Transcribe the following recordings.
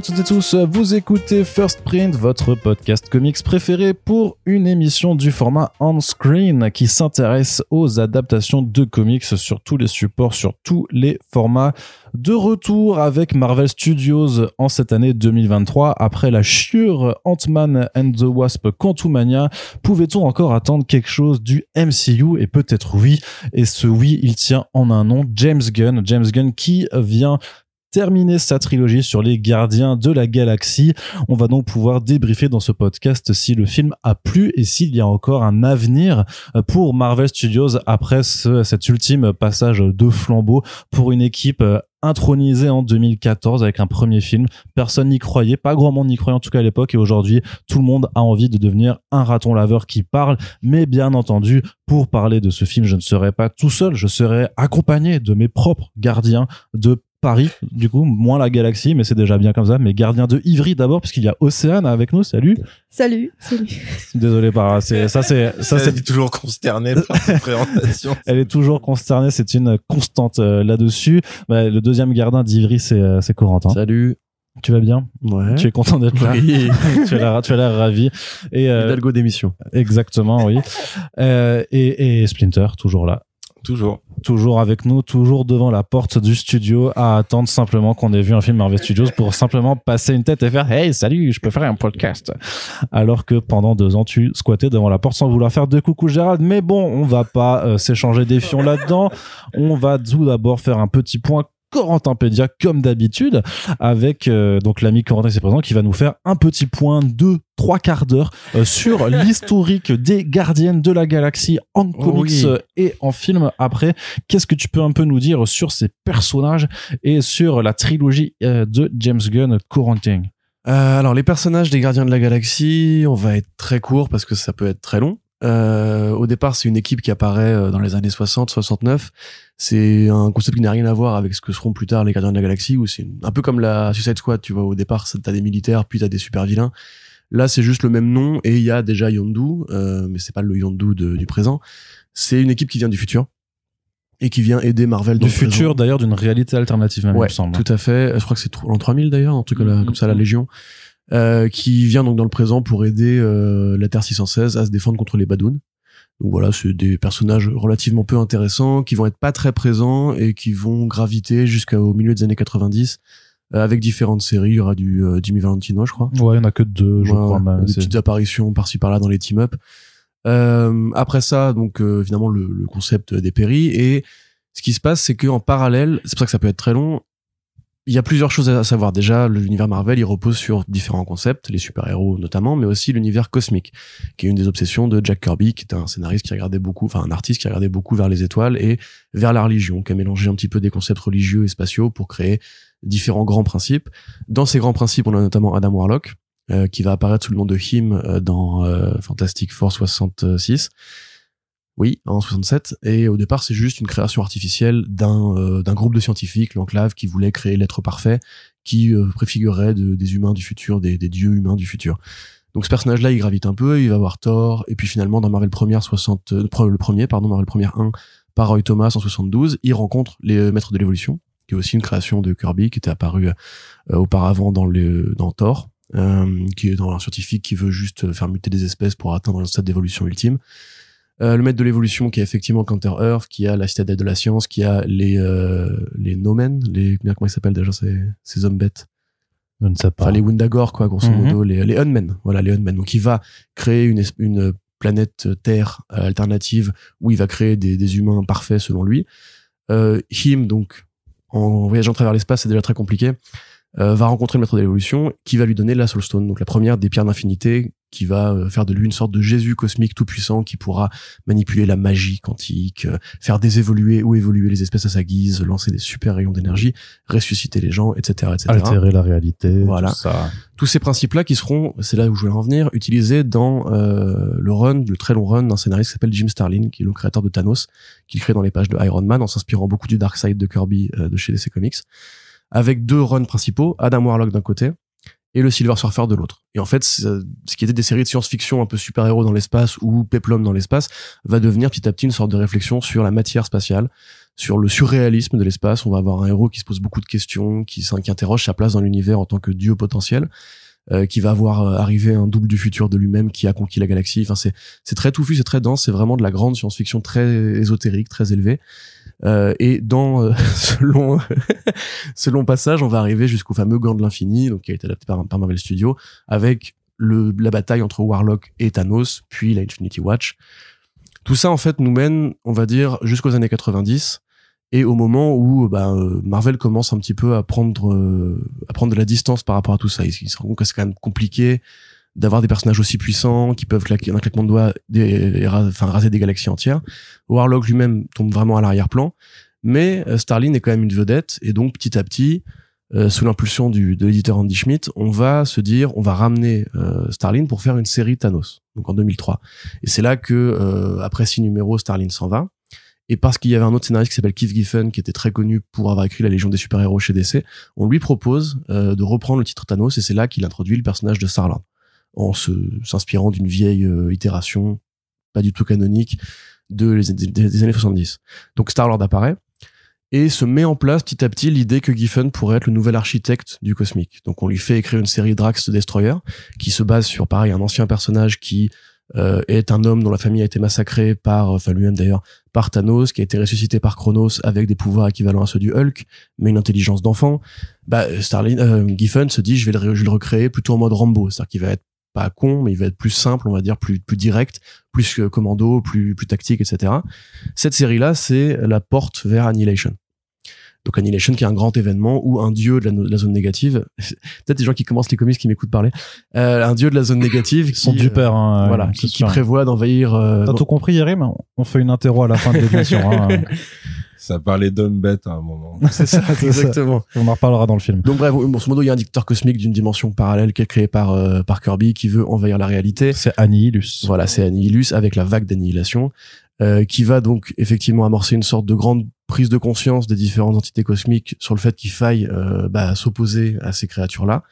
À toutes et tous, vous écoutez First Print, votre podcast comics préféré pour une émission du format on-screen qui s'intéresse aux adaptations de comics sur tous les supports, sur tous les formats. De retour avec Marvel Studios en cette année 2023, après la chiure Ant-Man and the Wasp Quantumania, pouvait-on encore attendre quelque chose du MCU Et peut-être oui, et ce oui, il tient en un nom, James Gunn. James Gunn qui vient terminer sa trilogie sur les gardiens de la galaxie. On va donc pouvoir débriefer dans ce podcast si le film a plu et s'il y a encore un avenir pour Marvel Studios après ce, cet ultime passage de flambeau pour une équipe intronisée en 2014 avec un premier film. Personne n'y croyait, pas grand monde n'y croyait en tout cas à l'époque et aujourd'hui tout le monde a envie de devenir un raton laveur qui parle. Mais bien entendu, pour parler de ce film, je ne serai pas tout seul, je serai accompagné de mes propres gardiens de Paris, du coup, moins la galaxie, mais c'est déjà bien comme ça. Mais gardien de Ivry d'abord, puisqu'il y a Océane avec nous. Salut. Salut. Salut. Désolé, par ça, c'est ça, c'est toujours consterné par cette présentation. Elle est toujours consternée. C'est une constante euh, là-dessus. Bah, le deuxième gardien d'Ivry, c'est euh, c'est Corentin. Salut. Tu vas bien? Ouais. Tu es content d'être là? Oui. Tu as l'air, tu as l'air ravi. Et euh, Hidalgo d'émission. exactement, oui. Euh, et, et Splinter, toujours là. Toujours. toujours avec nous, toujours devant la porte du studio à attendre simplement qu'on ait vu un film Marvel Studios pour simplement passer une tête et faire Hey, salut, je peux faire un podcast. Alors que pendant deux ans, tu squattais devant la porte sans vouloir faire de coucou Gérald. Mais bon, on va pas euh, s'échanger des fions là-dedans. On va tout d'abord faire un petit point Corentin Pédia comme d'habitude avec euh, donc l'ami Corentin qui est présent qui va nous faire un petit point de trois quarts d'heure euh, sur l'historique des gardiennes de la galaxie en comics oui. euh, et en film après qu'est-ce que tu peux un peu nous dire sur ces personnages et sur la trilogie euh, de James Gunn Corentin Euh, alors, les personnages des Gardiens de la Galaxie, on va être très court parce que ça peut être très long. Euh, au départ, c'est une équipe qui apparaît euh, dans les années 60, 69. C'est un concept qui n'a rien à voir avec ce que seront plus tard les Gardiens de la Galaxie, où c'est un peu comme la Suicide Squad, tu vois. Au départ, t'as des militaires, puis t'as des super vilains. Là, c'est juste le même nom et il y a déjà Yondu, euh, mais c'est pas le Yondu de- du présent. C'est une équipe qui vient du futur et qui vient aider Marvel dans du le futur d'ailleurs d'une réalité alternative même il me semble tout à fait. Je crois que c'est l'an 3000 d'ailleurs, un truc comme, Mhm. comme ça, la Légion, euh, qui vient donc dans le présent pour aider euh, la Terre 616 à se défendre contre les Badouns. Donc voilà, c'est des personnages relativement peu intéressants, qui vont être pas très présents et qui vont graviter jusqu'au milieu des années 90 euh, avec différentes séries. Il y aura du euh, Jimmy Valentino, je crois. ouais il y en a que deux je Ouais, crois ouais, des petites apparitions par-ci par-là dans les team-up. Euh, après ça, donc euh, évidemment le, le concept des péris et ce qui se passe, c'est que en parallèle, c'est pour ça que ça peut être très long. Il y a plusieurs choses à savoir. Déjà, l'univers Marvel, il repose sur différents concepts, les super-héros notamment, mais aussi l'univers cosmique, qui est une des obsessions de Jack Kirby, qui est un scénariste qui regardait beaucoup, enfin un artiste qui regardait beaucoup vers les étoiles et vers la religion, qui a mélangé un petit peu des concepts religieux et spatiaux pour créer différents grands principes. Dans ces grands principes, on a notamment Adam Warlock, euh, qui va apparaître sous le nom de Him euh, dans euh, Fantastic Four 66. Oui, en 67. Et au départ, c'est juste une création artificielle d'un euh, d'un groupe de scientifiques, l'Enclave, qui voulait créer l'être parfait, qui euh, préfigurait de- des humains du futur, des, des dieux humains du futur. Donc ce personnage-là, il gravite un peu, il va avoir Thor, et puis finalement dans Marvel Première 60, euh, le premier, pardon, Marvel Première 1, par Roy Thomas en 72, il rencontre les euh, Maîtres de l'évolution, qui est aussi une création de Kirby, qui était apparue euh, auparavant dans le dans Thor, euh, qui est dans un scientifique qui veut juste faire muter des espèces pour atteindre un stade d'évolution ultime. Euh, le maître de l'évolution qui a effectivement Counter Earth, qui a la citadelle de la science, qui a les euh, les nomen, les comment ils s'appellent déjà ces ces hommes bêtes, je ne sais pas enfin les Wundagore quoi grosso Mhm. modo, les les Unmen, voilà les Unmen. Donc il va créer une une planète Terre euh, alternative où il va créer des des humains parfaits selon lui. Euh, Him donc en voyageant à travers l'espace, c'est déjà très compliqué. euh, va rencontrer le maître de l'évolution qui va lui donner la Soul Stone, donc la première des pierres d'infinité qui va euh, faire de lui une sorte de Jésus cosmique tout puissant qui pourra manipuler la magie quantique, euh, faire désévoluer ou évoluer les espèces à sa guise, lancer des super rayons d'énergie, ressusciter les gens, etc., etc. altérer la réalité Voilà. tout ça Tous ces principes-là qui seront, c'est là où je voulais en venir, utilisés dans euh, le run, le très long run d'un scénariste qui s'appelle Jim Starlin, qui est le créateur de Thanos, qu'il crée dans les pages de Iron Man en s'inspirant beaucoup du Dark Side de Kirby euh, de chez DC Comics, avec deux runs principaux, Adam Warlock d'un côté et le Silver Surfer de l'autre. Et en fait, ce qui était des séries de science-fiction un peu super-héros dans l'espace ou Peplum dans l'espace va devenir petit à petit une sorte de réflexion sur la matière spatiale, sur le surréalisme de l'espace. On va avoir un héros qui se pose beaucoup de questions, qui, qui interroge sa place dans l'univers en tant que dieu potentiel. Euh, qui va voir euh, arriver un double du futur de lui-même qui a conquis la galaxie. Enfin, c'est très touffu, c'est très dense, c'est vraiment de la grande science-fiction très ésotérique, très élevée. Euh, et dans euh, selon selon passage, on va arriver jusqu'au fameux Gant de l'infini, donc qui a été adapté par, Marvel Studios, avec le la bataille entre Warlock et Thanos, puis la Infinity Watch. Tout ça en fait nous mène, on va dire, jusqu'aux années 90 et au moment où bah, euh, Marvel commence un petit peu à prendre euh, à prendre de la distance par rapport à tout ça, il, se rend compte que c'est quand même compliqué d'avoir des personnages aussi puissants qui peuvent claquer un claquement de doigts des, enfin raser des galaxies entières. Warlock lui-même tombe vraiment à l'arrière-plan, mais euh, Starlin est quand même une vedette et donc petit à petit sous l'impulsion du de l'éditeur Andy Schmidt, on va se dire on va ramener Starlin pour faire une série Thanos donc en 2003. Et c'est là que après six numéros Starlin s'en va et parce qu'il y avait un autre scénariste qui s'appelle Keith Giffen, qui était très connu pour avoir écrit La Légion des super-héros chez DC, on lui propose euh, de reprendre le titre Thanos, et c'est là qu'il introduit le personnage de Star-Lord, en se, s'inspirant d'une vieille euh, itération, pas du tout canonique, de les, des, années 70. Donc Star-Lord apparaît, et se met en place petit à petit l'idée que Giffen pourrait être le nouvel architecte du cosmique. Donc on lui fait écrire une série Drax Destroyer, qui se base sur, pareil, un ancien personnage qui euh, est un homme dont la famille a été massacrée par, enfin lui-même d'ailleurs, par Thanos, qui a été ressuscité par Chronos avec des pouvoirs équivalents à ceux du Hulk, mais une intelligence d'enfant. Bah, Starlin, euh, Giffen se dit, je vais, le, je vais le recréer plutôt en mode Rambo, c'est-à-dire qu'il va être pas con, mais il va être plus simple, on va dire plus plus direct, plus commando, plus plus tactique, etc. Cette série-là, c'est la porte vers Annihilation. Donc Annihilation qui est un grand événement où un dieu de la, zone négative, peut-être des gens qui commencent les comics qui m'écoutent parler, euh, un dieu de la zone négative qui sont du père, hein, voilà, qui, qui prévoit d'envahir. Euh, T'as tout compris, Yerim On fait une interro à la fin de l'émission. hein. Ça parlait d'homme bête à un moment. C'est ça, exactement. On en reparlera dans le film. Donc bref, grosso modo, il y a un dictateur cosmique d'une dimension parallèle qui est créé par, euh, par Kirby qui veut envahir la réalité. C'est Annihilus. Voilà, c'est Annihilus avec la vague d'annihilation. Euh, qui va donc effectivement amorcer une sorte de grande prise de conscience des différentes entités cosmiques sur le fait qu'il faille euh, bah, s'opposer à ces créatures-là.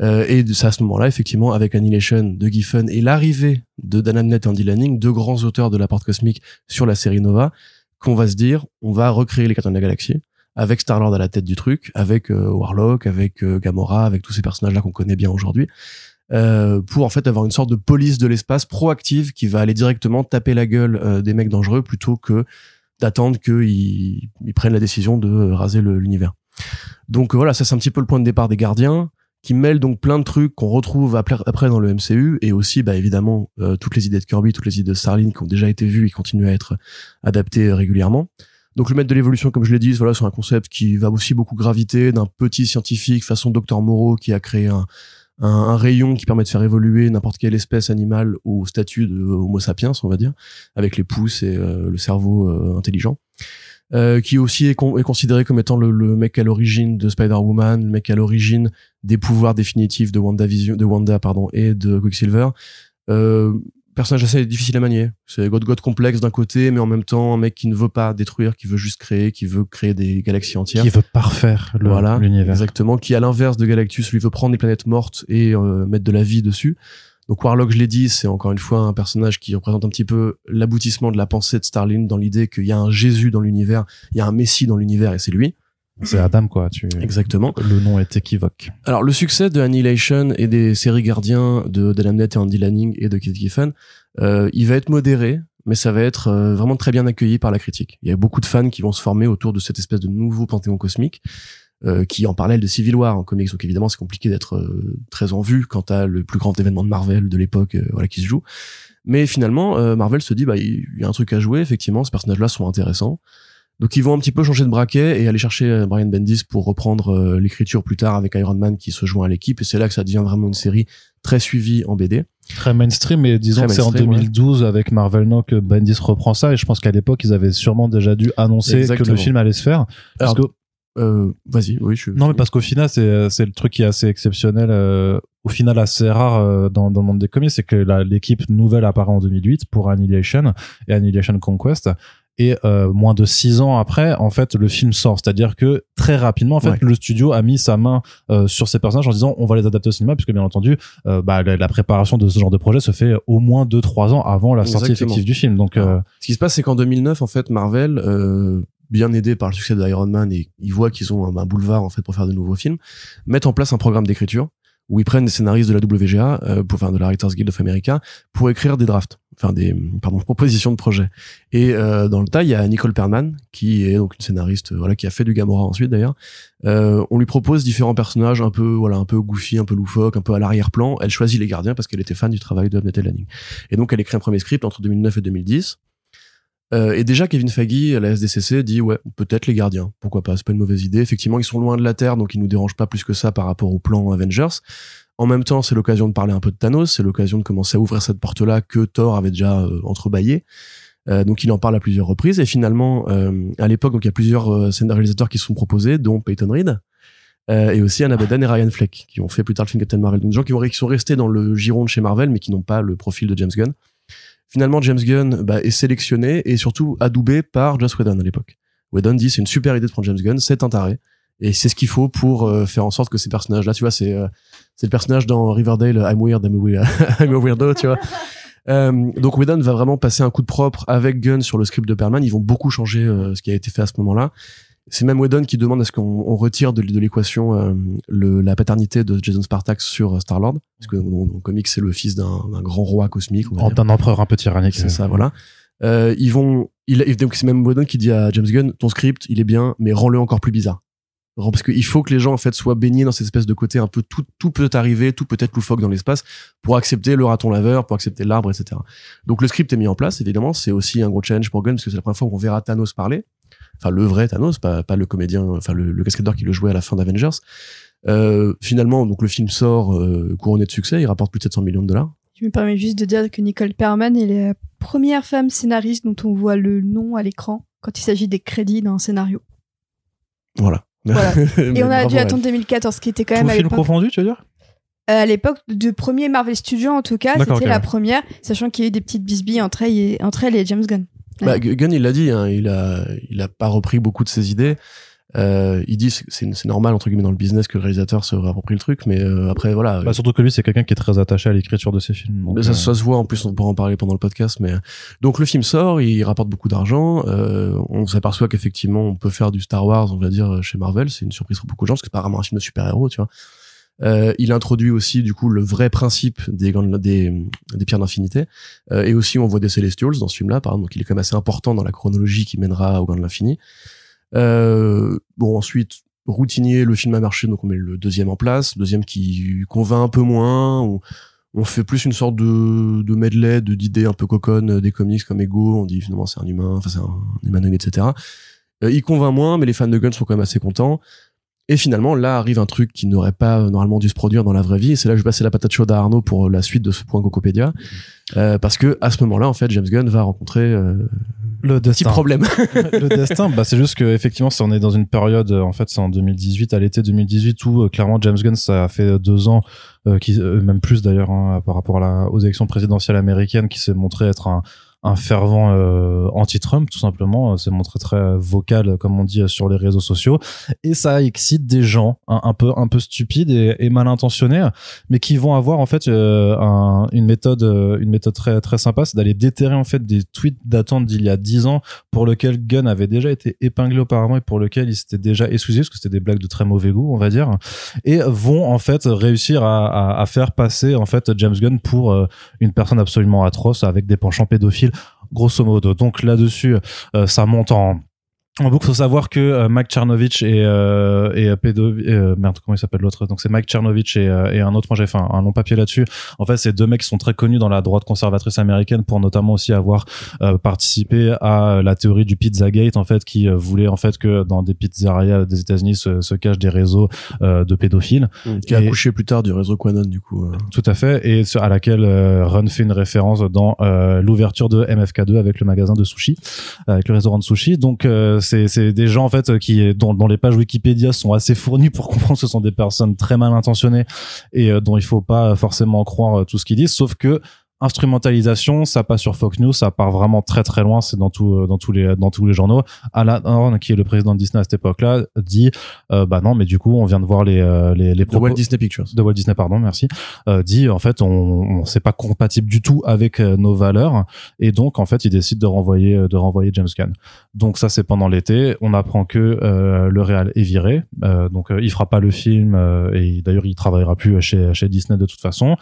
Euh, et c'est à ce moment-là, effectivement, avec Annihilation de Giffen et l'arrivée de Dan Abnett et Andy Lanning, deux grands auteurs de la porte cosmique sur la série Nova, qu'on va se dire, on va recréer les cartons de la galaxie avec Star-Lord à la tête du truc, avec Warlock, avec Gamora, avec tous ces personnages-là qu'on connaît bien aujourd'hui. Euh, pour en fait avoir une sorte de police de l'espace proactive qui va aller directement taper la gueule euh, des mecs dangereux plutôt que d'attendre qu'ils ils prennent la décision de raser l'univers. Donc voilà, ça c'est un petit peu le point de départ des gardiens qui mêlent donc plein de trucs qu'on retrouve après dans le MCU et aussi bah évidemment euh, toutes les idées de Kirby, toutes les idées de Starlin qui ont déjà été vues et continuent à être adaptées régulièrement. Donc le maître de l'évolution, comme je l'ai dit, voilà, c'est un concept qui va aussi beaucoup graviter d'un petit scientifique façon Dr Moreau qui a créé un, un, un, rayon qui permet de faire évoluer n'importe quelle espèce animale au statut de Homo sapiens, on va dire, avec les pouces et euh, le cerveau euh, intelligent. Euh, qui aussi est, est, considéré comme étant le, le mec à l'origine de Spider-Woman, le mec à l'origine des pouvoirs définitifs de Wanda Vision, de Wanda pardon et de Quicksilver. Euh, personnage assez difficile à manier. C'est God God complexe d'un côté, mais en même temps un mec qui ne veut pas détruire, qui veut juste créer, qui veut créer des galaxies entières. Qui veut parfaire l'univers. Voilà, exactement. Qui à l'inverse de Galactus, lui veut prendre des planètes mortes et euh, mettre de la vie dessus. Donc Warlock, je l'ai dit, c'est encore une fois un personnage qui représente un petit peu l'aboutissement de la pensée de Starlin dans l'idée qu'il y a un Jésus dans l'univers, il y a un Messie dans l'univers et c'est lui. C'est Adam, quoi. Tu... Exactement. Le nom est équivoque. Alors, le succès de Annihilation et des séries gardiens de Dan et Andy Lanning et de Keith Giffen, euh, il va être modéré, mais ça va être euh, vraiment très bien accueilli par la critique. Il y a beaucoup de fans qui vont se former autour de cette espèce de nouveau panthéon cosmique. Euh, qui en parallèle de Civil War en comics. Donc évidemment c'est compliqué d'être euh, très en vue quant à le plus grand événement de Marvel de l'époque euh, voilà qui se joue. Mais finalement Marvel se dit bah il y a un truc à jouer effectivement ces personnages là sont intéressants. Donc ils vont un petit peu changer de braquet et aller chercher Brian Bendis pour reprendre l'écriture plus tard avec Iron Man qui se joint à l'équipe. Et c'est là que ça devient vraiment une série très suivie en BD. Très mainstream et disons que c'est en 2012 avec Marvel Now que Bendis reprend ça. Et je pense qu'à l'époque ils avaient sûrement déjà dû annoncer que le film allait se faire. Parce que euh, vas-y, oui, je. Non, mais parce qu'au final, c'est c'est le truc qui est assez exceptionnel. Euh, au final, assez rare euh, dans, dans le monde des comics, c'est que l'équipe nouvelle apparaît en 2008 pour Annihilation et Annihilation Conquest et euh, moins de six ans après en fait le film sort c'est à dire que très rapidement en fait le studio a mis sa main euh, sur ces personnages en disant on va les adapter au cinéma puisque bien entendu euh, bah, la, préparation de ce genre de projet se fait au moins deux trois ans avant la sortie effective du film donc ce qui se passe c'est qu'en 2009 en fait Marvel bien aidés par le succès d'Iron Man et ils voient qu'ils ont un, boulevard en fait pour faire de nouveaux films, mettent en place un programme d'écriture où ils prennent des scénaristes de la WGA, euh, pour faire de la Writers Guild of America, pour écrire des drafts, enfin des pardon propositions de projet. Et euh, dans le tas, il y a Nicole Perman qui est donc une scénariste, euh, voilà, qui a fait du Gamora ensuite d'ailleurs. Euh, on lui propose différents personnages un peu voilà un peu goofy, un peu loufoque, un peu à l'arrière-plan. Elle choisit les gardiens parce qu'elle était fan du travail de Annette Lanning. Et donc elle écrit un premier script entre 2009 et 2010. Euh, et déjà, Kevin Feige à la SDCC dit ouais, peut-être les gardiens, pourquoi pas, c'est pas une mauvaise idée. Effectivement, ils sont loin de la Terre, donc ils nous dérangent pas plus que ça par rapport au plan Avengers. En même temps, c'est l'occasion de parler un peu de Thanos, c'est l'occasion de commencer à ouvrir cette porte-là que Thor avait déjà euh, entrebâillée. Euh, donc il en parle à plusieurs reprises et finalement euh, à l'époque donc il y a plusieurs euh, réalisateurs qui se sont proposés dont Peyton Reed euh, et aussi Anna Boden et Ryan Fleck qui ont fait plus tard le film Captain Marvel donc des gens qui, ont, qui sont restés dans le giron de chez Marvel mais qui n'ont pas le profil de James Gunn finalement James Gunn bah, est sélectionné et surtout adoubé par Joss Whedon à l'époque Whedon dit c'est une super idée de prendre James Gunn c'est un taré et c'est ce qu'il faut pour euh, faire en sorte que ces personnages là tu vois c'est euh, c'est le personnage dans Riverdale I'm weird I'm a, weird, I'm a weirdo tu vois euh, donc Whedon va vraiment passer un coup de propre avec Gunn sur le script de Perman. Ils vont beaucoup changer euh, ce qui a été fait à ce moment-là. C'est même Whedon qui demande à ce qu'on on retire de, de l'équation euh, le, la paternité de Jason Spartax sur Star Lord, parce que dans le comics c'est le fils d'un grand roi cosmique. D'un empereur un peu tyrannique. C'est ça, voilà. Euh, ils vont, il, c'est même Whedon qui dit à James Gunn, ton script, il est bien, mais rends-le encore plus bizarre. Parce qu'il faut que les gens en fait soient baignés dans cette espèce de côté un peu tout, tout peut arriver, tout peut être loufoque dans l'espace pour accepter le raton laveur, pour accepter l'arbre, etc. Donc le script est mis en place, évidemment, c'est aussi un gros challenge pour Gunn parce que c'est la première fois qu'on verra Thanos parler, enfin le vrai Thanos, pas, pas le comédien, enfin le, le cascadeur qui le jouait à la fin d'Avengers. Euh, finalement, donc le film sort euh, couronné de succès, il rapporte plus de 700 millions de dollars. Je me permets juste de dire que Nicole Perman est la première femme scénariste dont on voit le nom à l'écran quand il s'agit des crédits d'un scénario. Voilà. Et on a dû attendre 2014, ce qui était quand Tout même à film confondu, tu veux dire? Euh, à l'époque de premier Marvel Studios, en tout cas, c'était la ouais. première, sachant qu'il y a eu des petites bisbilles entre elle et, entre elle et James Gunn. Bah, Gu- Gunn, il l'a dit, hein, il a, il a pas repris beaucoup de ses idées. Euh, il dit c'est c'est normal entre guillemets dans le business que le réalisateur se réapproprie le truc, mais euh, après voilà. bah, Surtout que lui, c'est quelqu'un qui est très attaché à l'écriture de ses films. donc, Mais ça, euh, ça se voit en plus, on pourra en parler pendant le podcast. Mais donc le film sort, il rapporte beaucoup d'argent. Euh, on s'aperçoit qu'effectivement, on peut faire du Star Wars, on va dire chez Marvel. C'est une surprise pour beaucoup de gens parce que c'est pas vraiment un film de super-héros, tu vois. Euh, il introduit aussi du coup le vrai principe des des, des pierres d'infinité. Euh, et aussi on voit des Celestials dans ce film-là par exemple. Donc il est quand même assez important dans la chronologie qui mènera au Gant de l'infini. Euh, bon ensuite routinier le film a marché donc on met le deuxième en place. Deuxième qui convainc un peu moins on, on fait plus une sorte de, de medley de d'idées un peu coconnes des comics comme Ego. On dit finalement c'est un humain enfin c'est un humanoïde etc euh, il convainc moins mais les fans de Gun sont quand même assez contents et finalement, là arrive un truc qui n'aurait pas normalement dû se produire dans la vraie vie. Et c'est là que je vais passer la patate chaude à Arnaud pour euh, la suite de ce point Cocopédia. Euh, parce que à ce moment-là, en fait, James Gunn va rencontrer euh, le un petit destin. problème. le destin, bah, c'est juste que effectivement, si on est dans une période, euh, en fait, c'est en 2018, à l'été 2018, où euh, clairement James Gunn, ça a fait deux ans, euh, qui, euh, même plus d'ailleurs, hein, par rapport à la, aux élections présidentielles américaines, qui s'est montré être un, un fervent euh, anti-Trump, tout simplement, euh, s'est montré très euh, vocal, comme on dit, euh, sur les réseaux sociaux, et ça excite des gens un, peu, un peu stupides et, et mal intentionnés, mais qui vont avoir en fait euh, un- une méthode, euh, une méthode très, très sympa, c'est d'aller déterrer en fait des tweets datant d'il y a 10 ans pour lequel Gunn avait déjà été épinglé auparavant et pour lequel il s'était déjà excusé parce que c'était des blagues de très mauvais goût on va dire. Et vont en fait réussir à, à, à faire passer en fait James Gunn pour euh, une personne absolument atroce avec des penchants pédophiles grosso modo. Donc là-dessus euh, ça monte en en boucle, faut savoir que euh, Mike Chernovich et euh, et euh, pédo euh, merde comment il s'appelle l'autre? Donc c'est Mike Chernovich et, euh, et un autre. Moi j'ai fait un, un long papier là-dessus. En fait c'est deux mecs qui sont très connus dans la droite conservatrice américaine pour notamment aussi avoir euh, participé à la théorie du Pizzagate en fait qui voulait en fait que dans des pizzerias des États-Unis se, se cachent des réseaux euh, de pédophiles. Qui a accouché plus tard du réseau Quanon, du coup. tout à fait. Et à laquelle euh, Run fait une référence dans euh, l'ouverture de MFK2 avec le magasin de sushi avec le restaurant de sushi. Donc euh, c'est des gens en fait qui dont, dont les pages Wikipédia sont assez fournies pour comprendre. Que ce sont des personnes très mal intentionnées et euh, dont il faut pas forcément croire euh, tout ce qu'ils disent. Sauf que instrumentalisation, ça passe sur Fox News, ça part vraiment très très loin, c'est dans tout, euh, dans tous les, dans tous les journaux. Alan Horn, qui est le président de Disney à cette époque-là, dit, euh, bah non, mais du coup, on vient de voir les, euh, les, les De propos Walt Disney Pictures. de Walt Disney, pardon, merci, euh, dit en fait on, on c'est pas compatible du tout avec euh, nos valeurs et donc en fait il décide de renvoyer de renvoyer James Gunn. Donc ça c'est pendant l'été, on apprend que euh, le réal est viré, euh, donc euh, il fera pas le film euh, et d'ailleurs il travaillera plus chez chez Disney de toute façon.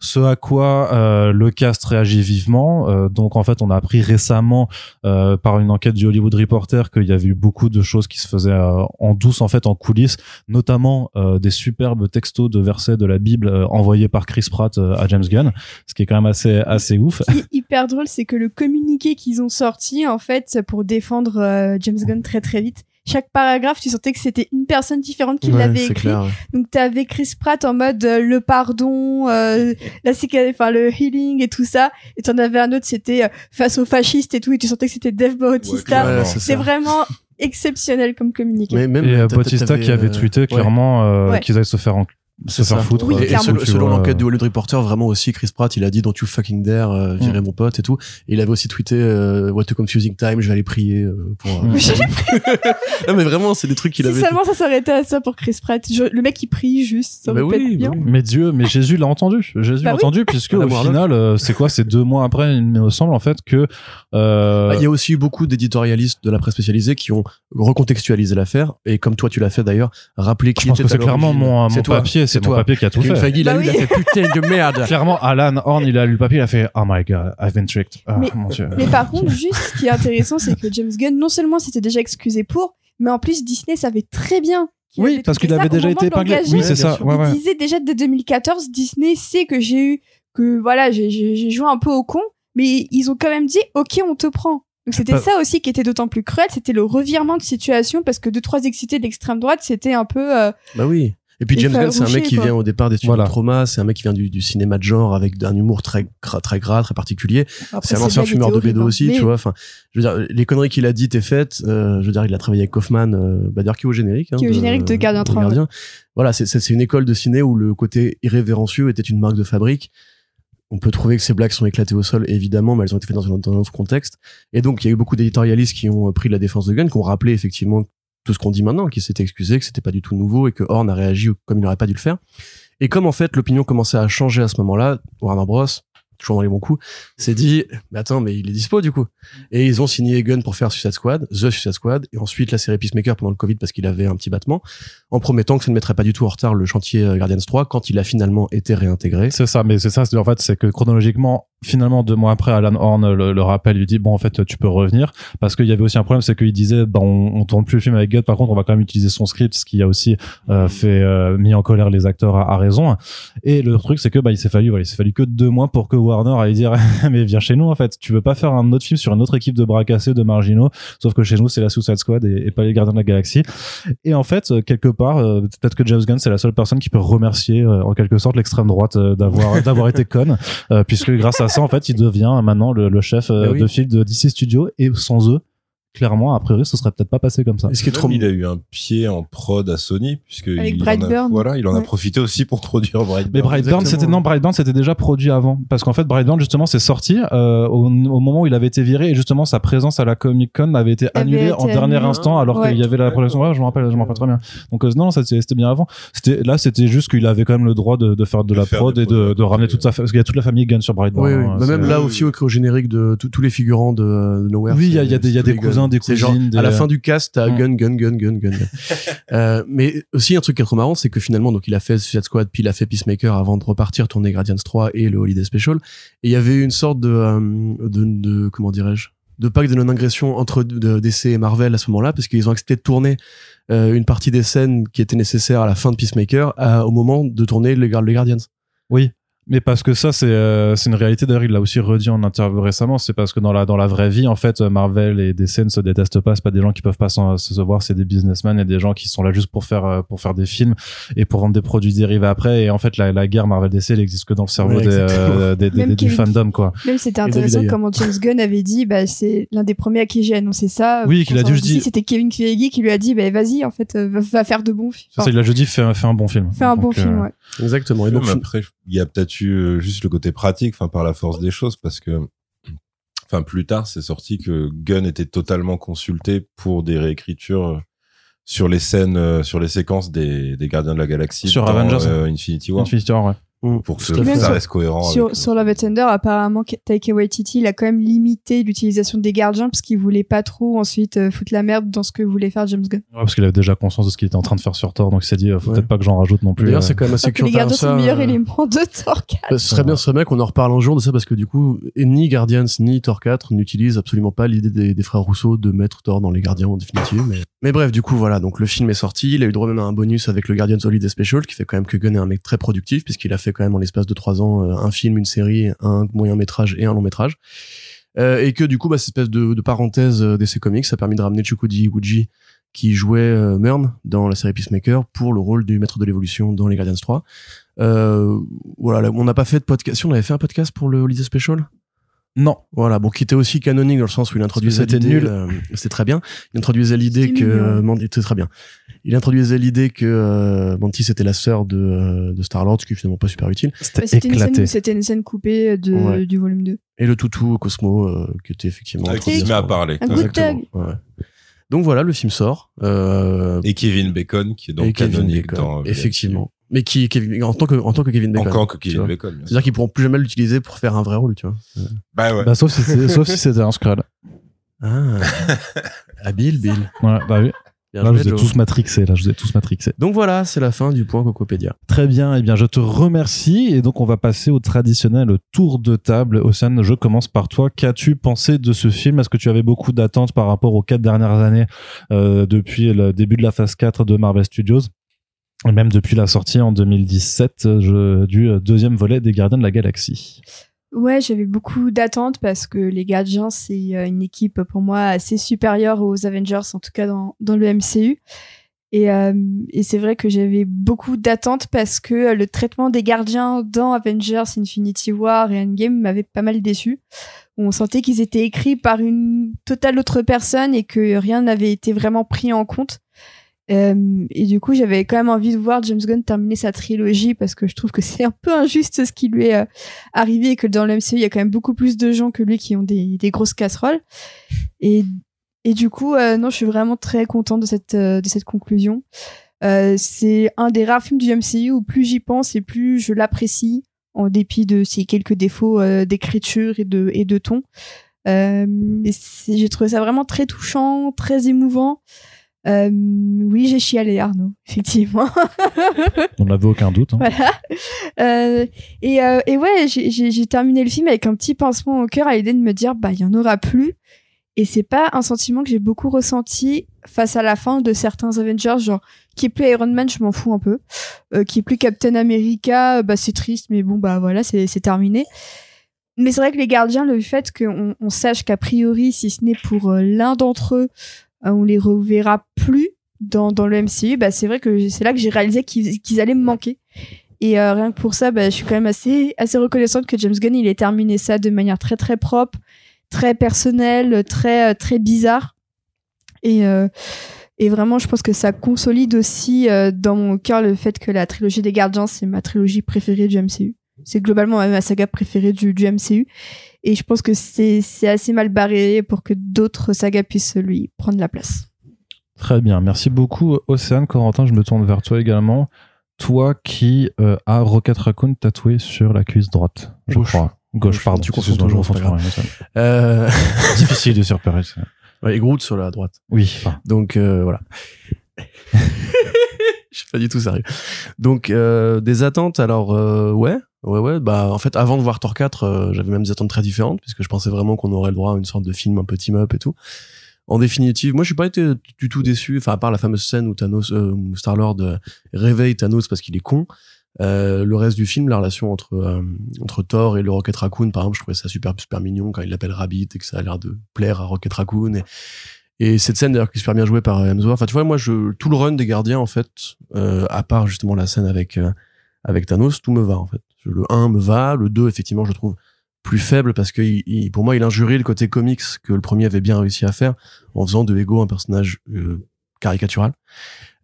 Ce à quoi euh, le cast réagit vivement. Euh, donc en fait, on a appris récemment euh, par une enquête du Hollywood Reporter qu'il y avait eu beaucoup de choses qui se faisaient euh, en douce en fait en coulisses, notamment euh, des superbes textos de versets de la Bible euh, envoyés par Chris Pratt à James Gunn, ce qui est quand même assez assez ouf. Ce qui est hyper drôle, c'est que le communiqué qu'ils ont sorti, en fait, pour défendre euh, James Gunn très très vite, chaque paragraphe, tu sentais que c'était une personne différente qui Ouais, l'avait écrit. clair. ouais. Donc t'avais Chris Pratt en mode euh, le pardon, euh, la enfin le healing et tout ça. Et t'en avais un autre, c'était euh, face aux fascistes et tout. Et tu sentais que c'était Dave Bautista. Ouais, c'est vraiment exceptionnel comme communiqué. Mais même Et euh, Bautista qui avait euh, tweeté ouais. clairement euh, Ouais. qu'ils allaient se faire en- se C'est faire ça. foutre. Oui, euh, et, selon, l'enquête du Hollywood Reporter, vraiment aussi Chris Pratt, il a dit Don't you fucking dare, euh, Mm. virer mon pote et tout. Et il avait aussi tweeté euh, What a confusing time, je vais aller prier euh, pour. euh, Mm. Non mais vraiment, c'est des trucs qu'il si avait. seulement ça s'arrêtait à ça pour Chris Pratt. Je- le mec il prie juste, ça Bah oui, bien. bah oui. Mais Dieu, mais Jésus l'a entendu. Jésus Bah l'a oui. entendu puisque au final, euh, c'est quoi C'est deux mois après, il me semble en fait que. euh, Ah, Il y a aussi eu beaucoup d'éditorialistes de la presse spécialisée qui ont recontextualisé l'affaire et comme toi tu l'as fait d'ailleurs, rappeler qui je pense était que c'est clairement mon, mon papier, c'est mon toi. papier qui a tout Kevin fait. Feige, il a Bah lu, il a oui. fait putain de merde. Clairement, Alan Horn, il a lu le papier, il a fait Oh my god, I've been tricked. Ah, Mais- mon Dieu. Mais par contre, juste ce qui est intéressant, c'est que James Gunn, non seulement s'était déjà excusé pour, mais en plus Disney savait très bien. qu'il Oui, avait parce qu'il avait au déjà moment été de épinglé. l'engager. Oui, c'est ça. Ouais, ouais. Il disait déjà dès 2014, Disney sait que j'ai eu, que voilà, j'ai- j'ai j'ai joué un peu au con, mais ils ont quand même dit, ok, on te prend. Donc c'était Bah- ça aussi qui était d'autant plus cruel, c'était le revirement de situation parce que deux trois excités de l'extrême droite, c'était un peu. euh, Bah oui. Et puis James Gunn, c'est un mec qui quoi. vient au départ des studios Voilà. de trauma, c'est un mec qui vient du, du cinéma de genre avec un humour très gras, très gras, très particulier. C'est un ancien fumeur de bédo aussi, tu vois. Enfin, je veux dire, les conneries qu'il a dites et faites, euh, je veux dire, il a travaillé avec Kaufman, euh, bah, d'ailleurs, qui est au générique. hein, Qui est au générique de Gardien 3, Gardien. Voilà, c'est- c'est c'est une école de ciné où le côté irrévérencieux était une marque de fabrique. On peut trouver que ces blagues sont éclatées au sol, évidemment, mais elles ont été faites dans un, dans un autre contexte. Et donc, il y a eu beaucoup d'éditorialistes qui ont pris la défense de Gunn, qui ont rappelé effectivement tout ce qu'on dit maintenant, qui s'était excusé, que c'était pas du tout nouveau et que Horn a réagi comme il n'aurait pas dû le faire. Et comme en fait l'opinion commençait à changer à ce moment-là, Warner Bros, toujours dans les bons coups, s'est dit, mais attends, mais il est dispo du coup. Et ils ont signé Gunn pour faire Suicide Squad, The Suicide Squad, et ensuite la série Peacemaker pendant le Covid parce qu'il avait un petit battement, en promettant que ça ne mettrait pas du tout en retard le chantier euh, Guardians 3 quand il a finalement été réintégré. C'est ça, mais c'est ça, en fait, c'est que chronologiquement, finalement, deux mois après, Alan Horn le, le rappelle, il lui dit, bon, en fait, tu peux revenir, parce qu'il y avait aussi un problème, c'est qu'il disait, bah, on, on tourne plus le film avec Gunn, par contre, on va quand même utiliser son script, ce qui a aussi euh, fait euh, mis en colère les acteurs à, à raison. Et le truc, c'est que bah, il s'est fallu, voilà, il s'est fallu que deux mois pour que Warner aille dire, mais viens chez nous, en fait, tu veux pas faire un autre film sur une autre équipe de bras cassés, de marginaux, sauf que chez nous, c'est la Suicide Squad et, et pas les Gardiens de la Galaxie. Et en fait, euh, quelque part, euh, peut-être que James Gunn, c'est la seule personne qui peut remercier, euh, en quelque sorte, l'extrême droite euh, d'avoir d'avoir été conne, puisque grâce à ça, en fait, il devient maintenant le, le chef euh, oui. de file de DC Studios, et sans eux, clairement, a priori, ce serait peut-être pas passé comme ça. Et ce qui est trop il a eu un pied en prod à Sony puisque Avec il en a, Brightburn. voilà, il en a profité aussi pour produire Brightburn. Mais Brightburn, c'était non, Brightburn, c'était déjà produit avant, parce qu'en fait, Brightburn justement, c'est sorti euh, au, au moment où il avait été viré, et justement sa présence à la Comic Con avait été Avait annulée été en dernier instant, alors Ouais. qu'il y avait la production. Ouais, je me rappelle, je me rappelle très bien. Donc euh, non, ça, c'était bien avant. C'était là, c'était juste qu'il avait quand même le droit de, de faire de, De la faire prod et de, ramener toute sa, parce qu'il y a toute la famille Gunn sur Brightburn. Oui, oui. hein, Bah, même là aussi au, générique de tous les figurants de, Nowhere. Oui, il y a- des- il des cousins, genre, À la fin du cast, t'as Mm. gun, gun, gun, gun, gun. euh, mais aussi un truc qui est trop marrant, c'est que finalement, donc il a fait Suicide Squad, puis il a fait Peacemaker avant de repartir tourner Guardians 3 et le Holiday Special. Et il y avait une sorte de, euh, de, de comment dirais-je, de pacte de non-agression entre DC et Marvel à ce moment-là, parce qu'ils ont accepté de tourner euh, une partie des scènes qui étaient nécessaires à la fin de Peacemaker à- au moment de tourner les, les Guardians. Oui. Mais parce que ça, c'est euh, c'est une réalité. D'ailleurs, il l'a aussi redit en interview récemment. C'est parce que dans la dans la vraie vie, en fait, Marvel et DC ne se détestent pas. C'est pas des gens qui peuvent pas s'en- se voir. C'est des businessmen et des gens qui sont là juste pour faire euh, pour faire des films et pour vendre des produits dérivés après. Et en fait, la, la guerre Marvel DC, elle existe que dans le cerveau Ouais, des, euh, des, des- Même des- du fandom, quoi. Même c'était intéressant comment James Gunn avait dit, bah, c'est l'un des premiers à qui j'ai annoncé ça. Oui, qu'il a dit, je dis- C'était Kevin Feige qui lui a dit, bah, vas-y, en fait, euh, va, va faire de bons films. C'est ça, il a juste dit fais, un- fais un bon film. Fais un bon euh, film, ouais. Exactement. Et donc, après, il y a peut-être eu euh, juste le côté pratique, enfin par la force des choses, parce que, enfin plus tard, c'est sorti que Gunn était totalement consulté pour des réécritures euh, sur les scènes, euh, sur les séquences des, des Gardiens de la Galaxie Sur dans, Avengers. Infinity War, Infinity War, ouais. Pour que ça fait. reste cohérent. Sur, avec- sur Love and Thunder, apparemment, Taika Waititi, il a quand même limité l'utilisation des gardiens parce qu'il voulait pas trop ensuite euh, foutre la merde dans ce que voulait faire James Gunn. Ouais, parce qu'il avait déjà conscience de ce qu'il était en train de faire sur Thor, donc il s'est dit, euh, faut Ouais. peut-être pas que j'en rajoute non plus. D'ailleurs, euh. c'est quand même assez Que les gardiens sont le meilleur euh, élément de Thor 4. bah, ce serait bien, ce serait bien qu'on en reparle un jour de ça parce que du coup, ni Guardians ni Thor 4 n'utilisent absolument pas l'idée des, des frères Rousseau de mettre Thor dans les Gardiens en définitive. Mais, mais bref, du coup, voilà. Donc le film est sorti. Il a eu droit même à un bonus avec le Guardians Holiday Special qui fait quand même que Gunn est un mec très productif puisqu'il a fait quand même en l'espace de trois ans euh, un film, une série, un moyen métrage et un long métrage. Euh, et que du coup, bah, cette espèce de, parenthèse euh, d'essai comics, ça a permis de ramener Chukwudi Iwuji qui jouait euh, Murn dans la série Peacemaker pour le rôle du maître de l'évolution dans les Guardians 3. Euh, voilà, là, on n'a pas fait de podcast. Si on avait fait un podcast pour le Holiday Special, Non. voilà, bon, qui était aussi canonique dans le sens où il introduisait C'était l'idée, nul. euh, c'était très bien. Il introduisait l'idée que euh, Mandy, c'était très bien. Il introduisait l'idée que euh, Mantis était la sœur de, euh, de Star Lord, ce qui est finalement pas super utile. C'était C'était une, éclaté. scène- c'était une scène coupée de, Ouais. du volume 2. Et le toutou Cosmo, euh, qui était effectivement Avec trop qui se met à parler. Un Exactement. tag. ouais. Donc voilà, le film sort. Euh, Et Kevin Bacon, qui est donc canonique Bacon, dans. effectivement. Mais qui, Kevin- en tant que, en tant que Kevin Bacon. Encore que tu Kevin. Bacon. C'est-à-dire qu'ils pourront plus jamais l'utiliser pour faire un vrai rôle, tu vois. Bah ouais. Bah, sauf si c'est- sauf si c'était un Skrull. Ah. Habile, Bill. Ouais, bah oui. Bien Là, je vous ai tous matrixés. Là, je vous ai tous matrixés. Donc voilà, c'est la fin du point Cocopédia. Très bien. Eh bien, je te remercie. Et donc, on va passer au traditionnel tour de table. Océane, je commence par toi. Qu'as-tu pensé de ce film? Est-ce que tu avais beaucoup d'attentes par rapport aux quatre dernières années euh, depuis le début de la phase 4 de Marvel Studios? Et même depuis la sortie en 2017 euh, du deuxième volet des Gardiens de la Galaxie. Ouais, j'avais beaucoup d'attentes parce que les Gardiens, c'est euh, une équipe pour moi assez supérieure aux Avengers, en tout cas dans, le MCU. Et, euh, et c'est vrai que j'avais beaucoup d'attentes parce que euh, le traitement des gardiens dans Avengers Infinity War et Endgame m'avait pas mal déçu. On sentait qu'ils étaient écrits par une totale autre personne et que rien n'avait été vraiment pris en compte. Euh, et du coup, j'avais quand même envie de voir James Gunn terminer sa trilogie parce que je trouve que c'est un peu injuste ce qui lui est euh, arrivé et que dans le MCU, il y a quand même beaucoup plus de gens que lui qui ont des, grosses casseroles. Et, et du coup, euh, non, je suis vraiment très contente de cette, de cette conclusion. C'est un des rares films du MCU où plus j'y pense et plus je l'apprécie, en dépit de ses quelques défauts d'écriture et de, et de ton. J'ai trouvé ça vraiment très touchant, très émouvant. Euh, oui, j'ai chialé, Arnaud, effectivement. On n'avait aucun doute. hein. Voilà. Euh, et, euh, et ouais, j'ai- terminé le film avec un petit pincement au cœur à l'idée de me dire, bah, il y en aura plus. Et c'est pas un sentiment que j'ai beaucoup ressenti face à la fin de certains Avengers, genre, qui est plus Iron Man, je m'en fous un peu. Euh, qui est plus Captain America, bah, c'est triste, mais bon, bah, voilà, c'est terminé. Mais c'est vrai que les gardiens, le fait qu'on on sache qu'a priori, si ce n'est pour euh, l'un d'entre eux, on les reverra plus dans, dans le MCU, bah, c'est vrai que c'est là que j'ai réalisé qu'ils qu'ils allaient me manquer. Et euh, rien que pour ça, bah, je suis quand même assez, assez reconnaissante que James Gunn il ait terminé ça de manière très très propre, très personnelle, très euh, très bizarre. Et euh, et vraiment, je pense que ça consolide aussi euh, dans mon cœur le fait que la trilogie des Gardiens c'est ma trilogie préférée du MCU. C'est globalement ma saga préférée du, du MCU. Et je pense que c'est assez mal barré pour que d'autres sagas puissent lui prendre la place. Très bien, merci beaucoup Océane. Corentin, je me tourne vers toi également. Toi qui euh, as Rocket Raccoon tatoué sur la cuisse droite, je Gauche. crois. Gauche, Gauche, pardon. tu confonds Excuse-moi, je toujours. Euh... Difficile de se repérer. ça. ouais, et Groot sur la droite. Oui, enfin, Donc euh, voilà. Je suis pas du tout sérieux. Donc euh, des attentes alors euh, ouais ouais ouais bah en fait avant de voir Thor 4 euh, j'avais même des attentes très différentes puisque je pensais vraiment qu'on aurait le droit à une sorte de film un peu team up et tout. En définitive, moi je suis pas été du tout déçu enfin à part la fameuse scène où Thanos euh, où Star-Lord euh, réveille Thanos parce qu'il est con. Euh, le reste du film, la relation entre euh, entre Thor et le Rocket Raccoon, par exemple, je trouvais ça super super mignon quand il l'appelle Rabbit et que ça a l'air de plaire à Rocket Raccoon. Et cette scène d'ailleurs qui est super bien jouée par Hemsworth. Enfin, tu vois, moi, je, tout le run des gardiens, en fait, euh, à part justement la scène avec, euh, avec Thanos, tout me va, en fait. Le 1 me va, le 2, effectivement, je trouve plus faible parce que il, pour moi, il injurie le côté comics que le premier avait bien réussi à faire en faisant de Ego un personnage euh, caricatural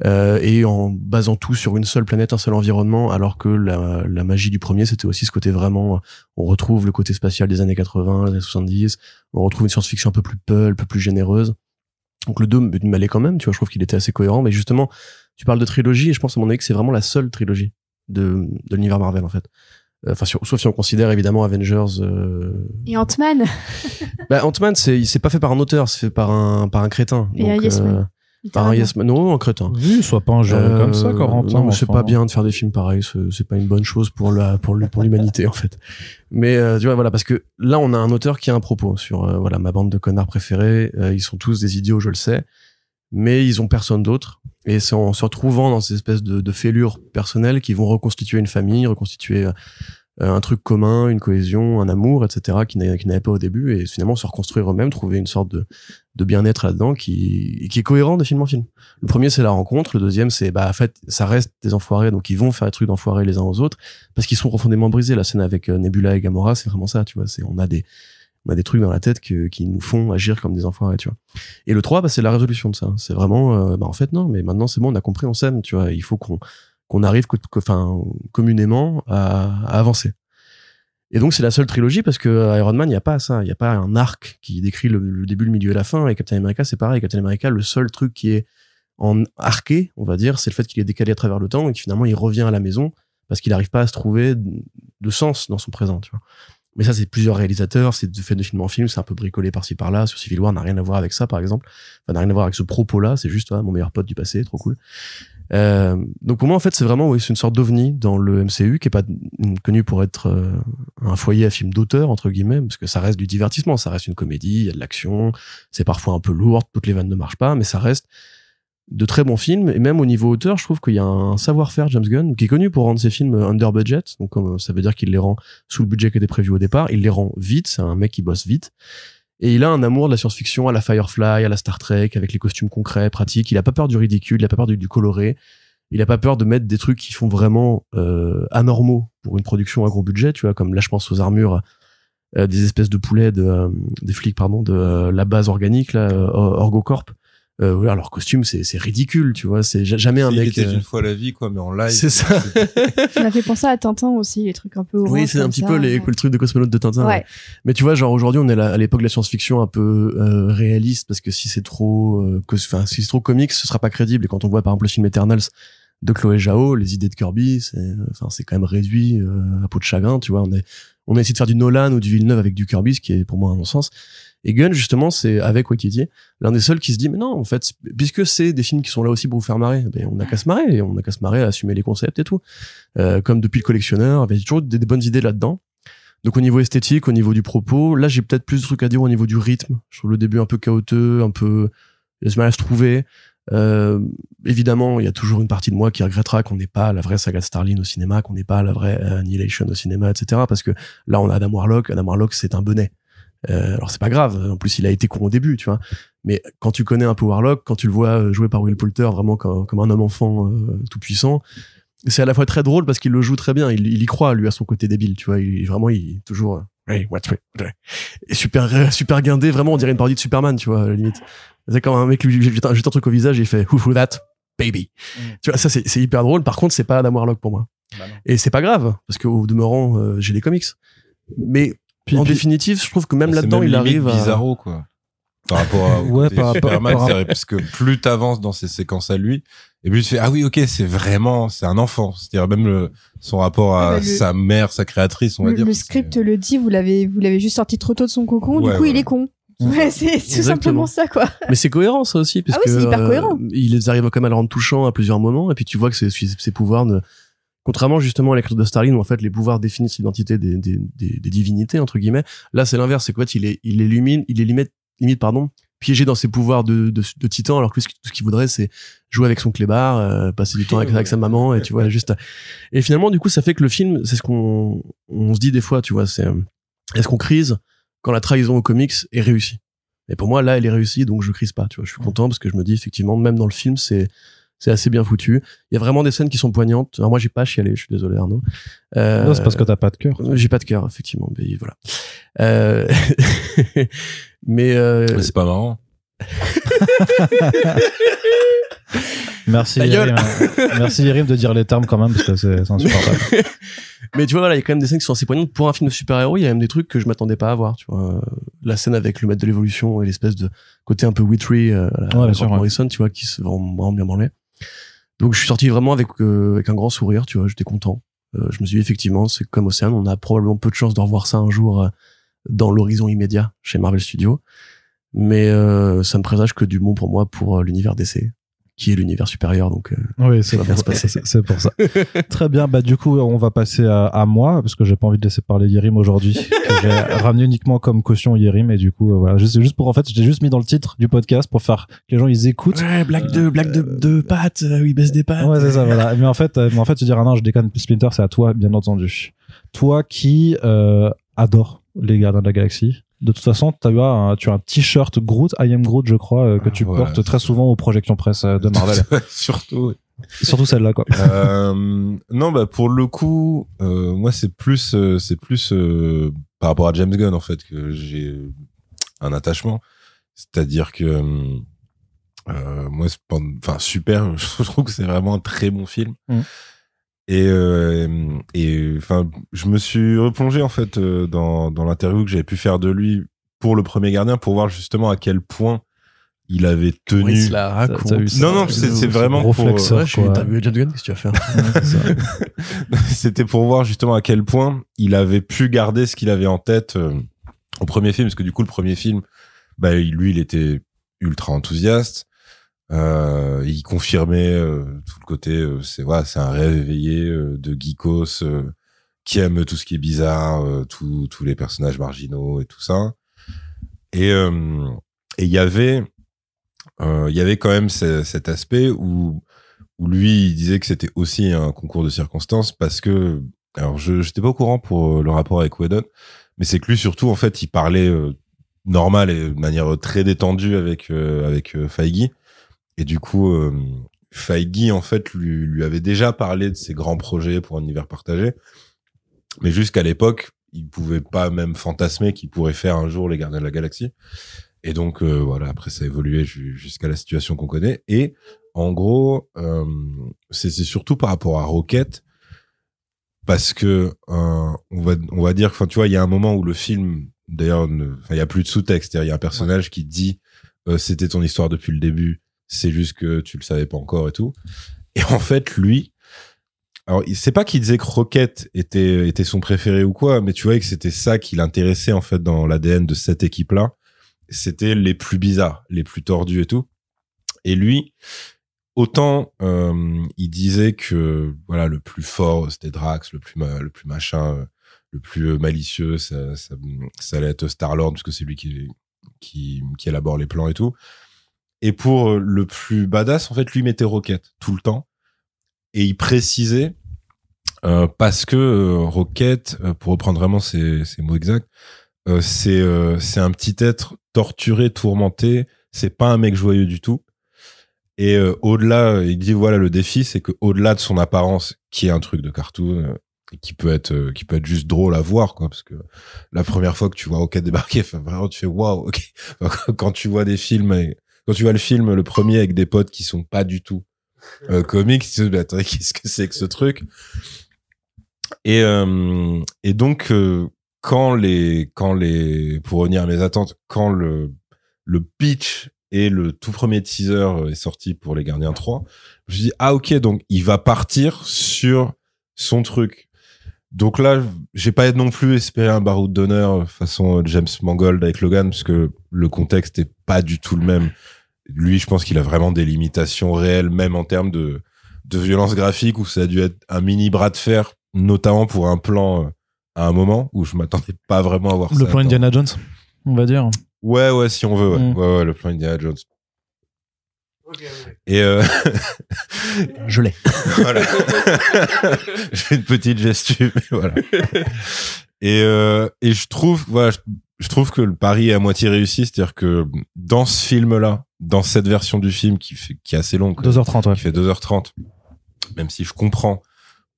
euh, et en basant tout sur une seule planète, un seul environnement, alors que la, la magie du premier, c'était aussi ce côté vraiment, on retrouve le côté spatial des années 80, des années 70, on retrouve une science-fiction un peu plus pulp, un peu plus généreuse. Donc le 2 m'allait quand même, tu vois, je trouve qu'il était assez cohérent, mais justement, tu parles de trilogie, et je pense à mon avis que c'est vraiment la seule trilogie de, de l'univers Marvel, en fait. Euh, enfin, sauf si on considère évidemment Avengers. Euh... Et Ant-Man. bah, Ant-Man, c'est, pas fait par un auteur, c'est fait par un, par un crétin. Et yes. Par un yes man. Non, un crétin. Oui, sois pas un genre Euh, comme ça, Corentin. Non, mais c'est enfin. pas bien de faire des films pareils. C'est c'est pas une bonne chose pour la pour le- pour l'humanité en fait. Mais euh, tu vois voilà parce que là on a un auteur qui a un propos sur euh, voilà ma bande de connards préférés. Euh, ils sont tous des idiots, je le sais, mais ils ont personne d'autre. Et c'est en se retrouvant dans ces espèces de, de fêlures personnelles qui vont reconstituer une famille, reconstituer euh, un truc commun, une cohésion, un amour, etc. qui n'a- qui n'avait pas au début et finalement se reconstruire eux-mêmes, trouver une sorte de de bien-être là-dedans qui qui est cohérent de film en film. Le premier, c'est la rencontre. Le deuxième, c'est, bah, en fait, ça reste des enfoirés, donc ils vont faire des trucs d'enfoirés les uns aux autres, parce qu'ils sont profondément brisés. La scène avec euh, Nebula et Gamora, c'est vraiment ça, tu vois. C'est, on a des, on a des trucs dans la tête que, qui nous font agir comme des enfoirés, tu vois. Et le 3, bah, c'est la résolution de ça. C'est vraiment, euh, bah, en fait, non, mais maintenant, c'est bon, on a compris, on s'aime, tu vois. Il faut qu'on, qu'on arrive, communément à, avancer. Et donc, c'est la seule trilogie parce que euh, Iron Man, il n'y a pas ça. Il n'y a pas un arc qui décrit le, début, le milieu et la fin. Et Captain America, c'est pareil. Captain America, le seul truc qui est en arqué, on va dire, c'est le fait qu'il est décalé à travers le temps et que finalement il revient à la maison parce qu'il n'arrive pas à se trouver de sens dans son présent. Mais ça, c'est plusieurs réalisateurs, c'est fait de film en film, c'est un peu bricolé par-ci par-là. Sur Civil War, n'a rien à voir avec ça, par exemple. Enfin, n'a rien à voir avec ce propos-là, c'est juste, mon meilleur pote du passé, trop cool. Euh, donc pour moi, en fait, c'est vraiment, oui, c'est une sorte d'ovni dans le MCU qui est pas connu pour être euh, un foyer à film d'auteur, entre guillemets, parce que ça reste du divertissement, ça reste une comédie, il y a de l'action, c'est parfois un peu lourd, toutes les vannes ne marchent pas, mais ça reste de très bons films. Et même au niveau auteur je trouve qu'il y a un savoir-faire James Gunn qui est connu pour rendre ses films under budget. Donc comme ça veut dire qu'il les rend sous le budget qui était prévu au départ. Il les rend vite. C'est un mec qui bosse vite et il a un amour de la science-fiction à la Firefly à la Star Trek avec les costumes concrets pratiques. Il a pas peur du ridicule il a pas peur du, coloré. Il a pas peur de mettre des trucs qui font vraiment euh, anormaux pour une production à gros budget tu vois comme là je pense aux armures euh, des espèces de poulets de euh, des flics pardon de la base organique là Orgocorp euh, voilà, leur costume c'est c'est ridicule tu vois c'est ja- jamais un mec était euh, une fois la vie, quoi, mais en live. c'est ça Ça m'a fait penser à Tintin aussi, les trucs un peu orange. oui c'est un petit ça, peu les, ouais. le truc de cosmonaute de Tintin Ouais. mais tu vois genre aujourd'hui on est là, à l'époque de la science-fiction un peu euh, réaliste parce que si c'est trop euh, enfin si c'est trop comics ce sera pas crédible et quand on voit par exemple le film Eternals de Chloé Zhao les idées de Kirby c'est enfin c'est quand même réduit euh, à peau de chagrin tu vois on est on a essayé de faire du Nolan ou du Villeneuve avec du Kirby ce qui est pour moi un non-sens et Gunn justement c'est avec Waititi l'un des seuls qui se dit mais non en fait puisque c'est des films qui sont là aussi pour vous faire marrer ben on a qu'à se marrer et on a qu'à se marrer à assumer les concepts et tout euh, comme depuis le collectionneur il y a toujours des, bonnes idées là-dedans donc au niveau esthétique, au niveau du propos, là j'ai peut-être plus de trucs à dire au niveau du rythme. Je trouve le début un peu chaotique, un peu a du mal à se trouver. Euh, évidemment, il y a toujours une partie de moi qui regrettera qu'on n'ait pas la vraie saga de au cinéma, qu'on n'ait pas la vraie euh, Annihilation au cinéma, etc. Parce que là, on a Adam Warlock. Adam Warlock, c'est un bonnet. Euh, alors c'est pas grave. En plus, il a été con au début, tu vois. Mais quand tu connais un peu Warlock, quand tu le vois euh, joué par Will Poulter, vraiment comme, comme un homme enfant euh, tout puissant, c'est à la fois très drôle parce qu'il le joue très bien. Il, il y croit lui à son côté débile, tu vois. Il vraiment, il toujours. euh, Hey, what's. Et super, euh, super guindé. Vraiment, on dirait une parodie de Superman, tu vois, à la limite. C'est quand un mec lui jette un, jette un truc au visage et il fait Who that baby? Tu vois, ça c'est c'est hyper drôle. Par contre, c'est pas Adam Warlock pour moi. Bah. Et c'est pas grave parce qu'au demeurant, euh, j'ai des comics. Mais Puis- en puis- définitive, je trouve que même C'est là-dedans, il arrive à. bizarro, quoi. Par rapport à, au Ouais, par Superman, par c'est parce que plus t'avances dans ces séquences à lui, et puis tu fais, ah oui, ok, c'est vraiment, c'est un enfant. C'est-à-dire même le, son rapport à Ah bah, le- sa mère, sa créatrice, on va Le, dire. le c'est- script le dit, vous l'avez, vous l'avez juste sorti trop tôt de son cocon, Ouais, du coup il est con. Mm. Ouais, c'est tout simplement ça, quoi. Mais c'est cohérent ça aussi, parce Ah oui, que c'est hyper cohérent. ils arrivent quand même à le rendre touchant à plusieurs moments, et puis tu vois que ses, ses pouvoirs ne, contrairement justement à l'écriture de Starling où en fait les pouvoirs définissent l'identité des, des, des, des divinités entre guillemets, là c'est l'inverse, c'est fait il est, il illumine, il est limite, limite pardon, piégé dans ses pouvoirs de, de, de titan, alors que tout ce qu'il voudrait c'est jouer avec son clébard, euh, passer du temps avec, avec sa maman, et tu vois juste. Et finalement du coup ça fait que le film, c'est ce qu'on on se dit des fois, tu vois, c'est euh, est-ce qu'on crise quand la trahison aux comics est réussie? Et pour moi, là, elle est réussie, donc je crise pas. Tu vois, je suis content parce que je me dis effectivement, même dans le film, c'est c'est assez bien foutu. Il y a vraiment des scènes qui sont poignantes. Alors moi, j'ai pas chialé. Je suis désolé, Arnaud. Euh, Non, c'est parce que t'as pas de cœur. j'ai pas de cœur, effectivement. Mais voilà. Euh... mais euh... Mais c'est pas marrant. Merci. Yerim. Merci Yerim de dire les termes quand même parce que c'est c'est insupportable. Mais tu vois, voilà, il y a quand même des scènes qui sont assez poignantes. Pour un film de super-héros, il y a même des trucs que je m'attendais pas à voir. Tu vois, Euh, la scène avec le maître de l'évolution et l'espèce de côté un peu witchery, euh, à la- bien à sûr, ouais. Morrison, tu vois, qui se vraiment, vraiment bien branlé. Donc je suis sorti vraiment avec euh, avec un grand sourire, tu vois, j'étais content. Euh, je me suis dit effectivement, c'est comme Océane, on a probablement peu de chance de revoir ça un jour euh, dans l'horizon immédiat chez Marvel Studios. Mais ça me présage que du bon pour moi pour l'univers DC, qui est l'univers supérieur. Donc euh, Oui, c'est pour, pour ça. Très bien. Bah, du coup, on va passer à, à moi, parce que j'ai pas envie de laisser parler Yerim aujourd'hui, que j'ai ramené uniquement comme caution Yerim, et du coup, euh, voilà. Juste, juste pour, en fait, je l'ai juste mis dans le titre du podcast pour faire que les gens, ils écoutent. ouais, blague de blague de, de pattes, euh, il baisse des pattes. Ouais, c'est ça, voilà. Mais en fait, euh, mais en fait, tu diras, non, je déconne, Splinter, c'est à toi, bien entendu. Toi qui, euh, adore les Gardiens de la Galaxie. De toute façon, tu as un, tu as un t-shirt Groot, I am Groot, je crois, euh, que tu Ouais, portes très souvent aux projections presse euh, de Marvel. Surtout. oui. Surtout celle-là, quoi. Euh, non, bah pour le coup, euh, moi c'est plus, euh, c'est plus par rapport à James Gunn en fait que j'ai un attachement. C'est-à-dire que, moi, enfin super, je trouve que c'est vraiment un très bon film. Mm. Et euh, et enfin, je me suis replongé en fait euh, dans dans l'interview que j'avais pu faire de lui pour le premier gardien pour voir justement à quel point il avait tenu. Oui, il se la raconte. T'as- t'as vu ça Non, non, c'est c'est vraiment gros pour. flexeur. Ouais, je suis, quoi. t'as vu James Gunn, qu'est-ce que tu vas faire Ouais. C'était pour voir justement à quel point il avait pu garder ce qu'il avait en tête euh, au premier film, parce que du coup le premier film, bah lui il était ultra enthousiaste, euh, il confirmait euh, tout le côté, euh, c'est voilà, c'est un rêve éveillé de geekos qui aime tout ce qui est bizarre, tous tous les personnages marginaux et tout ça. Et et il y avait il y avait quand même ce- cet aspect où où lui il disait que c'était aussi un concours de circonstances parce que alors je j'étais pas au courant pour le rapport avec Whedon mais c'est que lui surtout en fait il parlait normal et de manière très détendue avec avec Feige et du coup euh, Feige en fait lui lui avait déjà parlé de ses grands projets pour un univers partagé. Mais jusqu'à l'époque il pouvait pas même fantasmer qu'il pourrait faire un jour les Gardiens de la Galaxie. Et donc euh, voilà après ça a évolué ju- jusqu'à la situation qu'on connaît. Et en gros, euh, c'est surtout par rapport à Rocket, parce que euh, on va on va dire, enfin tu vois, il y a un moment où le film, d'ailleurs, il y a plus de sous-texte, il y a un personnage qui dit euh, c'était ton histoire depuis le début, c'est juste que tu le savais pas encore et tout. Et en fait, lui, alors c'est pas qu'il disait que Rocket était était son préféré ou quoi, mais tu vois que c'était ça qui l'intéressait en fait dans l'ADN de cette équipe-là. C'était les plus bizarres, les plus tordus et tout. Et lui, autant euh, il disait que voilà le plus fort c'était Drax, le plus le plus machin, euh, le plus euh, malicieux ça, ça, ça allait être Star Lord parce que c'est lui qui, qui qui élabore les plans et tout. Et pour euh, le plus badass en fait lui mettait Rocket tout le temps et il précisait euh, parce que euh, Rocket, pour reprendre vraiment ses, mots exacts, c'est un petit être torturé, tourmenté. C'est pas un mec joyeux du tout. Et au-delà, il dit voilà le défi, c'est que au-delà de son apparence, qui est un truc de cartoon, qui peut être qui peut être juste drôle à voir quoi, parce que la première fois que tu vois Rocket débarquer, vraiment tu fais waouh. ok. quand tu vois des films, quand tu vois le film, le premier avec des potes qui sont pas du tout euh, comics, tu te dis mais attends, qu'est-ce que c'est que ce truc? Et euh, et donc euh, quand les quand les pour revenir à mes attentes, quand le le pitch et le tout premier teaser est sorti pour les Gardiens 3, je me dit ah ok donc il va partir sur son truc. Donc là, j'ai pas non plus espéré un baroud d'honneur façon James Mangold avec Logan parce que le contexte est pas du tout le même. Lui, je pense qu'il a vraiment des limitations réelles, même en termes de de violence graphique où ça a dû être un mini bras de fer, notamment pour un plan euh, à un moment où je m'attendais pas vraiment à voir ça. Le plan Indiana Jones, on va dire. Ouais, ouais, si on veut, ouais. Mm. Ouais, ouais, le plan Indiana Jones. Et euh, Je l'ai. voilà. je fais une petite gestu, mais voilà. Et, euh, et je trouve, voilà, je, je trouve que le pari est à moitié réussi, c'est-à-dire que dans ce film-là, dans cette version du film qui fait, qui est assez longue, quand même, 2h30, ouais. qui fait 2h30, même si je comprends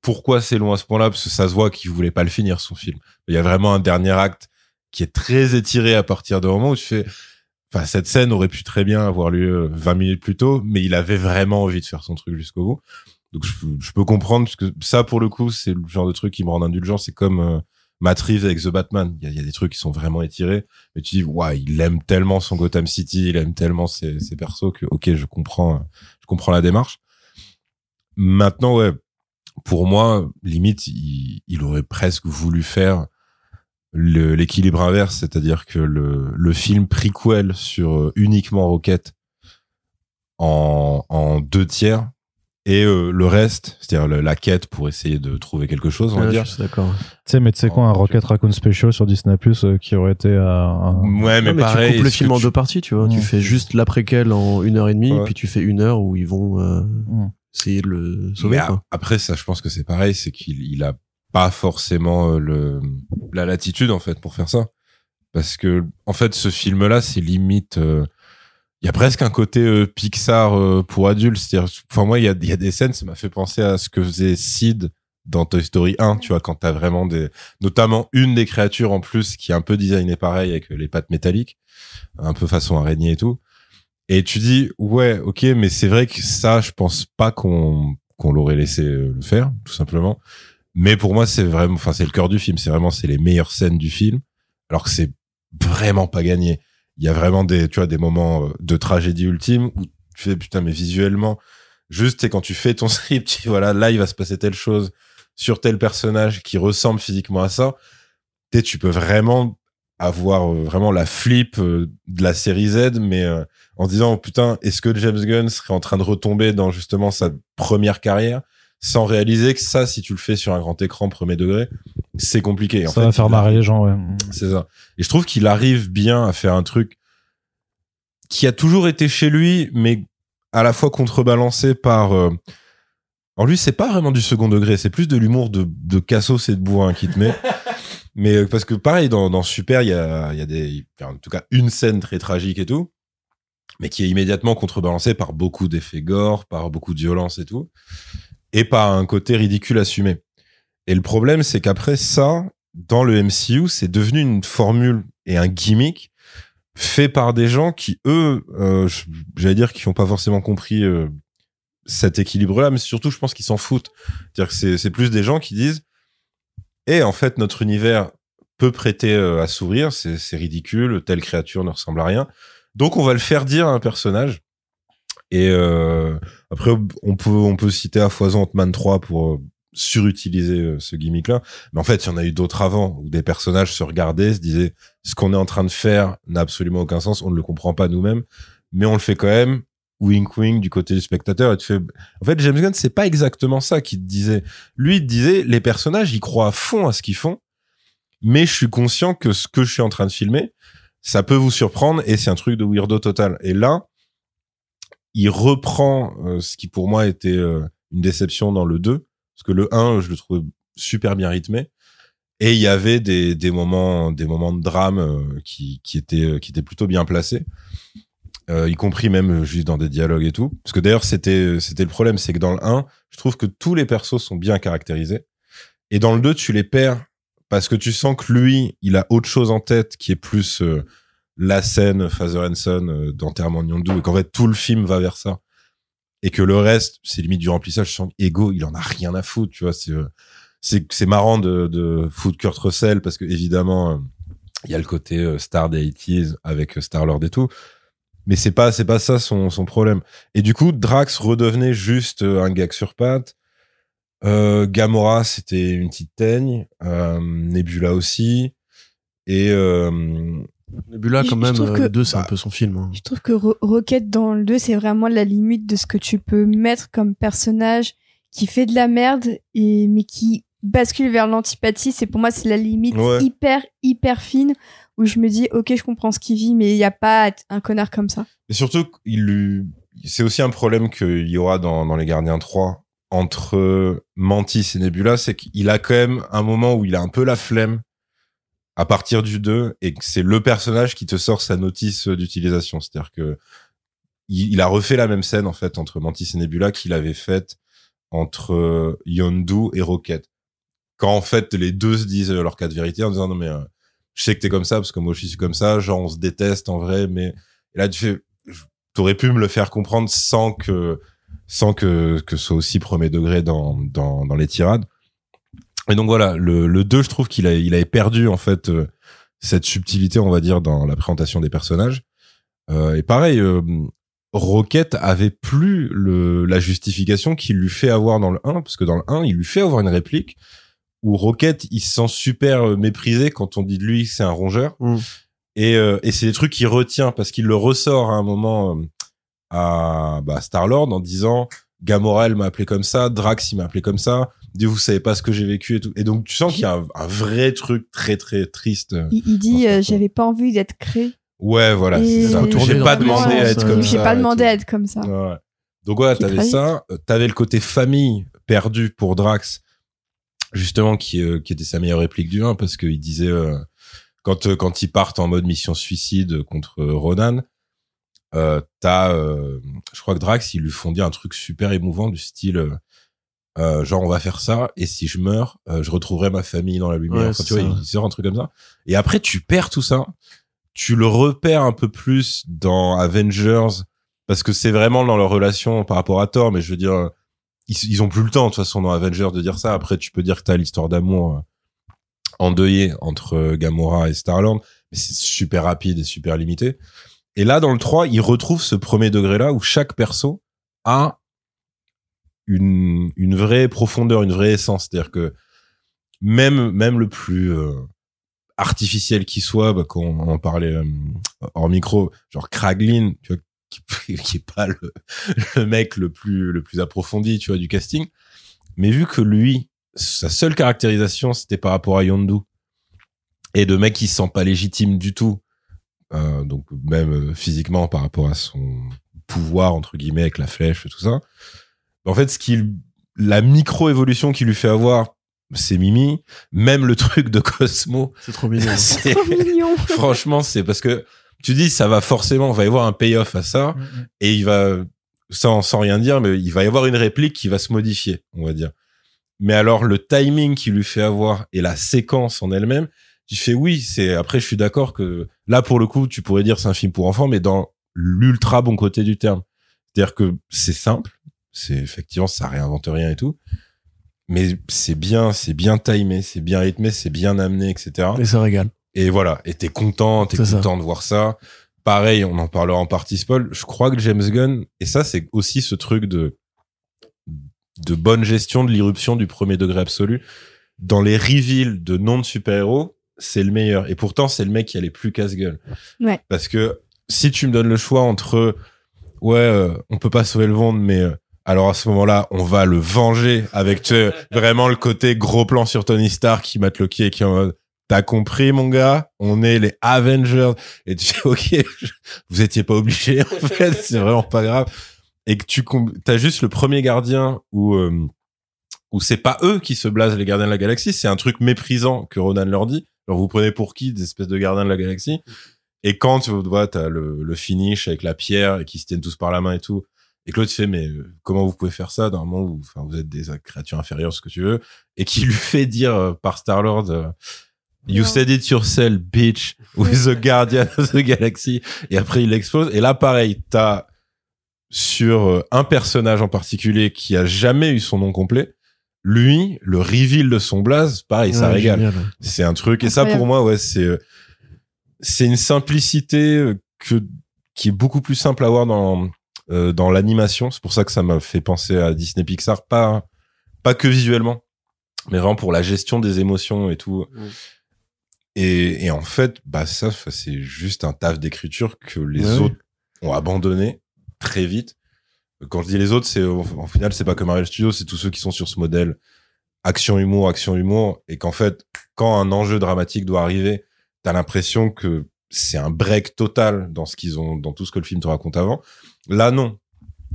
pourquoi c'est long à ce point-là, parce que ça se voit qu'il voulait pas le finir, son film. Il y a vraiment un dernier acte qui est très étiré à partir du moment où tu fais, enfin cette scène aurait pu très bien avoir lieu 20 minutes plus tôt, mais il avait vraiment envie de faire son truc jusqu'au bout. Donc je, peux- je peux comprendre parce que ça pour le coup c'est le genre de truc qui me rend indulgent. C'est comme euh, Matt Reeves avec The Batman. Il y a, des trucs qui sont vraiment étirés, mais tu dis ouais il aime tellement son Gotham City, il aime tellement ses, ses persos que ok je comprends, je comprends la démarche. Maintenant ouais, pour moi limite il, aurait presque voulu faire l'équilibre inverse, c'est-à-dire que le, le film prequel sur euh, uniquement Rocket en deux tiers et euh, le reste, c'est-à-dire la quête pour essayer de trouver quelque chose, on va Ouais, dire. d'accord. Tu sais, mais tu sais quoi, un Rocket Raccoon Special sur Disney Plus euh, qui aurait été euh, un- Ouais, mais, Non, mais pareil. tu coupes le film en tu- deux parties, tu vois. Tu fais juste l'après-quel en une heure et demie, Ouais. puis tu fais une heure où ils vont euh, essayer de le sauver. quoi. après ça, je pense que c'est pareil, c'est qu'il il a pas forcément euh, le la latitude en fait pour faire ça, parce que en fait ce film-là, c'est limite. Il y a presque un côté euh, Pixar euh, pour adultes. C'est-à-dire, enfin moi, il y a, y a des scènes, ça m'a fait penser à ce que faisait Sid dans Toy Story 1, tu vois, quand t'as vraiment des, notamment une des créatures en plus qui est un peu designée pareil avec les pattes métalliques, un peu façon araignée et tout. Et tu dis, ouais, ok, mais c'est vrai que ça, je pense pas qu'on qu'on l'aurait laissé euh, le faire, tout simplement. Mais pour moi, c'est vraiment, enfin, c'est le cœur du film. C'est vraiment, c'est les meilleures scènes du film, alors que c'est vraiment pas gagné. Il y a vraiment des, tu vois, des moments euh, de tragédie ultime où tu fais putain, mais visuellement, juste, c'est quand tu fais ton script, tu voilà, là, il va se passer telle chose sur tel personnage qui ressemble physiquement à ça. Tu tu peux vraiment avoir euh, vraiment la flip euh, de la série Z, mais en disant, putain, est-ce que James Gunn serait en train de retomber dans justement sa première carrière? Sans réaliser que ça, si tu le fais sur un grand écran premier degré, c'est compliqué. En ça fait, va faire marrer les gens, ouais. c'est ça. Et je trouve qu'il arrive bien à faire un truc qui a toujours été chez lui, mais à la fois contrebalancé par. Euh... En lui, c'est pas vraiment du second degré, c'est plus de l'humour de, de Cassos et de Bourrin qui te met. mais euh, parce que pareil, dans, dans Super, il y a, y a des, il y a en tout cas une scène très tragique et tout, mais qui est immédiatement contrebalancée par beaucoup d'effets gore, par beaucoup de violence et tout, et par un côté ridicule assumé. Et le problème, c'est qu'après ça, dans le MCU, c'est devenu une formule et un gimmick fait par des gens qui, eux, euh, j'allais dire qu'ils n'ont pas forcément compris euh, cet équilibre-là, mais surtout, je pense qu'ils s'en foutent. C'est- plus des gens qui disent Et en fait, notre univers peut prêter euh, à sourire, c'est ridicule, telle créature ne ressemble à rien. Donc, on va le faire dire à un personnage. Et euh, après, on peut, on peut citer à foison Ant-Man 3 pour euh, surutiliser euh, ce gimmick-là. Mais en fait, il y en a eu d'autres avant, où des personnages se regardaient, se disaient ce qu'on est en train de faire n'a absolument aucun sens, on ne le comprend pas nous-mêmes, mais on le fait quand même, wink wink du côté du spectateur. En fait, James Gunn, c'est pas exactement ça qu'il te disait. Lui, il te disait, les personnages, ils croient à fond à ce qu'ils font, mais je suis conscient que ce que je suis en train de filmer, ça peut vous surprendre et c'est un truc de weirdo total. Et là, il reprend euh, ce qui pour moi était euh, une déception dans le 2, parce que le 1, je le trouve super bien rythmé. Et il y avait des, moments, de drame euh, qui, étaient, plutôt bien placés, y compris même juste dans des dialogues et tout. Parce que d'ailleurs, c'était, le problème, c'est que dans le 1, je trouve que tous les persos sont bien caractérisés. Et dans le 2, tu les perds parce que tu sens que lui, il a autre chose en tête qui est plus la scène Father and Son euh, d'enterrement de Yondu et qu'en fait tout le film va vers ça. Et que le reste, c'est limite du remplissage. Je sens qu'Ego, il en a rien à foutre, tu vois. C'est, euh, c'est, marrant de, de foutre Kurt Russell parce que évidemment, euh, il y a le côté star des 80s avec Star-Lord et tout. Mais c'est pas, c'est pas ça son, son problème. Et du coup, Drax redevenait juste un gag sur pattes. Gamora, c'était une petite teigne. Euh, Nebula aussi. Et Nebula, quand même, euh, que- le 2, c'est un bah, peu son film. hein. Je trouve que Ro- Rocket dans le 2, c'est vraiment la limite de ce que tu peux mettre comme personnage qui fait de la merde et mais qui bascule vers l'antipathie. C'est pour moi c'est la limite Ouais. hyper hyper fine où je me dis ok je comprends ce qu'il vit mais il y a pas un connard comme ça. Et surtout, il c'est aussi un problème qu'il y aura dans, dans Les Gardiens 3 entre Mantis et Nebula, c'est qu'il a quand même un moment où il a un peu la flemme à partir du 2 et que c'est le personnage qui te sort sa notice d'utilisation. C'est-à-dire que il, a refait la même scène en fait entre Mantis et Nebula qu'il avait faite entre Yondu et Rocket. Quand en fait les deux se disent leur cas de vérité en disant non mais euh, je sais que t'es comme ça parce que moi je suis comme ça, genre on se déteste en vrai, mais là, tu fais, t'aurais pu me le faire comprendre sans que, sans que, que ce soit aussi premier degré dans, dans, dans les tirades. Et donc voilà, le, le 2, je trouve qu'il a, il avait perdu, en fait, euh, cette subtilité, on va dire, dans la présentation des personnages. Euh, et pareil, euh, Rocket avait plus le, la justification qu'il lui fait avoir dans le 1, parce que dans le 1, il lui fait avoir une réplique où Rocket, il se sent super euh, méprisé quand on dit de lui que c'est un rongeur. Mm. Et, euh, et c'est des trucs qu'il retient parce qu'il le ressort à un moment euh, à bah, Star-Lord en disant Gamora, elle m'a appelé comme ça, Drax, il m'a appelé comme ça. Dieu, vous savez pas ce que j'ai vécu et tout. Et donc, tu sens qu'il y a un, un vrai truc très, très triste. Il, il Dans dit euh, j'avais pas envie d'être créé. Ouais, voilà, c'est ça. J'ai pas demandé à être euh, comme ça. J'ai pas demandé à être comme ça. Ouais. Donc est t'avais ça. Euh, T'avais le côté famille perdu pour Drax, justement, qui, euh, qui était sa meilleure réplique du 1, parce qu'il disait, euh, quand, euh, quand ils partent en mode mission suicide contre euh, Ronan, euh, t'as, euh, je crois que Drax, ils lui font dire un truc super émouvant du style, euh, euh, genre on va faire ça, et si je meurs, euh, je retrouverai ma famille dans la lumière. Ouais, Enfin, c'est tu vois, il sort un truc comme ça. Et après, tu perds tout ça. Tu le repères un peu plus dans Avengers, parce que c'est vraiment dans leur relation par rapport à Thor, mais je veux dire, ils, ils ont plus le temps, de toute façon, dans Avengers de dire ça. Après, tu peux dire que t'as l'histoire d'amour euh, endeuillée entre euh, Gamora et Star-Lord, mais c'est super rapide et super limité. Et là, dans le 3, ils retrouvent ce premier degré-là où chaque perso a une, une vraie profondeur, une vraie essence. C'est-à-dire que même, même le plus euh, artificiel qui soit, bah, quand on en parlait euh, hors micro, genre Kraglin, tu vois, qui, qui est pas le, le mec le plus, le plus approfondi, tu vois, du casting. Mais vu que lui, sa seule caractérisation, c'était par rapport à Yondu, et de mec qui se sent pas légitime du tout, euh, donc même euh, physiquement par rapport à son pouvoir entre guillemets avec la flèche tout ça. En fait, ce qu'il, la micro évolution qu'il lui fait avoir, c'est Mimi. Même le truc de Cosmo, C'est trop mignon. c'est Trop mignon. franchement, c'est parce que tu dis ça va forcément, va y avoir un payoff à ça et il va sans sans rien dire, mais il va y avoir une réplique qui va se modifier, on va dire. Mais alors le timing qu'il lui fait avoir et la séquence en elle-même, tu fais oui, c'est après je suis d'accord que là pour le coup, tu pourrais dire c'est un film pour enfants mais dans l'ultra bon côté du terme. C'est-à-dire que c'est simple, c'est effectivement ça réinvente rien et tout. Mais c'est bien, c'est bien timé, c'est bien rythmé, c'est bien amené, etc. Et ça régale. Et voilà, et t'es content, t'es ça. content de voir ça. Pareil, on en parlera en partie spoil. Je crois que James Gunn, et ça c'est aussi ce truc de de bonne gestion de l'irruption du premier degré absolu. Dans les reveals de noms de super-héros, c'est le meilleur. Et pourtant, c'est le mec qui a les plus casse-gueule. Ouais. Parce que si tu me donnes le choix entre ouais, euh, on peut pas sauver le monde, mais euh, alors à ce moment-là, on va le venger avec vraiment le côté gros plan sur Tony Stark qui mate le qui est en mode T'as compris, mon gars? On est les Avengers. Et tu fais, OK, vous étiez pas obligé, en fait. C'est vraiment pas grave. Et que tu, t'as juste le premier gardien où, euh, où c'est pas eux qui se blasent les gardiens de la galaxie. C'est un truc méprisant que Ronan leur dit. Alors, vous prenez pour qui des espèces de gardiens de la galaxie? Et quand tu vois, t'as le, le finish avec la pierre et qui se tiennent tous par la main et tout. Et l'autre fait, mais euh, comment vous pouvez faire ça? Dans un moment où, enfin, vous êtes des créatures inférieures, ce que tu veux. Et qui lui fait dire euh, par Star-Lord, euh, You Non. said it yourself, bitch, with the Guardian of the Galaxy. Et après, il explose. Et là, pareil, t'as sur euh, un personnage en particulier qui a jamais eu son nom complet. Lui, le reveal de son blaze, pareil, ça régale. C'est un truc. Et ça, pour moi, ouais, c'est, euh, c'est une simplicité euh, que, qui est beaucoup plus simple à voir dans, euh, dans l'animation. C'est pour ça que ça m'a fait penser à Disney Pixar. Pas, pas que visuellement, mais vraiment pour la gestion des émotions et tout. Mm. Et, et en fait, bah, ça, c'est juste un taf d'écriture que les Ouais. autres ont abandonné très vite. Quand je dis les autres, c'est, au final, c'est pas que Marvel Studios, c'est tous ceux qui sont sur ce modèle action humour, action humour, et qu'en fait, quand un enjeu dramatique doit arriver, t'as l'impression que c'est un break total dans ce qu'ils ont, dans tout ce que le film te raconte avant. Là, non.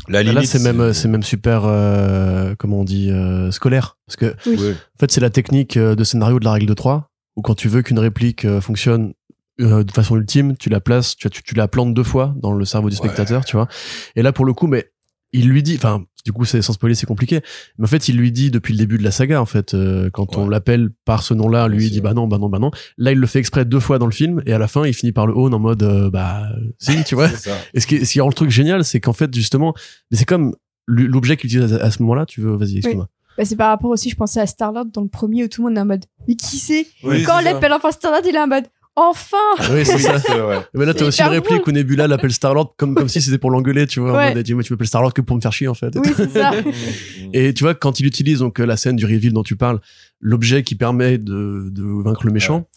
La Là, c'est même, c'est même super, euh, comment on dit, euh, scolaire. Parce que, Oui. En fait, c'est la technique euh, de scénario de la règle de 3, où quand tu veux qu'une réplique euh, fonctionne euh, de façon ultime, tu la places, tu, tu, tu la plantes deux fois dans le cerveau du Ouais. spectateur, tu vois. Et là, pour le coup, mais il lui dit, enfin, du coup, c'est sans spoiler, c'est compliqué. Mais en fait, il lui dit depuis le début de la saga, en fait, euh, quand on l'appelle par ce nom-là, lui il dit bah non, bah non, bah non. Là, il le fait exprès deux fois dans le film, et à la fin, il finit par le own en mode euh, bah si, tu vois. C'est ça. Et ce qui, ce qui rend le truc génial, c'est qu'en fait, justement, mais c'est comme l'objet qu'il utilise à, à ce moment-là. Tu veux, vas-y, excuse-moi. Bah, c'est par rapport aussi, je pensais à Starlord dans le premier où tout le monde est en mode Mais qui c'est? Oui, Quand on l'appelle enfin Starlord, il est en mode Enfin Oui, c'est Oui, ça. c'est vrai. Mais là, t'as aussi une réplique où Nebula l'appelle Starlord comme, comme si c'était pour l'engueuler, tu vois. en Ouais. mode, tu tu m'appelles Starlord que pour me faire chier, en fait. Oui, c'est ça. Et tu vois, quand il utilise donc la scène du reveal dont tu parles, l'objet qui permet de, de vaincre le méchant.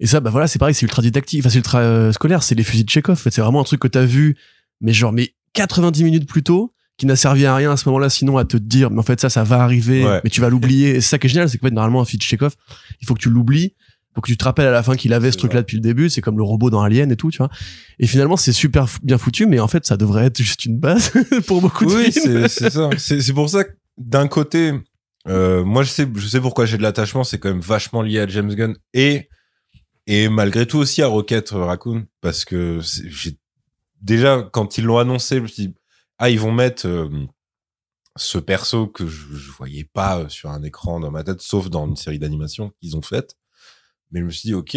Et ça, bah voilà, c'est pareil, c'est ultra didactique, enfin c'est ultra euh, scolaire, c'est les fusils de Chekhov. En fait, c'est vraiment un truc que t'as vu, mais genre mais 90 minutes plus tôt, qui n'a servi à rien à ce moment-là, sinon à te dire, mais en fait ça, ça va arriver, Ouais. mais tu vas l'oublier. Et c'est ça qui est génial, c'est que en fait, normalement un fusil de Chekhov, il faut que tu l'oublies. Faut que tu te rappelles à la fin qu'il avait ce truc-là depuis le début, c'est comme le robot dans Alien et tout, tu vois. Et finalement, c'est super bien foutu, mais en fait, ça devrait être juste une base pour beaucoup de Oui, films. c'est c'est ça. C'est pour ça que d'un côté, euh, moi je sais, je sais pourquoi j'ai de l'attachement. C'est quand même vachement lié à James Gunn et et malgré tout aussi à Rocket Raccoon parce que j'ai déjà quand ils l'ont annoncé, je me suis dit ah ils vont mettre euh, ce perso que je, je voyais pas euh, sur un écran dans ma tête, sauf dans une série d'animation qu'ils ont faite. Mais je me suis dit ok.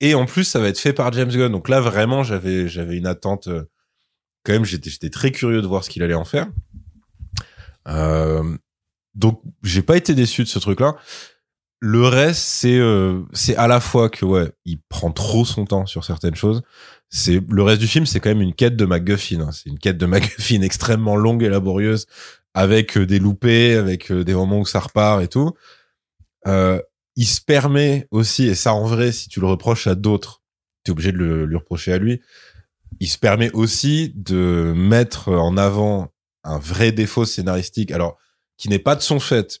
Et en plus, ça va être fait par James Gunn. Donc là, vraiment, j'avais j'avais une attente. euh, quand même, j'étais j'étais très curieux de voir ce qu'il allait en faire. Euh, donc, j'ai pas été déçu de ce truc-là. Le reste, c'est euh, c'est à la fois que ouais, il prend trop son temps sur certaines choses. C'est le reste du film, c'est quand même une quête de MacGuffin. hein. C'est une quête de MacGuffin extrêmement longue et laborieuse, avec euh, des loupés, avec des moments où ça repart et tout. Euh, il se permet aussi, et ça en vrai, si tu le reproches à d'autres, t'es obligé de le, lui reprocher à lui. Il se permet aussi de mettre en avant un vrai défaut scénaristique, alors qui n'est pas de son fait,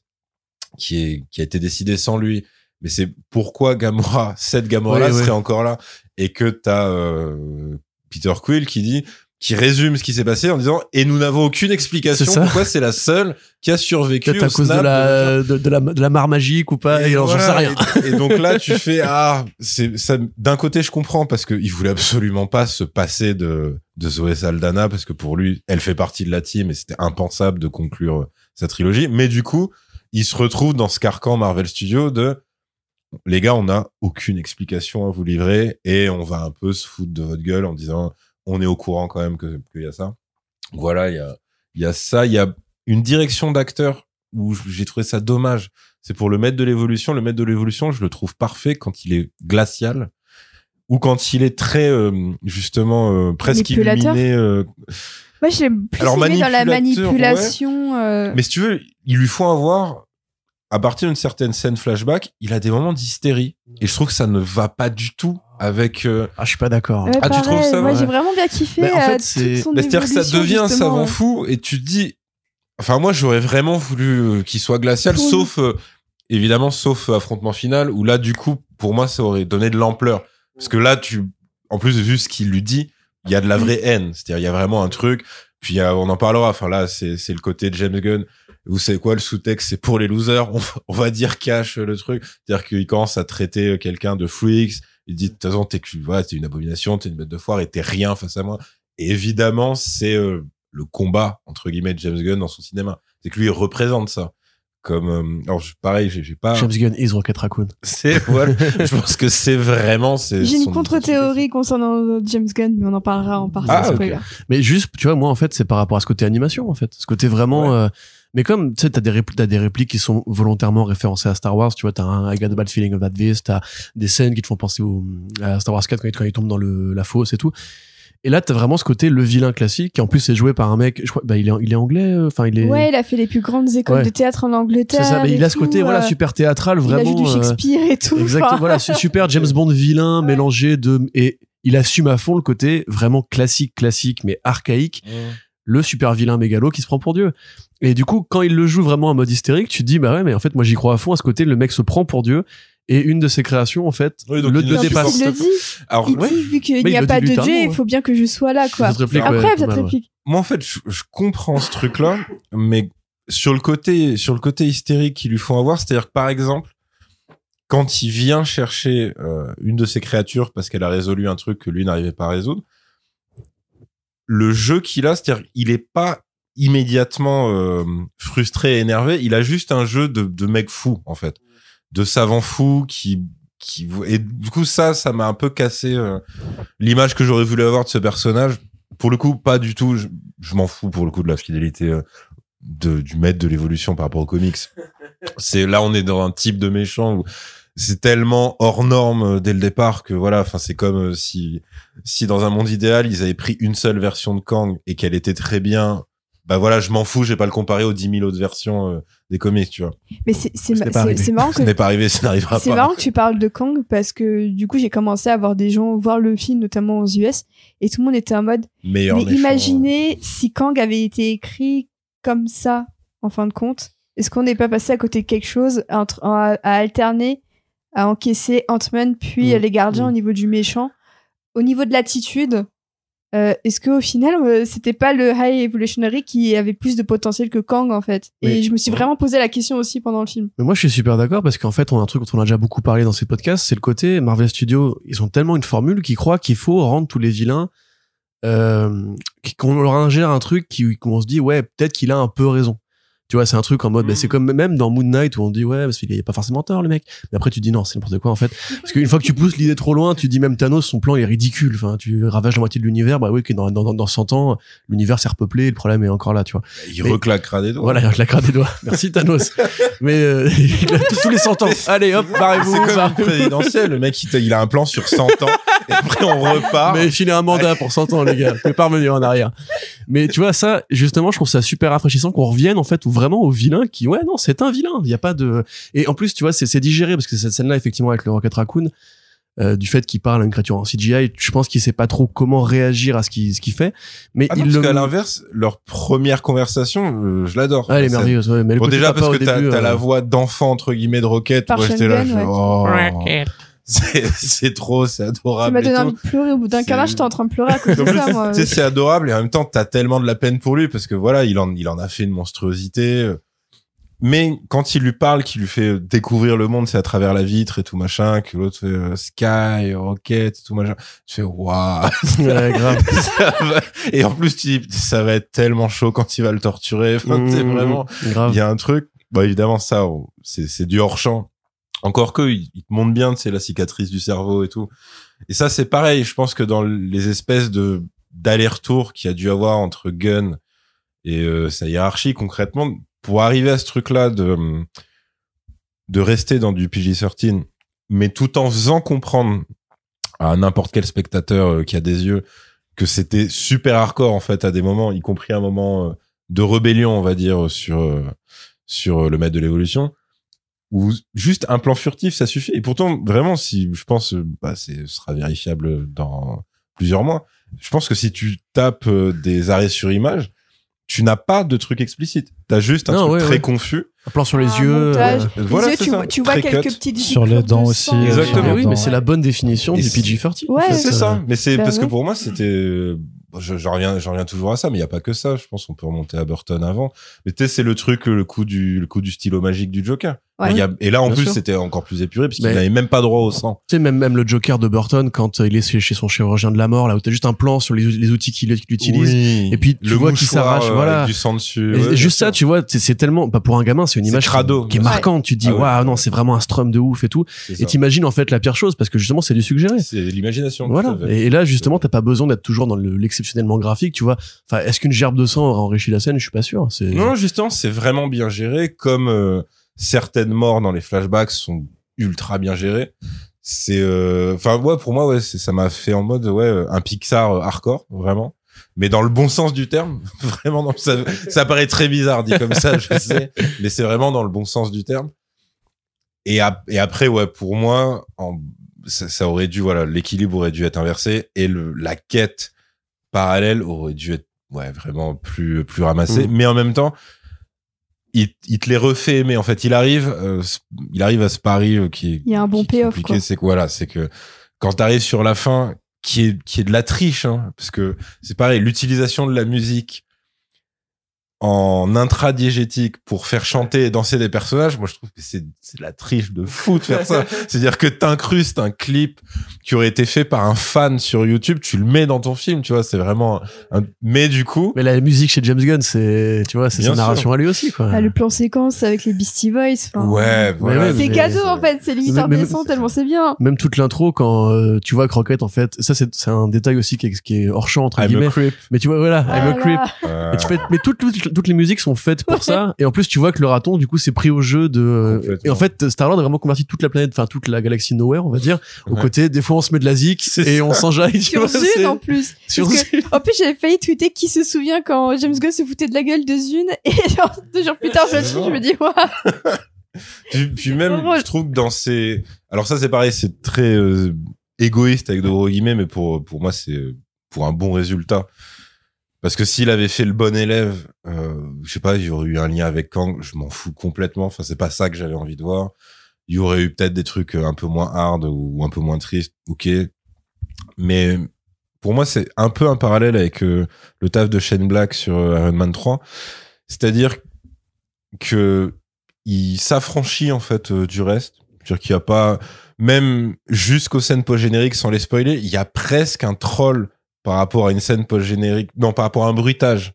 qui est qui a été décidé sans lui, mais c'est pourquoi Gamora, cette Gamora là Oui, oui. serait encore là, et que t'as euh, Peter Quill qui dit, qui résume ce qui s'est passé en disant et nous n'avons aucune explication pourquoi c'est la seule qui a survécu à au cause de la, de, de la, de la mare magique ou pas, et, alors, j'en sais voilà, rien. Et, et donc là, tu fais ah, c'est ça. D'un côté, je comprends parce que il voulait absolument pas se passer de de Zoé Saldana parce que pour lui, elle fait partie de la team et c'était impensable de conclure sa trilogie. Mais du coup, il se retrouve dans ce carcan Marvel Studios de les gars, on n'a aucune explication à vous livrer et on va un peu se foutre de votre gueule en disant on est au courant quand même que qu'il y a ça. Voilà, il y a y a ça, il y a une direction d'acteur où j'ai trouvé ça dommage. C'est pour le maître de l'évolution. Le maître de l'évolution, je le trouve parfait quand il est glacial ou quand il est très euh, justement euh, presque illuminé. euh, Moi, j'ai plus Alors, aimé dans la manipulation. euh, Mais si tu veux, il lui faut avoir à partir d'une certaine scène flashback, il a des moments d'hystérie et je trouve que ça ne va pas du tout avec. euh, Ah, je suis pas d'accord. ouais, Ah, tu trouves ça, Moi, ouais. j'ai vraiment bien kiffé. Bah, en fait, euh, c'est- C'est-à-dire que ça devient un savant fou et tu te dis. Enfin, moi, j'aurais vraiment voulu euh, qu'il soit glacial, sauf euh, évidemment, sauf affrontement final où là, du coup, pour moi, ça aurait donné de l'ampleur parce que là, tu, en plus vu ce qu'il lui dit, il y a de la vraie haine. C'est-à-dire, il y a vraiment un truc. Puis il y a- on en parlera. Enfin là, c'est c'est le côté de James Gunn. Vous savez quoi, le sous-texte, c'est pour les losers. On, va- on va dire cash le truc. C'est-à-dire qu'il commence à traiter quelqu'un de freaks. Il dit de toute façon, t'es voilà, t'es une abomination, t'es une bête de foire et t'es rien face à moi. Et évidemment, c'est euh, le combat entre guillemets de James Gunn dans son cinéma. C'est que lui il représente ça. Comme euh, alors pareil, j'ai pas. James Gunn is Rocket Raccoon. C'est voilà. je pense que c'est vraiment. c'est J'ai une contre-théorie concernant euh, James Gunn, mais on en parlera en partie. Ah. Mais juste, tu vois, moi, en fait, c'est par rapport à ce côté animation, en fait. Ce côté vraiment. Ouais. euh, mais comme, tu sais, t'as des, répli- t'as des répliques qui sont volontairement référencées à Star Wars, tu vois, t'as un I got a bad feeling about this, t'as des scènes qui te font penser au, à Star Wars 4 quand il, quand il tombe dans le, la fosse et tout. Et là, t'as vraiment ce côté le vilain classique, qui en plus est joué par un mec, je crois, bah, il est, il est anglais, euh, enfin, il est. Ouais, il a fait les plus grandes écoles Ouais. de théâtre en Angleterre. c'est ça, mais il a ce côté, voilà, euh, super théâtral, Il a vraiment. joué du euh, Shakespeare et tout. Exactement, voilà, c'est super James Bond vilain, Ouais. mélangé de. Et il assume à fond le côté vraiment classique, classique, mais archaïque Mmh. Le super vilain mégalo qui se prend pour Dieu. Et du coup, quand il le joue vraiment en mode hystérique, tu te dis, bah ouais, mais en fait, moi j'y crois à fond à ce côté, le mec se prend pour Dieu. Et une de ses créations, en fait, Oui, donc le, le dépasse. il le dit. Alors Il ouais. dit, vu qu'il n'y a pas de Dieu, il ouais. faut bien que je sois là, quoi. Réplique, Après, ouais, cette réplique. moi en fait je, je comprends ce truc là mais sur le côté sur le côté hystérique qu'ils lui font avoir c'est à dire que par exemple quand il vient chercher euh, une de ses créatures parce qu'elle a résolu un truc que lui n'arrivait pas à résoudre le jeu qu'il a c'est à dire il est pas immédiatement euh, frustré et énervé. Il a juste un jeu de, de mec fou en fait, de savant fou qui qui et du coup ça ça m'a un peu cassé euh, l'image que j'aurais voulu avoir de ce personnage. Pour le coup, pas du tout. Je, je m'en fous pour le coup de la fidélité euh, de, du maître de l'évolution par rapport aux comics. C'est là on est dans un type de méchant où c'est tellement hors norme euh, dès le départ que voilà, enfin c'est comme euh, si si dans un monde idéal ils avaient pris une seule version de Kang et qu'elle était très bien. Bah voilà, je m'en fous, j'ai pas le comparer aux 10 000 autres versions euh, des comics, tu vois. Mais c'est c'est Ce c'est- c'est marrant Ce que n'est pas arrivé, ça n'arrivera C'est pas. marrant que tu parles de Kang parce que du coup j'ai commencé à voir des gens voir le film notamment aux US et tout le monde était en mode Meilleur mais méchant. imaginez si Kang avait été écrit comme ça en fin de compte est-ce qu'on n'est pas passé à côté de quelque chose entre, à, à alterner à encaisser Ant-Man puis Mm. les gardiens Mm. au niveau du méchant au niveau de l'attitude euh, est-ce qu'au final euh, c'était pas le High Evolutionary qui avait plus de potentiel que Kang en fait? Et Mais- je me suis vraiment posé la question aussi pendant le film Mais moi, je suis super d'accord parce qu'en fait, on a un truc dont on a déjà beaucoup parlé dans ces podcasts, c'est le côté Marvel Studios. Ils ont tellement une formule qu'ils croient qu'il faut rendre tous les vilains, euh, qu'on leur ingère un truc qui, qu'on se dit, ouais, peut-être qu'il a un peu raison. Tu vois, c'est un truc en mode, bah, c'est comme même dans Moon Knight où on dit, ouais, parce qu'il y a pas forcément tort, le mec. Mais après, tu dis, non, c'est n'importe quoi, en fait. Parce qu'une fois que tu pousses l'idée trop loin, tu dis même Thanos, son plan est ridicule. Enfin, tu ravages la moitié de l'univers, bah oui, que dans, dans, dans 100 ans, l'univers s'est repeuplé, le problème est encore là, tu vois. Il Mais- reclaquera des doigts. Voilà, il claquera des doigts. Merci Thanos. Mais euh, tous les 100 ans. Allez, hop, barrez-vous. C'est comme une barrez-vous. présidentielle. Le mec, il, il a un plan sur 100 ans. Et après, on repart. Mais filez un mandat pour 100 ans, les gars. Vous pouvez pas revenir en arrière. Mais tu vois, ça, justement, je trouve ça super rafraîchissant qu'on revienne, en fait, ou vraiment au vilain qui, ouais, non, c'est un vilain. Il y a pas de, et en plus, tu vois, c'est, c'est digéré parce que cette scène-là, effectivement, avec le Rocket Raccoon, euh, du fait qu'il parle à une créature en CGI, je pense qu'il sait pas trop comment réagir à ce qu'il, ce qu'il fait. Mais Ah non, il parce le, qu'à l'inverse, leur première conversation, euh, je l'adore. ah, elle est merveilleuse, ouais. Mais le Bon, déjà parce que t'as euh, la voix d'enfant entre guillemets de Rocket. Par Moi, j'étais là, je oh, c'est c'est trop, c'est Ça adorable. m'a et donné envie de pleurer au bout d'un d'heure, j'étais en train de pleurer à cause de ça, moi. tu sais, c'est adorable et en même temps, t'as tellement de la peine pour lui parce que voilà, il en, il en a fait une monstruosité. Mais quand il lui parle, qu'il lui fait découvrir le monde, c'est à travers la vitre et tout machin, que l'autre fait euh, Sky, Rocket, et tout machin. Tu fais waouh. et en plus, tu dis, ça va être tellement chaud quand il va le torturer. Enfin, c'est Mmh, vraiment, grave. il y a un truc. Bon, évidemment, ça, c'est du hors champ. Encore que, il, te montre bien, sais, la cicatrice du cerveau et tout. Et ça, c'est pareil. Je pense que dans les espèces de, d'aller-retour qu'il y a dû avoir entre Gunn et euh, sa hiérarchie, concrètement, pour arriver à ce truc-là de, de rester dans du PG-13, mais tout en faisant comprendre à n'importe quel spectateur euh, qui a des yeux que c'était super hardcore en fait à des moments, y compris un moment euh, de rébellion, on va dire, sur sur le maître de l'évolution, où juste un plan furtif ça suffit. Et pourtant, vraiment, si je pense, euh, bah, c'est ce sera vérifiable dans plusieurs mois. Je pense que si tu tapes euh, des arrêts sur image, tu n'as pas de truc explicite. T'as juste un Non, truc ouais, très ouais. confus. Un plan sur les yeux. euh, Les Voilà, yeux, tu, ça. vois, tu vois Très quelques cut. petites Sur les de dents aussi, Exactement. Ah oui, mais c'est la bonne définition Et du c'est- PG-13. en Ouais. fait. C'est Euh, ça. Mais c'est bah parce que pour moi, c'était. euh, Je, j'en reviens, j'en reviens toujours à ça, mais il y a pas que ça. Je pense qu'on peut remonter à Burton avant. Mais tu sais, c'est le truc, le coup du, le coup du stylo magique du Joker. Ouais. Il y a- et là, en Bien plus, c'était encore plus épuré parce qu'il Mais- n'avait même pas droit au sang. Tu sais, même, même le Joker de Burton, quand euh, il est chez son chirurgien de la mort, là où t'as juste un plan sur les, les outils qu'il utilise. Oui. Et puis, tu le vois qu'il s'arrache, euh, voilà. Avec du sang dessus. Et Ouais, juste ça, tu vois, c'est- tellement, pas pour un gamin, c'est une image qui- crado, qui est marquante. Tu te dis, Ah ouais. waouh, non, c'est vraiment un strum de ouf et tout. Et t'imagines en fait la pire chose parce que justement, c'est du suggéré. C'est l'imagination. Voilà. Et, et là, justement, t'as pas besoin d'être toujours dans le- l'exceptionnellement graphique, tu vois. Enfin, est-ce qu'une gerbe de sang aurait enrichi la scène? Je suis pas sûr. Non, justement, c'est vraiment bien géré, comme euh, certaines morts dans les flashbacks sont ultra bien gérées. C'est, euh, enfin, ouais, pour moi, ouais, ça m'a fait en mode, ouais, euh, un Pixar euh, hardcore, vraiment. Mais dans le bon sens du terme, vraiment, dans, ça, ça paraît très bizarre dit comme ça, je sais, mais c'est vraiment dans le bon sens du terme. Et, ap- et après, ouais, pour moi, en, ça, ça aurait dû, voilà, l'équilibre aurait dû être inversé et le, la quête parallèle aurait dû être, ouais, vraiment plus, plus ramassée. Mm. Mais en même temps, il, il te les refait aimer. En fait, il arrive, euh, il arrive à ce pari euh, qui est, Il y a un bon payoff. C'est que voilà, c'est que quand t'arrives sur la fin, qui est, qui est de la triche, hein, parce que c'est pareil, l'utilisation de la musique en intradiégétique pour faire chanter et danser des personnages, moi je trouve que c'est c'est de la triche de fou de faire ça. C'est-à-dire que t'incrustes un clip qui aurait été fait par un fan sur YouTube, tu le mets dans ton film, tu vois, c'est vraiment un... mais du coup, Mais la musique chez James Gunn, c'est, tu vois, c'est sa sûr. narration à lui aussi, quoi. Ah, le plan séquence avec les Beastie Boys. enfin, ouais, voilà, C'est cadeau en fait, c'est limite indécent tellement c'est bien. Même toute l'intro, quand euh, tu vois Croquette, en fait, ça c'est c'est un détail aussi qui est, qui est hors champ, entre I'm guillemets. a creep. Mais tu vois, voilà, I'm a Voilà. creep. Euh, Et tu fais, mais toutes, toutes, toutes les musiques sont faites pour ça. Et en plus, tu vois que le raton, du coup, s'est pris au jeu de. Et en fait, Star-Lord a vraiment converti toute la planète, enfin toute la galaxie Nowhere, on va dire, au Ouais. côté. Des fois, on se met de la zik et ça. on s'enjaille. Sur Zune c'est- en plus. Sur Parce que- Zune. En plus, j'avais failli tweeter qui se souvient quand James Gunn se foutait de la gueule de Zune et genre deux jours plus tard, je me dis, waouh. Puis, puis même, drôle. je trouve que dans ces, alors ça c'est pareil, c'est très euh, égoïste avec de gros guillemets, mais pour pour moi c'est pour un bon résultat. Parce que s'il avait fait le bon élève, euh, je sais pas, il y aurait eu un lien avec Kang, je m'en fous complètement. Enfin, c'est pas ça que j'avais envie de voir. Il y aurait eu peut-être des trucs euh, un peu moins hard ou un peu moins tristes, ok. Mais pour moi, c'est un peu un parallèle avec euh, le taf de Shane Black sur euh, Iron Man 3. C'est-à-dire que il s'affranchit en fait du reste. C'est-à-dire qu'il n'y a pas, même jusqu'aux scènes post-génériques sans les spoiler, il y a presque un troll par rapport à une scène post-générique, non, par rapport à un bruitage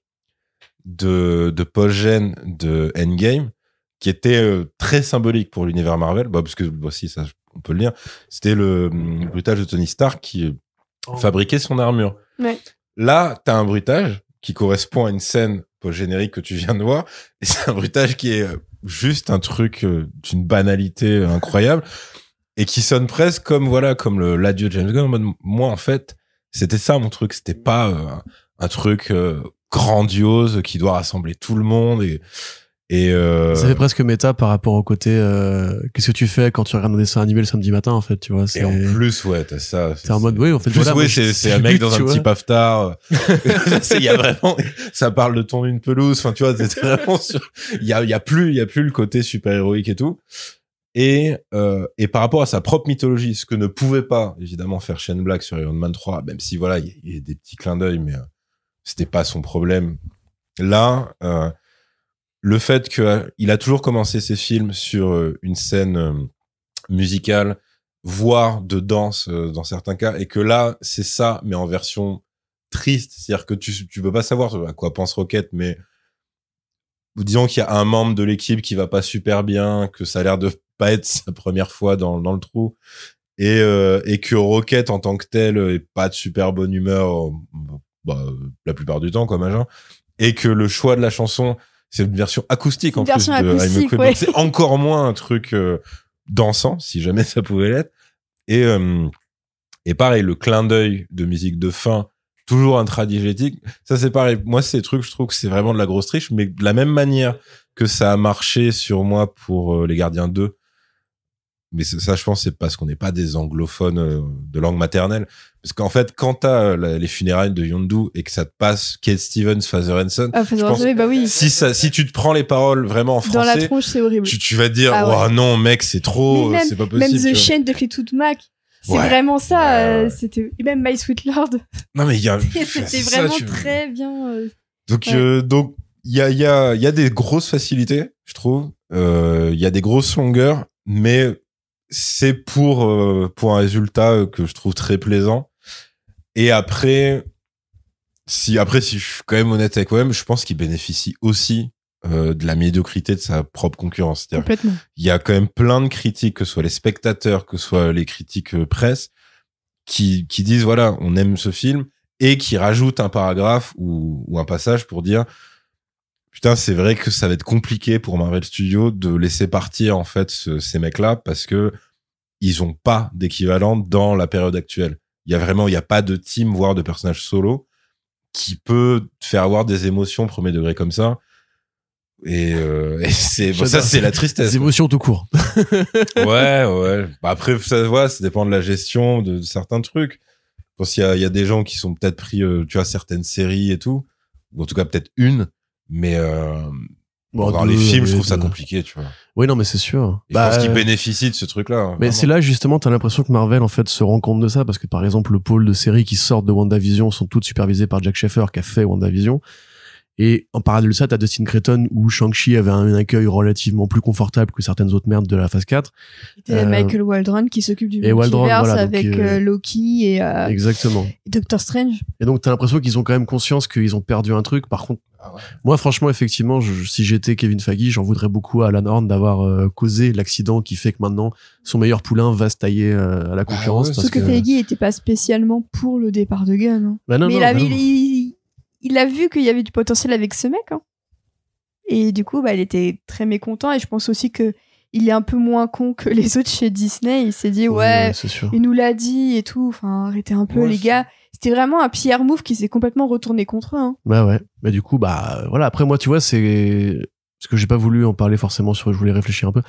de, de post-gène de Endgame qui était euh, très symbolique pour l'univers Marvel. Bah, parce que, voici, ça, on peut le lire. C'était le, hum, bruitage de Tony Stark qui euh, fabriquait son armure. Ouais. Là, t'as un bruitage qui correspond à une scène post-générique que tu viens de voir. Et c'est un bruitage qui est euh, juste un truc euh, d'une banalité incroyable et qui sonne presque comme, voilà, comme le, l'adieu de James Gunn. En mode, moi, en fait, c'était ça mon truc. C'était pas euh, un, truc euh, grandiose qui doit rassembler tout le monde et, et euh, Ça fait presque méta par rapport au côté. euh, Qu'est-ce que tu fais quand tu regardes un dessin animé le samedi matin, en fait, tu vois. et en plus, ouais, t'as ça. c'est en mode, oui, en fait, Plus, voilà, je- c'est, c'est un mec dans un vois. petit paftard. C'est- Il y a vraiment, ça parle de ton une pelouse. Enfin, tu vois, c'est vraiment sur, il y a, il y a plus, il y a plus le côté super héroïque et tout. Et, euh, et par rapport à sa propre mythologie, ce que ne pouvait pas, évidemment, faire Shane Black sur Iron Man 3, même si voilà, il y a- des petits clins d'œil, mais euh, c'était pas son problème. Là, euh, le fait qu'il a toujours commencé ses films sur euh, une scène euh, musicale, voire de danse euh, dans certains cas, et que là, c'est ça, mais en version triste. C'est-à-dire que tu, tu peux pas savoir à quoi pense Rocket, mais disons qu'il y a un membre de l'équipe qui va pas super bien, que ça a l'air de pas être sa première fois dans, dans le trou, et, euh, et que Rocket en tant que tel est pas de super bonne humeur, euh, bah, la plupart du temps, comme agent, et que le choix de la chanson, c'est une version acoustique en version plus acoustique, ouais. C'est encore moins un truc euh, dansant, si jamais ça pouvait l'être. Et, euh, et pareil, le clin d'œil de musique de fin, toujours intradigétique. Ça, c'est pareil. Moi, ces trucs, je trouve que c'est vraiment de la grosse triche, mais de la même manière que ça a marché sur moi pour euh, Les Gardiens 2. Mais ça, je pense, c'est parce qu'on n'est pas des anglophones euh, de langue maternelle. Parce qu'en fait, quand t'as euh, les funérailles de Yondu et que ça te passe Kate Stevens, Father Hanson, Ah, Je pense- bah oui. si ça, si tu te prends les paroles vraiment en Dans la français, tronche, c'est horrible. tu, tu vas te dire, Ah ouais. oh non, mec, c'est trop, même- c'est pas Même possible. The tu vois. Chain de Fleetwood Mac. C'est Ouais. vraiment ça. Euh. C'était même My Sweet Lord. Non, mais il y a, C'était ça, vraiment très bien. euh, Donc, Ouais. euh, donc, il y a, il y a, il y a des grosses facilités, je trouve. Il y a des grosses longueurs, mais c'est pour, pour un résultat que je trouve très plaisant. Et après, si, après, si je suis quand même honnête avec moi-même, je pense qu'il bénéficie aussi euh, de la médiocrité de sa propre concurrence. Il y a quand même plein de critiques, que ce soit les spectateurs, que ce soit les critiques euh, presse, qui, qui disent voilà, on aime ce film et qui rajoutent un paragraphe ou, ou un passage pour dire putain, c'est vrai que ça va être compliqué pour Marvel Studios de laisser partir en fait ce- ces mecs-là parce que ils ont pas d'équivalent dans la période actuelle. Il y a vraiment, il y a pas de team voire de personnage solo qui peut faire avoir des émotions premier degré comme ça. Et, euh, et c'est bon, ça, c'est la tristesse. Des émotions tout court. Ouais, ouais. Bah après, ça se voit, ça dépend de la gestion de, de certains trucs. Je pense qu'il y y a des gens qui sont peut-être pris, euh, tu vois, certaines séries et tout, ou en tout cas peut-être une, mais euh, Bon, dans deux, les films, je trouve ça compliqué, tu vois. Oui, non, mais c'est sûr. Et je pense qu'ils euh, bénéficient de ce truc-là. hein, Mais c'est là justement, t'as l'impression que Marvel en fait se rend compte de ça parce que par exemple le pôle de séries qui sortent de WandaVision sont toutes supervisées par Jack Schaeffer qui a fait WandaVision Et en parallèle de ça, t'as Dustin Creighton où Shang-Chi avait un accueil relativement plus confortable que certaines autres merdes de la phase 4. C'était Euh, Michael Waldron qui s'occupe du et Waldron, multiverse voilà, avec euh, euh, Loki et euh, Exactement. Doctor Strange. Et donc t'as l'impression qu'ils ont quand même conscience qu'ils ont perdu un truc. Par contre, Ah ouais. moi franchement, effectivement, je- si j'étais Kevin Feige, j'en voudrais beaucoup à Alan Horn d'avoir euh, causé l'accident qui fait que maintenant son meilleur poulain va se tailler euh, à la concurrence. ouais, parce Sauf que, que- Feige était pas spécialement pour le départ de Gunn. hein. Bah non, mais non, il, a, bah non. il, il- a vu qu'il y avait du potentiel avec ce mec. hein. Et du coup, bah, il était très mécontent. Et je pense aussi que il est un peu moins con que les autres chez Disney. Il s'est dit, ouais, ouais, c'est sûr. il nous l'a dit et tout. Enfin, arrêtez un peu, Ouais, les gars. C'était vraiment un PR move qui s'est complètement retourné contre eux. hein. Bah ouais. Bah du coup, bah voilà. Après moi, tu vois, c'est parce que j'ai pas voulu en parler forcément sur. Je voulais réfléchir un peu,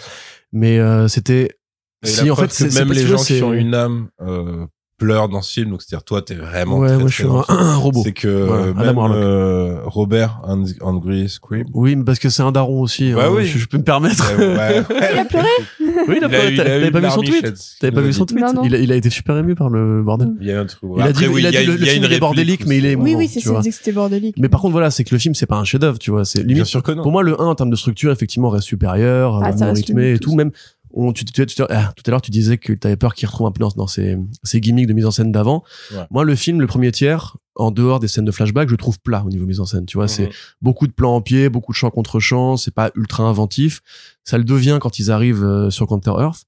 mais euh, c'était. Et Si en fait, que même les gens qui ont une âme euh, pleurent dans ce film, donc c'est-à-dire toi, t'es vraiment Ouais, très, moi je très suis dans un, un robot. C'est que Voilà, euh, même euh, Robert And- Angry Scream. Oui, mais parce que c'est un daron aussi. Bah hein, oui. Je, je peux me permettre. Ouais, ouais, ouais. Il a pleuré oui, il a pas- eu- T'avais pas vu son tweet. T'avais pas Il vu a son tweet Non, non. il a, il a été super ému par le bordel. Il y a un truc. Il a dit- oui, il a y dit le- le y a film est bordélique, mais il est. Oui, oui, c'est ça, que c'était bordélique. Mais par contre, voilà, c'est que le film, c'est pas un chef-d'œuvre, tu vois. C'est Bien limite. sûr que non. Pour moi, le 1, en termes de structure, effectivement, reste supérieur, Ah, euh, rythmé et tout. Même, on, tu, tu- tu- ah, tout à l'heure, tu disais que t'avais peur qu'il retrouve un peu dans, dans ses, ses gimmicks de mise en scène d'avant. Ouais. Moi, le film, le premier tiers, en dehors des scènes de flashback, je trouve plat au niveau mise en scène. Tu vois, c'est Mhm. beaucoup de plans en pied, beaucoup de champs contre champs. C'est pas ultra inventif. Ça le devient quand ils arrivent euh, sur Counter Earth.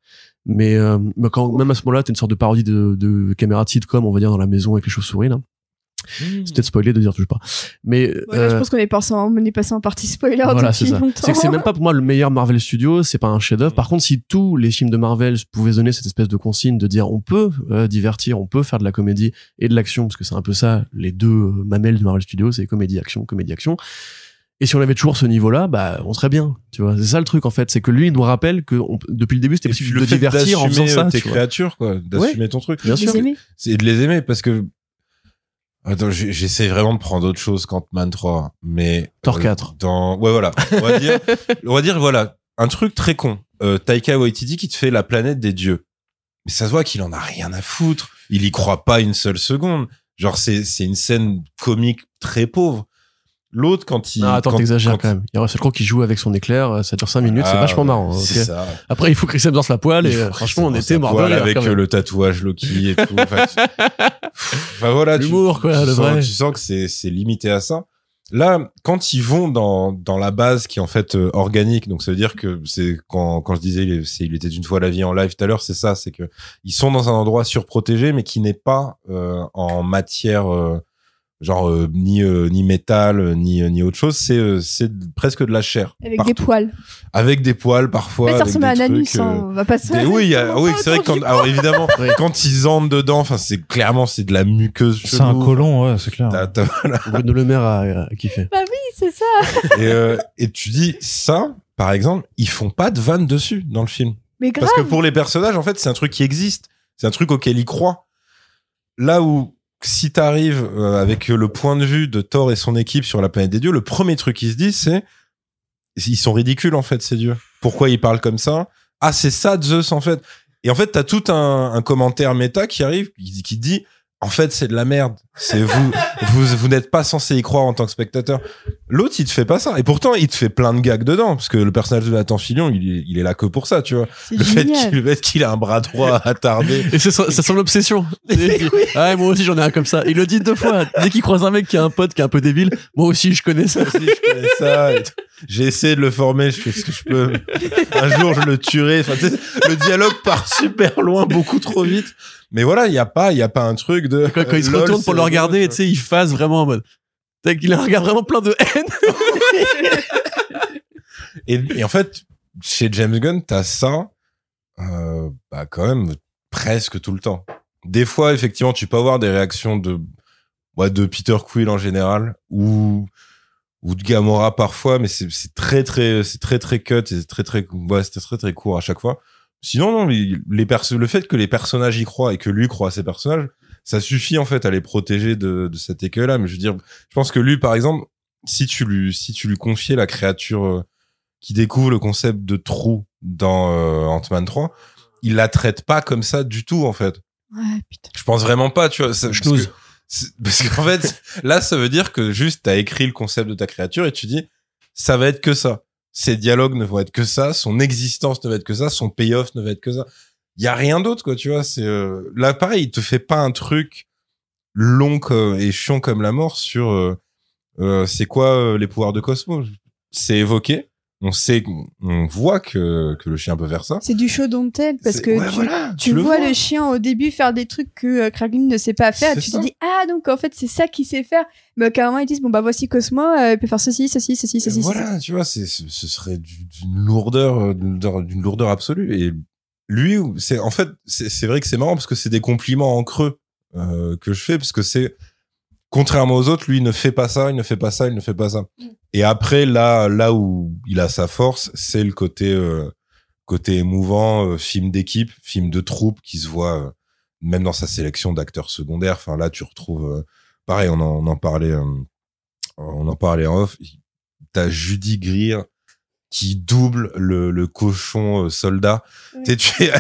Mais, euh, mais quand, même à ce moment-là, t'as une sorte de parodie de, de caméra de sitcom, on va dire, dans la maison avec les chauves-souris, là. C'est peut-être spoilé de dire, touche pas. Mais, Voilà, euh, je pense qu'on est passé en, on est passé en partie spoiler voilà, c'est depuis ça. longtemps. C'est que c'est même pas pour moi le meilleur Marvel Studios, c'est pas un chef-d'œuvre. Par contre, si tous les films de Marvel pouvaient donner cette espèce de consigne de dire on peut euh, divertir, on peut faire de la comédie et de l'action, parce que c'est un peu ça les deux mamelles de Marvel Studios, c'est comédie action, comédie action. Et si on avait toujours ce niveau-là, bah on serait bien, tu vois. C'est ça le truc en fait, c'est que lui il nous rappelle que on- depuis le début c'était possible le de divertir en faisant ça. euh, tes tu créatures, quoi, d'assumer ton truc. Bien sûr. c'est de les aimer parce que Attends, j'essaie vraiment de prendre autre chose qu'Ant-Man 3, mais Thor euh, 4. Dans ouais voilà, on va dire, on va dire voilà, un truc très con. Euh, Taika Waititi qui te fait la planète des dieux, mais ça se voit qu'il en a rien à foutre. Il y croit pas une seule seconde. Genre c'est c'est une scène comique très pauvre. L'autre quand il Ah, attends, t'exagères quand- même. Il y a Russell Crowe qui joue avec son éclair, euh, ça dure 5 minutes, c'est vachement marrant. hein, C'est ok. ça. Après, il faut que Chris Hemsworth la poêle et euh, franchement, on était mort avec euh, le tatouage Loki et tout. Enfin, tu- enfin, voilà, L'humour, quoi, tu, le sens, vrai. tu sens que c'est limité à ça. Là, quand ils vont dans dans la base qui est en fait euh, organique, donc ça veut dire que c'est quand quand je disais il, est- c'est- il était une fois la vie en live tout à l'heure, c'est ça, c'est que ils sont dans un endroit surprotégé mais qui n'est pas euh, en matière euh, genre euh, ni euh, ni métal ni ni autre chose, c'est euh, c'est presque de la chair Avec des poils. avec des poils parfois. Mais ça ressemble à un anus, euh, hein, on va pas se des- oui, il y a- oui, c'est vrai que quand, alors évidemment, Oui. quand ils entrent dedans, enfin, c'est clairement, c'est de la muqueuse. C'est un colon, ouais, c'est clair. T'as- t'as- Bruno Le Maire a, a kiffé. Bah oui, c'est ça. et, euh, et tu dis, ça, par exemple, ils font pas de vanne dessus dans le film. Mais grave. Parce que pour les personnages, en fait, c'est un truc qui existe. C'est un truc auquel ils croient. Là où, si t'arrives euh, avec le point de vue de Thor et son équipe sur la planète des dieux, le premier truc qu'ils se disent, c'est, ils sont ridicules, en fait, ces dieux. Pourquoi ils parlent comme ça? Ah, c'est ça, Zeus, en fait. Et en fait, t'as tout un, commentaire méta qui arrive, qui, qui dit, en fait, c'est de la merde. C'est vous, vous, vous n'êtes pas censé y croire en tant que spectateur. L'autre, il te fait pas ça. Et pourtant, il te fait plein de gags dedans, parce que le personnage de Nathan Fillion, il est, il est là que pour ça, tu vois. C'est Le fait génial. qu'il le fait qu'il a un bras droit attardé. Et c'est son, son obsession. Ah, moi aussi j'en ai un comme ça. Il le dit deux fois. Dès qu'il croise un mec qui a un pote qui est un peu débile, moi aussi je connais ça. Moi aussi, je connais ça. et tout. J'ai essayé de le former, je fais ce que je peux. Un jour, je le tuerai. Enfin, le dialogue part super loin, beaucoup trop vite. Mais voilà, il y a pas, il y a pas un truc de. Quand, quand il se retourne pour le regarder, tu sais, il phase vraiment en mode. Tu sais qu'il a un regard vraiment plein de haine. Et, et en fait, chez James Gunn, t'as ça, euh, bah quand même presque tout le temps. Des fois, effectivement, tu peux avoir des réactions de, ouais, de Peter Quill en général ou ou de Gamora parfois, mais c'est c'est très très c'est très très cut, c'est très très ouais, c'était très très court à chaque fois. Sinon, non, les, les perso le fait que les personnages y croient et que lui croit à ses personnages, ça suffit en fait à les protéger de, de cet écueil-là. Mais je veux dire, je pense que lui, par exemple, si tu lui si tu lui confiais la créature euh, qui découvre le concept de trou dans euh, Ant-Man 3, il la traite pas comme ça du tout en fait. Ouais, putain. Je pense vraiment pas, tu vois. ça- C'est- Parce qu'en fait, là, ça veut dire que juste t'as écrit le concept de ta créature et tu dis, ça va être que ça. Ses dialogues ne vont être que ça, son existence ne va être que ça, son payoff ne va être que ça. Il y a rien d'autre, quoi, tu vois. C'est euh, là, pareil, il te fait pas un truc long et chiant comme la mort sur euh, euh, c'est quoi euh, les pouvoirs de Cosmo? C'est évoqué. On sait, on voit que que le chien peut faire ça. C'est du show don't tell parce que ouais, tu, voilà, tu le vois le chien au début faire des trucs que euh, Kraglin ne sait pas faire. Tu ça. te dis ah donc en fait c'est ça qu'il sait faire. Mais carrément ils disent bon bah voici Cosmo, euh, il peut faire ceci, ceci, ceci, ceci. ceci. voilà, tu vois, c'est, ce serait du- d'une lourdeur, euh, d'une lourdeur- absolue. Et lui, c'est en fait, c'est c'est vrai que c'est marrant parce que c'est des compliments en creux euh, que je fais parce que c'est contrairement aux autres, lui il ne fait pas ça, il ne fait pas ça, il ne fait pas ça. Et après, là, là où il a sa force, c'est le côté euh, côté émouvant, euh, film d'équipe, film de troupe qui se voit euh, même dans sa sélection d'acteurs secondaires. Enfin là, tu retrouves euh, pareil, on en, on en parlait, euh, on en parlait en off. T'as Judy Greer qui double le, le cochon soldat.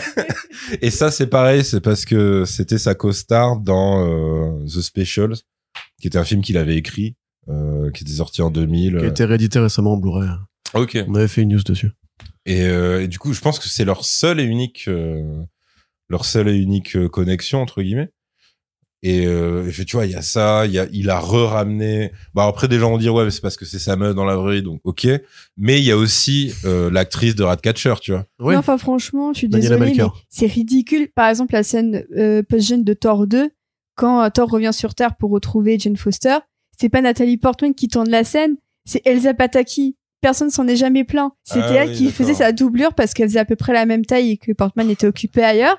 Et ça, c'est pareil, c'est parce que c'était sa co-star dans euh, The Specials, qui était un film qu'il avait écrit, euh, qui était sorti en 2000. Qui a été réédité récemment en Blu-ray. Ok. On avait fait une new dessus. Et, euh, et du coup, je pense que c'est leur seule et unique, euh, leur seule et unique euh, connexion entre guillemets. Et euh, tu vois, il y a ça, il y a, il a re-ramené. Bah après, des gens vont dire ouais, mais c'est parce que c'est sa meuf dans la vraie donc ok. Mais il y a aussi euh, l'actrice de Ratcatcher, tu vois. Oui. Non, enfin franchement, je suis désolée, mais c'est ridicule. Par exemple, la scène euh, post-gène de Thor 2, quand euh, Thor revient sur Terre pour retrouver Jane Foster, c'est pas Nathalie Portman qui tourne la scène, c'est Elsa Pataki. Personne s'en est jamais plaint. C'était Ah elle oui, qui faisait sa doublure parce qu'elle faisait à peu près la même taille et que Portman était occupé ailleurs.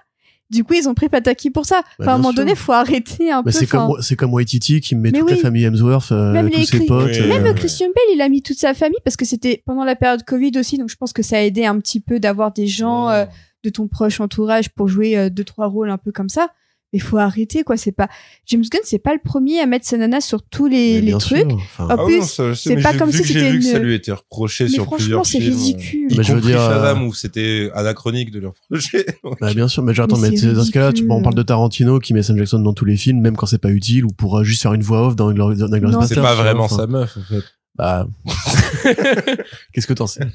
Du coup, ils ont pris Pataki pour ça. Bah, Enfin, à un moment sûr. donné, faut arrêter un Mais peu. c'est comme, c'est comme Waititi qui met Mais toute oui. la famille Hemsworth, euh, Même tous les ses potes. Oui, euh, Même ouais. Christian Bale, il a mis toute sa famille parce que c'était pendant la période Covid aussi, donc je pense que ça a aidé un petit peu d'avoir des gens euh, de ton proche entourage pour jouer deux trois rôles un peu comme ça. Mais faut arrêter quoi, c'est pas James Gunn, c'est pas le premier à mettre sa nana sur tous les, mais les trucs. Hop. Ah oui, plus, sais, c'est mais pas comme si c'était vu que ça une- lui était reproché Mais sur franchement, plusieurs c'est films. ridicule. Y Bah, je veux dire, euh, Shazam où c'était anachronique de leur projet. bah, bien sûr, mais j'attends, Mais mais, c'est dans ce cas-là, tu, on parle de Tarantino qui met Sam Jackson dans tous les films, même quand c'est pas utile, ou pourra juste faire une voix off dans Inglourious Non, c'est Basterds, pas vraiment enfin. sa meuf, en fait. Bah, qu'est-ce que t'en sais?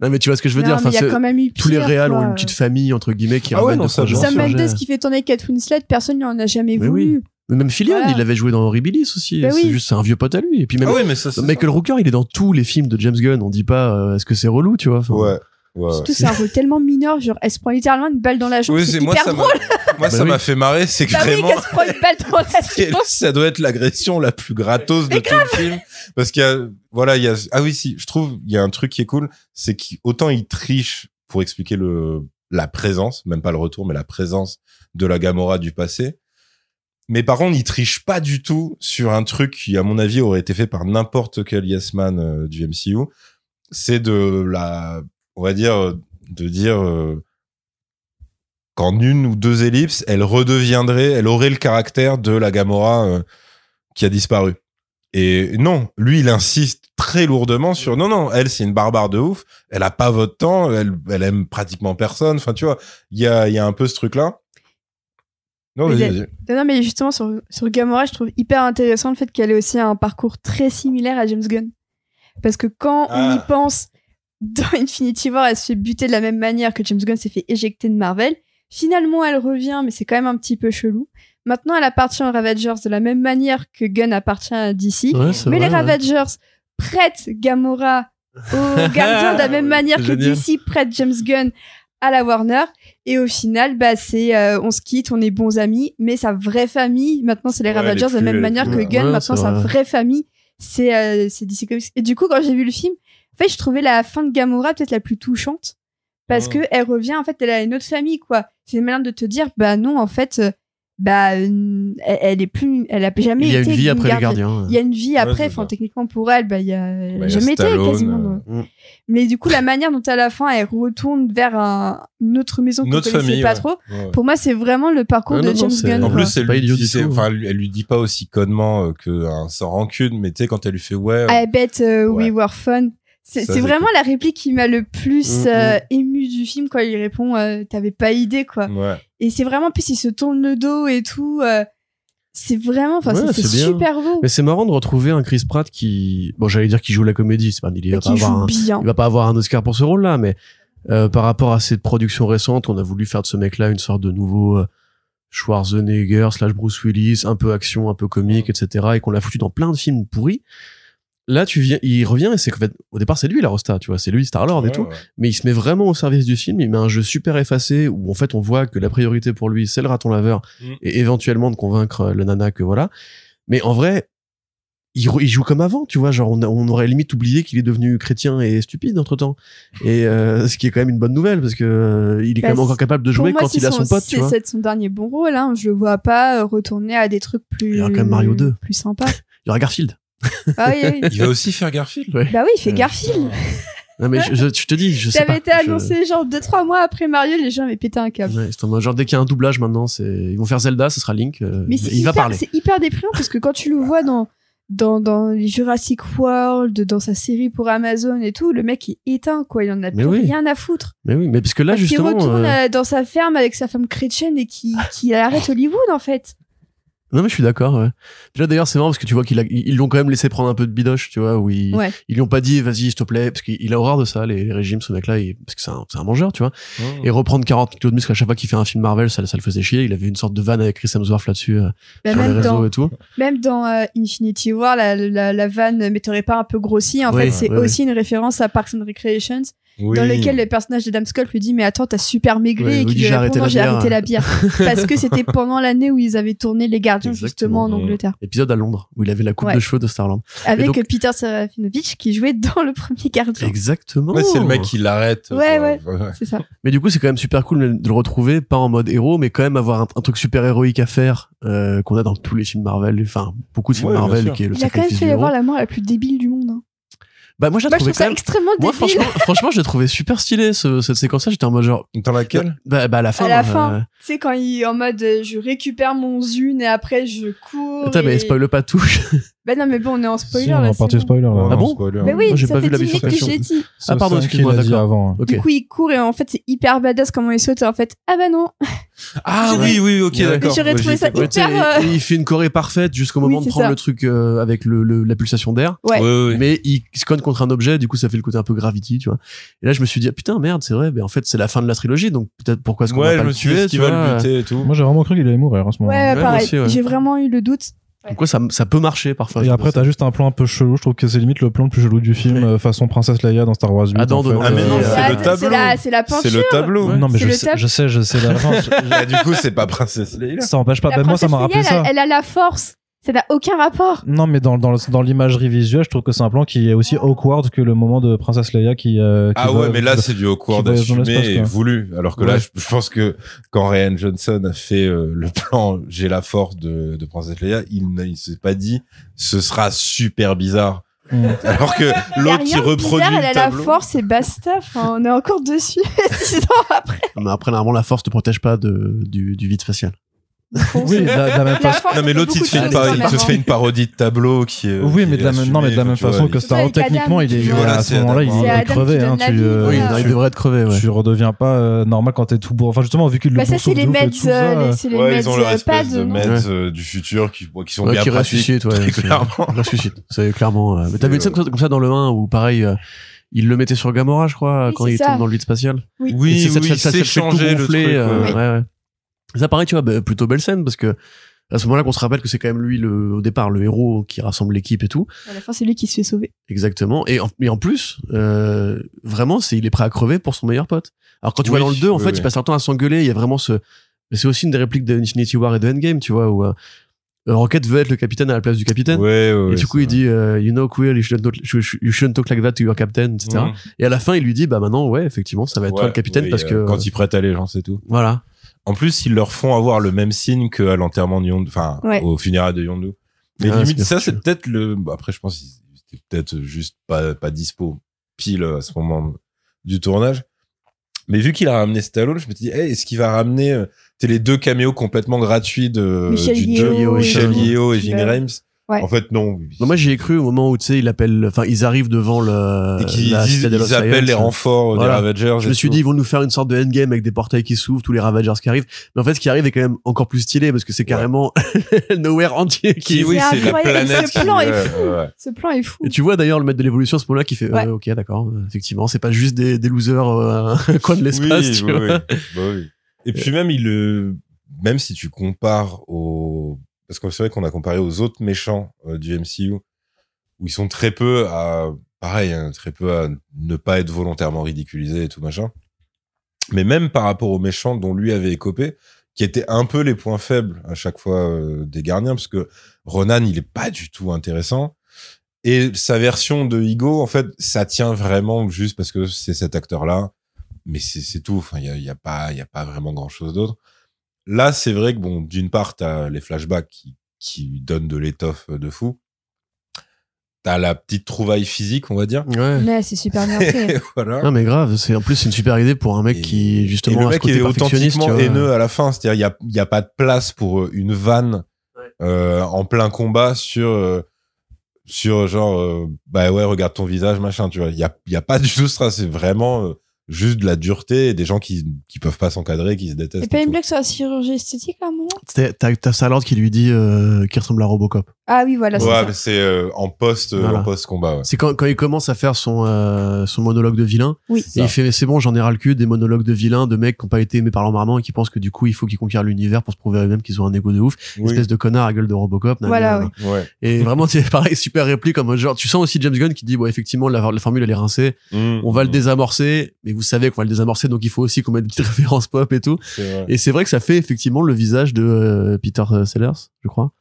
Non, mais tu vois ce que je veux Non, dire. Enfin, y a c'est- quand même eu tous les réals quoi. ont une petite famille entre guillemets qui Ah ouais, ramène non, de ça, Sam. Mendes qui fait tourner Kate Winslet, personne n'en a jamais Mais voulu. oui. Mais même Fillion, Voilà. il avait joué dans Horribilis aussi. Bah c'est oui. juste c'est un vieux pote à lui. Et puis même Ah oui, mais ça, Michael Rooker, il est dans tous les films de James Gunn. On dit pas euh, est-ce que c'est relou, tu vois. Enfin, Ouais. Ouais, ouais. Surtout, c'est un rôle tellement mineur, genre, elle se prend littéralement une balle dans la jambe. Oui, c'est moi hyper ça m'a drôle. moi ça Bah oui. m'a fait marrer, c'est que Bah oui, vraiment qu'elle se prend une balle dans la c'est- jambe. ça doit être l'agression la plus gratos de tout le film parce qu'il y a voilà, il y a ah oui si, je trouve il y a un truc qui est cool, c'est qu'autant il triche pour expliquer le la présence, même pas le retour mais la présence de la Gamora du passé. Mais par contre, il triche pas du tout sur un truc qui, à mon avis, aurait été fait par n'importe quel yes man euh, du MCU. C'est de la, on va dire, de dire euh, qu'en une ou deux ellipses, elle redeviendrait, elle aurait le caractère de la Gamora euh, qui a disparu. Et non, lui, il insiste très lourdement sur non, non, elle, c'est une barbare de ouf. Elle a pas votre temps. Elle, elle aime pratiquement personne. Enfin, tu vois, il y a, y a un peu ce truc-là. Non, Mais vas-y, y vas-y. Non, mais justement, sur, sur Gamora, je trouve hyper intéressant le fait qu'elle ait aussi un parcours très similaire à James Gunn. Parce que quand on y Ah. pense, dans Infinity War, elle se fait buter de la même manière que James Gunn s'est fait éjecter de Marvel. Finalement, elle revient, mais c'est quand même un petit peu chelou. Maintenant, elle appartient aux Ravagers de la même manière que Gunn appartient à DC. Ouais, mais vrai, les ouais. Ravagers prêtent Gamora aux gardiens de la même manière que Génial. DC prête James Gunn à la Warner. Et au final, bah, c'est, euh, on se quitte, on est bons amis, mais sa vraie famille, maintenant, c'est les Ouais, Ravagers de la même manière que Gunn, maintenant, sa vrai. vraie famille, c'est, euh, c'est DC Comics. Et du coup, quand j'ai vu le film, en fait, je trouvais la fin de Gamora peut-être la plus touchante. Parce Oh. que elle revient, en fait, elle a une autre famille, quoi. C'est manière de te dire, bah non, en fait, euh, bah, euh, elle, elle est plus, elle a jamais Il y a été une vie après les gardienne. gardiens. Il y a une vie Ouais, après, enfin techniquement pour elle, bah il y a, elle Bah, il y a jamais été quasiment. euh, Mm. Mais du coup, la manière dont à la fin elle retourne vers un- une autre maison qu'on Notre connaissait famille, pas ouais. trop, Ouais. pour moi c'est vraiment le parcours Ouais, de non, James Gunn. En plus, C'est elle pas idiot du tout. enfin, elle, elle lui dit pas aussi connement euh, qu'un sans rancune, mais tu sais, quand elle lui fait ouais. I bet uh, we were fun. C'est vraiment la réplique qui m'a le plus Mm, euh, ému du film quand il répond euh, T'avais pas idée quoi. ouais. Et c'est vraiment, en plus il se tourne le dos et tout. euh, c'est vraiment, enfin, Ouais, c'est super beau. Mais c'est marrant de retrouver un Chris Pratt qui, bon, j'allais dire qu'il joue la comédie, c'est pas, il va pas avoir un, il va pas avoir un Oscar pour ce rôle-là, mais par rapport à cette production récente, on a voulu faire de ce mec-là une sorte de nouveau Schwarzenegger slash Bruce Willis, un peu action, un peu comique, etc. Et qu'on l'a foutu dans plein de films pourris. Là, tu viens, il revient et c'est qu'en fait, au départ, c'est lui la Rosta, tu vois, c'est lui Star-Lord et Ouais, tout. ouais. Mais il se met vraiment au service du film. Il met un jeu super effacé où en fait on voit que la priorité pour lui c'est le raton laveur Mm. et éventuellement de convaincre le nana que voilà. Mais en vrai, il, joue comme avant, tu vois. Genre on, aurait limite oublié qu'il est devenu chrétien et stupide entre temps. Et euh, ce qui est quand même une bonne nouvelle parce que euh, il est Bah, quand même encore capable de jouer moi, quand c'est il a son pote, tu c'est vois. c'est son dernier bon rôle. Hein. Je le vois pas retourner à des trucs plus. Il y aura quand même Mario 2. Plus sympa. Il y aura Garfield. Ah oui, oui. Il va aussi faire Garfield. Ouais. Bah oui, il fait Garfield. Non mais je, je- je te dis, je sais Ça pas. avait été Je- annoncé genre 2-3 mois après Mario, les gens avaient pété un câble. Ouais, c'est genre dès qu'il y a un doublage maintenant, c'est ils vont faire Zelda, ce sera Link. euh, Mais c'est il va hyper, parler. c'est hyper déprimant parce que quand tu le vois dans, dans, dans les Jurassic World, dans sa série pour Amazon et tout, le mec est éteint, quoi. Il en a Mais plus oui. rien à foutre. Mais oui, mais parce que là Parce justement. retourne euh, euh, dans sa ferme avec sa femme chrétienne et qui, qui arrête Hollywood, en fait. Non mais je suis d'accord. Ouais. Là d'ailleurs c'est marrant parce que tu vois qu'ils ils l'ont quand même laissé prendre un peu de bidoche, tu vois, où ils, Ouais. ils lui ont pas dit vas-y s'il te plaît parce qu'il a horreur de ça les, les régimes ce mec-là parce que c'est un, mangeur, tu vois. Et reprendre 40 kilos de muscle à chaque fois qu'il fait un film Marvel, ça, ça le faisait chier. Il avait une sorte de vanne avec Chris Hemsworth là-dessus euh, Bah, sur les même, réseaux dans, et tout. même dans euh, Infinity War, la, la, la vanne mais t'aurais pas un peu grossi. En Oui, fait, c'est aussi une référence à Parks and Recreations, Oui. dans lequel le personnage de Dame Sculpt lui dit Mais attends, t'as super maigri Ouais, et il qu'il lui J'ai répond arrêté Non, la j'ai bière. arrêté la bière. Parce que c'était pendant l'année où ils avaient tourné Les Gardiens, Exactement. justement, en Angleterre. Épisode à Londres où il avait la coupe Ouais. de cheveux de Starland. Avec donc- Peter Serafinovich qui jouait dans le premier Gardien. Exactement. Ouais, c'est le mec qui l'arrête. Ouais, quoi. ouais. C'est ça. Mais du coup, c'est quand même super cool de le retrouver, pas en mode héros, mais quand même avoir un, un truc super héroïque à faire euh, qu'on a dans tous les films Marvel, enfin beaucoup de films Ouais, Marvel, qui est le Il a quand même fait avoir la mort la plus débile du monde. hein. Bah moi, je trouvais trouve ça même. extrêmement Moi, débile. franchement, franchement, je l'ai trouvé super stylé ce, cette séquence-là. J'étais en mode genre, Dans laquelle bah, bah à la fin. à la euh, fin, tu sais, quand il est en mode euh, je récupère mon zune et après je cours. Attends, mais et- spoil pas tout. Bah non, mais bon, on est en spoiler Si, on est là. en partie bon. spoiler là. Ah bon spoiler. Mais oui, Moi, j'ai ça pas fait vu la 10 minutes que bifurcation. j'ai dit. C'est Ah, pardon, excuse-moi, qu'il a dit d'accord. avant. Ok. Du coup, il court et en fait, c'est hyper badass comment il saute. Et en fait, ah bah non. Ah oui, oui, ok, Ouais. d'accord. J'aurais trouvé ça étais pas. Ouais, tu sais, Hyper, euh, il fait une choré parfaite jusqu'au Oui, moment de c'est prendre ça. le truc euh, avec le, le- la pulsation d'air. Ouais. Ouais, ouais, ouais. Mais il se conne contre un objet, du coup ça fait le côté un peu gravity, tu vois. Et là je me suis dit ah, putain merde c'est vrai, mais en fait c'est la fin de la trilogie, donc peut-être pourquoi est-ce qu'on Ouais, va je pas me le suis tuer, tu qu'il va vois. le buter et tout. Moi, j'ai vraiment cru qu'il allait mourir en ce moment. Ouais, moi pareil. aussi, ouais. J'ai vraiment eu le doute. Donc ouais, ça, ça peut marcher parfois. Et après, t'as juste un plan un peu chelou. Je trouve que c'est limite le plan le plus chelou du film, Ouais. euh, façon Princesse Leia dans Star Wars 8. Adam en fait. demande- Ah, mais non, Euh, c'est Ah, le tableau. C'est la, la peinture. C'est le tableau. Ouais. Non, mais je le sais, tab- je sais, je sais la. Ah, du coup, c'est pas Princesse Leila. ça empêche pas. La Même moi, ça m'a rappelé Leia, ça. elle, elle a la force. Ça n'a aucun rapport. Non, mais dans, dans, dans l'imagerie visuelle, je trouve que c'est un plan qui est aussi awkward que le moment de Princesse Leia qui. euh, qui Ah va- ouais, mais là, c'est du awkward assumé et voulu. Alors que Ouais. là, je, je pense que quand Ryan Johnson a fait euh, le plan J'ai la force de, de Princesse Leia, il ne il s'est pas dit ce sera super bizarre. Mm. Alors que l'autre qui reproduit bizarre, le elle a la force et basta. Enfin, on est encore dessus. Six ans après. Mais après normalement la force te protège pas de, du, du vide spatial. Oui, de la, de la même façon. Non mais ça l'autre il te beaucoup fait une, choses par- il même, fait une parodie de tableau qui est Oui, qui mais de la même, non, mais de la même façon que Star Wars, techniquement, il est, à ce moment-là, il est crevé, hein, euh, il devrait être crevé. Ouais. tu redeviens pas euh, normal quand t'es tout bourré. Enfin, justement, vu qu'il le Bah, ça, c'est les meds, ça, euh, ils ont leur espèce de meds du futur qui, sont bien qui pratiques. c'est- clairement. une scène euh, comme ça dans le 1 où pareil, il le mettait sur Gamora, je crois, Oui, quand il ça. tombe dans le vide spatial. Oui. Oui, c'est- ça oui, ça changer le truc. euh, ouais. ouais, ouais. Ça pareil, tu vois, bah, plutôt belle scène parce que à ce moment-là qu'on se rappelle que c'est quand même lui le, au départ le héros qui rassemble l'équipe et tout. À la fin, c'est lui qui se fait sauver. Exactement. Et en, et en plus, euh, vraiment, c'est il est prêt à crever pour son meilleur pote. Alors quand tu Oui, vois dans le 2, en oui, fait, oui. il passe un temps à s'engueuler. Il y a vraiment ce. mais C'est aussi une des répliques de Infinity War et de Endgame, tu vois, où euh, Rocket veut être le capitaine à la place du capitaine. Ouais, ouais, et du coup, c'est il dit, euh, you know, Quill, you shouldn't, talk, you shouldn't talk like that to your captain, etc. vrai. Et à la fin, il lui dit, bah maintenant, ouais, effectivement, ça va être toi le capitaine parce euh, que quand ils prêtent allégeance et tout. voilà. En plus, ils leur font avoir le même signe qu'à l'enterrement de Yondu, enfin, Ouais. au funérailles de Yondu. Mais Ah, limite, ça, c'est peut-être le, bah, après, je pense qu'ils étaient peut-être juste pas, pas dispo pile à ce moment du tournage. Mais vu qu'il a ramené Stallone, je me suis dit, hey, est-ce qu'il va ramener, euh, les deux caméos complètement gratuits de, Michel du Yeo et Michel Yeo Rams. Rams. Ouais. En fait, non. Non, moi j'y ai cru au moment où tu sais, il appelle, enfin ils arrivent devant le. et qu'ils la disent- ils appellent les renforts Voilà. des Ravagers. Je me suis tout. dit, ils vont nous faire une sorte de endgame avec des portails qui s'ouvrent, tous les Ravagers qui arrivent. Mais en fait, ce qui arrive est quand même encore plus stylé parce que c'est carrément Nowhere entier qui. Oui, C'est la planète. ce plan qui- est fou. ouais. Ce plan est fou. Et tu vois d'ailleurs le maître de l'évolution à ce moment-là qui fait, Ouais. euh, ok, d'accord, euh, effectivement, c'est pas juste des, des losers euh, un coin de l'espace, oui, tu oui, vois. oui. Bah oui. Et puis même il le, même si tu compares au, parce que c'est vrai qu'on a comparé aux autres méchants euh, du MCU où ils sont très peu à, pareil, hein, très peu à ne pas être volontairement ridiculisés et tout machin. Mais même par rapport aux méchants dont lui avait écopé, qui étaient un peu les points faibles à chaque fois euh, des gardiens, parce que Ronan il est pas du tout intéressant. Et sa version de Igo, en fait, ça tient vraiment juste parce que c'est cet acteur-là mais c'est tout. Il y a, il y a pas, a pas vraiment grand chose d'autre. Là, c'est vrai que bon, d'une part, t'as les flashbacks qui, qui donnent de l'étoffe de fou. T'as la petite trouvaille physique, on va dire. Ouais. Ouais, c'est super bien fait. Et voilà. Non mais grave, c'est en plus c'est une super idée pour un mec Et- qui Et justement le a ce mec côté est authentiquement haineux à la fin. C'est-à-dire, il y a, il y a pas de place pour euh, une vanne euh, en plein combat sur euh, sur genre euh, bah ouais, regarde ton visage, machin. Tu vois, il y a, il y a pas du tout ça. C'est vraiment euh, juste de la dureté et des gens qui qui peuvent pas s'encadrer, qui se détestent. Et pas une blague sur la chirurgie esthétique à un moment? T'as- T'as t'as Star-Lord qui lui dit euh, qu'il ressemble à Robocop. Ah oui, voilà, c'est Ouais, c'est euh, en post, euh, Voilà. en post combat. Ouais. C'est quand, quand il commence à faire son, euh, son monologue de vilain. Oui. Et il fait, c'est bon, j'en ai ras le cul des monologues de vilains, de mecs qui n'ont pas été aimés par leur maman et qui pensent que du coup, il faut qu'ils conquièrent l'univers pour se prouver à eux-mêmes qu'ils ont un ego de ouf. Oui. Espèce de connard à gueule de Robocop. Voilà, nan, nan. Ouais. Et vraiment, c'est pareil, super réplique comme genre, tu sens aussi James Gunn qui dit, bon, effectivement, la, la formule, elle est rincée. Mmh. On va le désamorcer, mais vous savez qu'on va le désamorcer, donc il faut aussi qu'on mette une petite référence pop et tout. C'est vrai. Et c'est vrai que ça fait effectivement le visage de euh, Peter Sellers, je crois.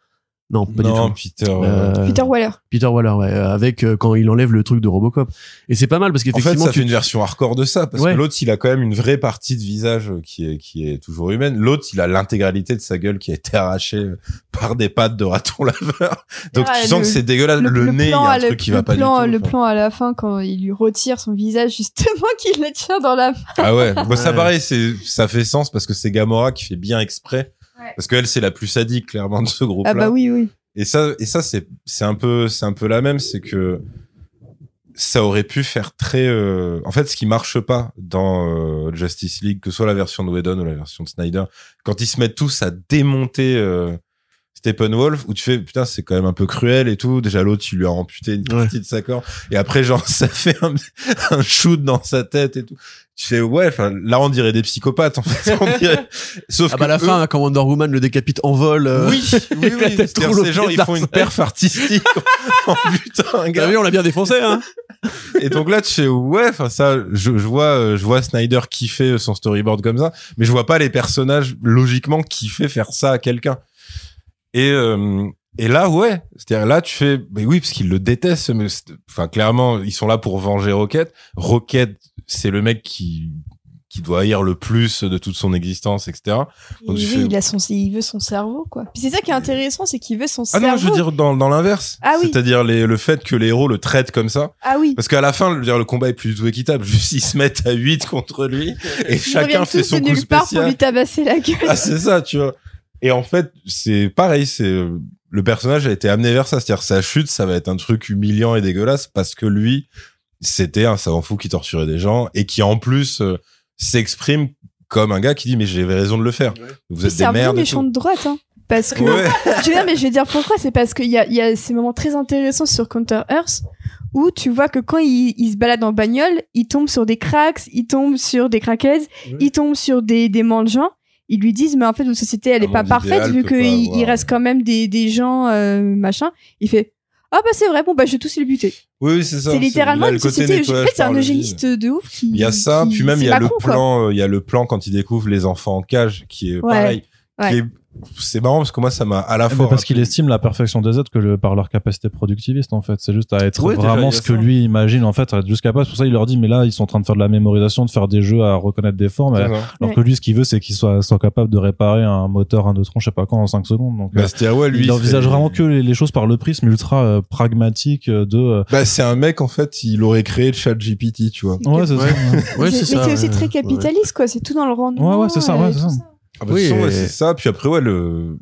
Non, pas non, du tout. Peter. euh, Peter Waller. Peter Waller, ouais, euh, avec euh, quand il enlève le truc de Robocop. Et c'est pas mal parce En fait, qu'effectivement, ça tu- fait une version hardcore de ça, parce Ouais. que l'autre, il a quand même une vraie partie de visage qui est, qui est toujours humaine. L'autre, il a l'intégralité de sa gueule qui a été arrachée par des pattes de raton laveur. Donc, Ah, tu sens le- que c'est dégueulasse. Le, nez, il y a un le- truc qui le va pas plan, du tout. Le enfin. plan à la fin, quand il lui retire son visage, justement, qu'il le tient dans la main. Ah ouais. Bon, ça, Ouais. pareil, c'est, ça fait sens parce que c'est Gamora qui fait bien exprès. Ouais. Parce qu'elle, c'est la plus sadique, clairement, de ce groupe-là. Ah bah oui, oui. Et ça, et ça, c'est, c'est un peu, c'est un peu la même, c'est que ça aurait pu faire très, euh, en fait, ce qui marche pas dans euh, Justice League, que ce soit la version de Whedon ou la version de Snyder, quand ils se mettent tous à démonter euh, Steppenwolf, où tu fais, putain, c'est quand même un peu cruel et tout. Déjà, l'autre, il lui a amputé une Ouais. partie de sa corps. Et après, genre, ça fait un, un shoot dans sa tête et tout. Tu fais, ouais, enfin, là, on dirait des psychopathes, en fait. On dirait... Sauf ah que bah à la eux- fin, quand Wonder Woman le décapite en vol. euh, oui, oui, oui. ces gens, ils font une perf artistique en butant un T'as gars. vu, on l'a bien défoncé, hein. Et donc là, tu fais, ouais, enfin, ça, je, je vois, euh, je vois Snyder kiffer son storyboard comme ça, mais je vois pas les personnages, logiquement, kiffer faire ça à quelqu'un. Et, euh, et là, ouais. C'est-à-dire, là, tu fais, mais oui, parce qu'ils le détestent, mais, enfin, clairement, ils sont là pour venger Rocket. Rocket, c'est le mec qui, qui doit haïr le plus de toute son existence, etc. Donc, tu oui, fais- il, a son, il veut son cerveau, quoi. Puis c'est ça qui est intéressant, c'est qu'il veut son Ah cerveau. non, je veux dire dans, dans l'inverse. Ah oui. C'est-à-dire le fait que les héros le traitent comme ça. Ah oui. Parce qu'à la fin, je veux dire, le combat est plus du tout équitable. Juste, ils se mettent à 8 contre lui et Ils chacun fait son coup nulle part pour spécial. lui tabasser la gueule. Ah, c'est ça, tu vois. Et en fait, c'est pareil, c'est, euh, le personnage a été amené vers ça. C'est-à-dire, sa chute, ça va être un truc humiliant et dégueulasse parce que lui, c'était un savant fou qui torturait des gens et qui, en plus, euh, s'exprime comme un gars qui dit, mais j'avais raison de le faire. Vous êtes c'est des un merdes. et méchant tout. de droite, hein. Parce que, Ouais. je veux dire, mais je vais dire pourquoi? C'est parce qu'il y a, il y a ces moments très intéressants sur Counter Earth où tu vois que quand il, il se balade en bagnole, il tombe sur des cracks, il tombe sur des crackheads, il tombe sur des, des mendiants. Ils lui disent, mais en fait, notre société, elle est pas parfaite vu qu'il il reste quand même des, des gens, euh, machin. Il fait, ah bah c'est vrai, bon bah je vais tous les buter. Oui, c'est ça. C'est littéralement une société. En fait, c'est un eugéniste de ouf qui. Il y a ça, qui- puis même il y a le Macron, plan, euh, il y a le plan quand il découvre les enfants en cage, qui est Ouais. pareil. Ouais. Qui est, c'est marrant parce que moi ça m'a à la ben, fois. parce qu'il estime la perfection des êtres que le, par leur capacité productiviste en fait c'est juste à être Ouais, vraiment a ce ça. que lui imagine en fait à être juste capable c'est pour ça il leur dit mais là ils sont en train de faire de la mémorisation de faire des jeux à reconnaître des formes alors. Ouais. que lui ce qu'il veut c'est qu'il soit, soit capable de réparer un moteur un neutron je sais pas quand en 5 secondes donc Bah, euh, ouais, lui. il envisage vraiment que les, les choses par le prisme ultra euh, pragmatique euh, de euh, Bah, c'est un mec, en fait, il aurait créé le chat GPT, tu vois. ouais c'est ça ouais. Ouais, Mais c'est c'est ça. mais c'est aussi très Ouais. capitaliste, quoi. C'est tout dans le rendement. Ouais, ouais, c'est ça, euh, ouais, c'est ça. Ah bah, Oui, et- c'est ça. Puis après, ouais, le,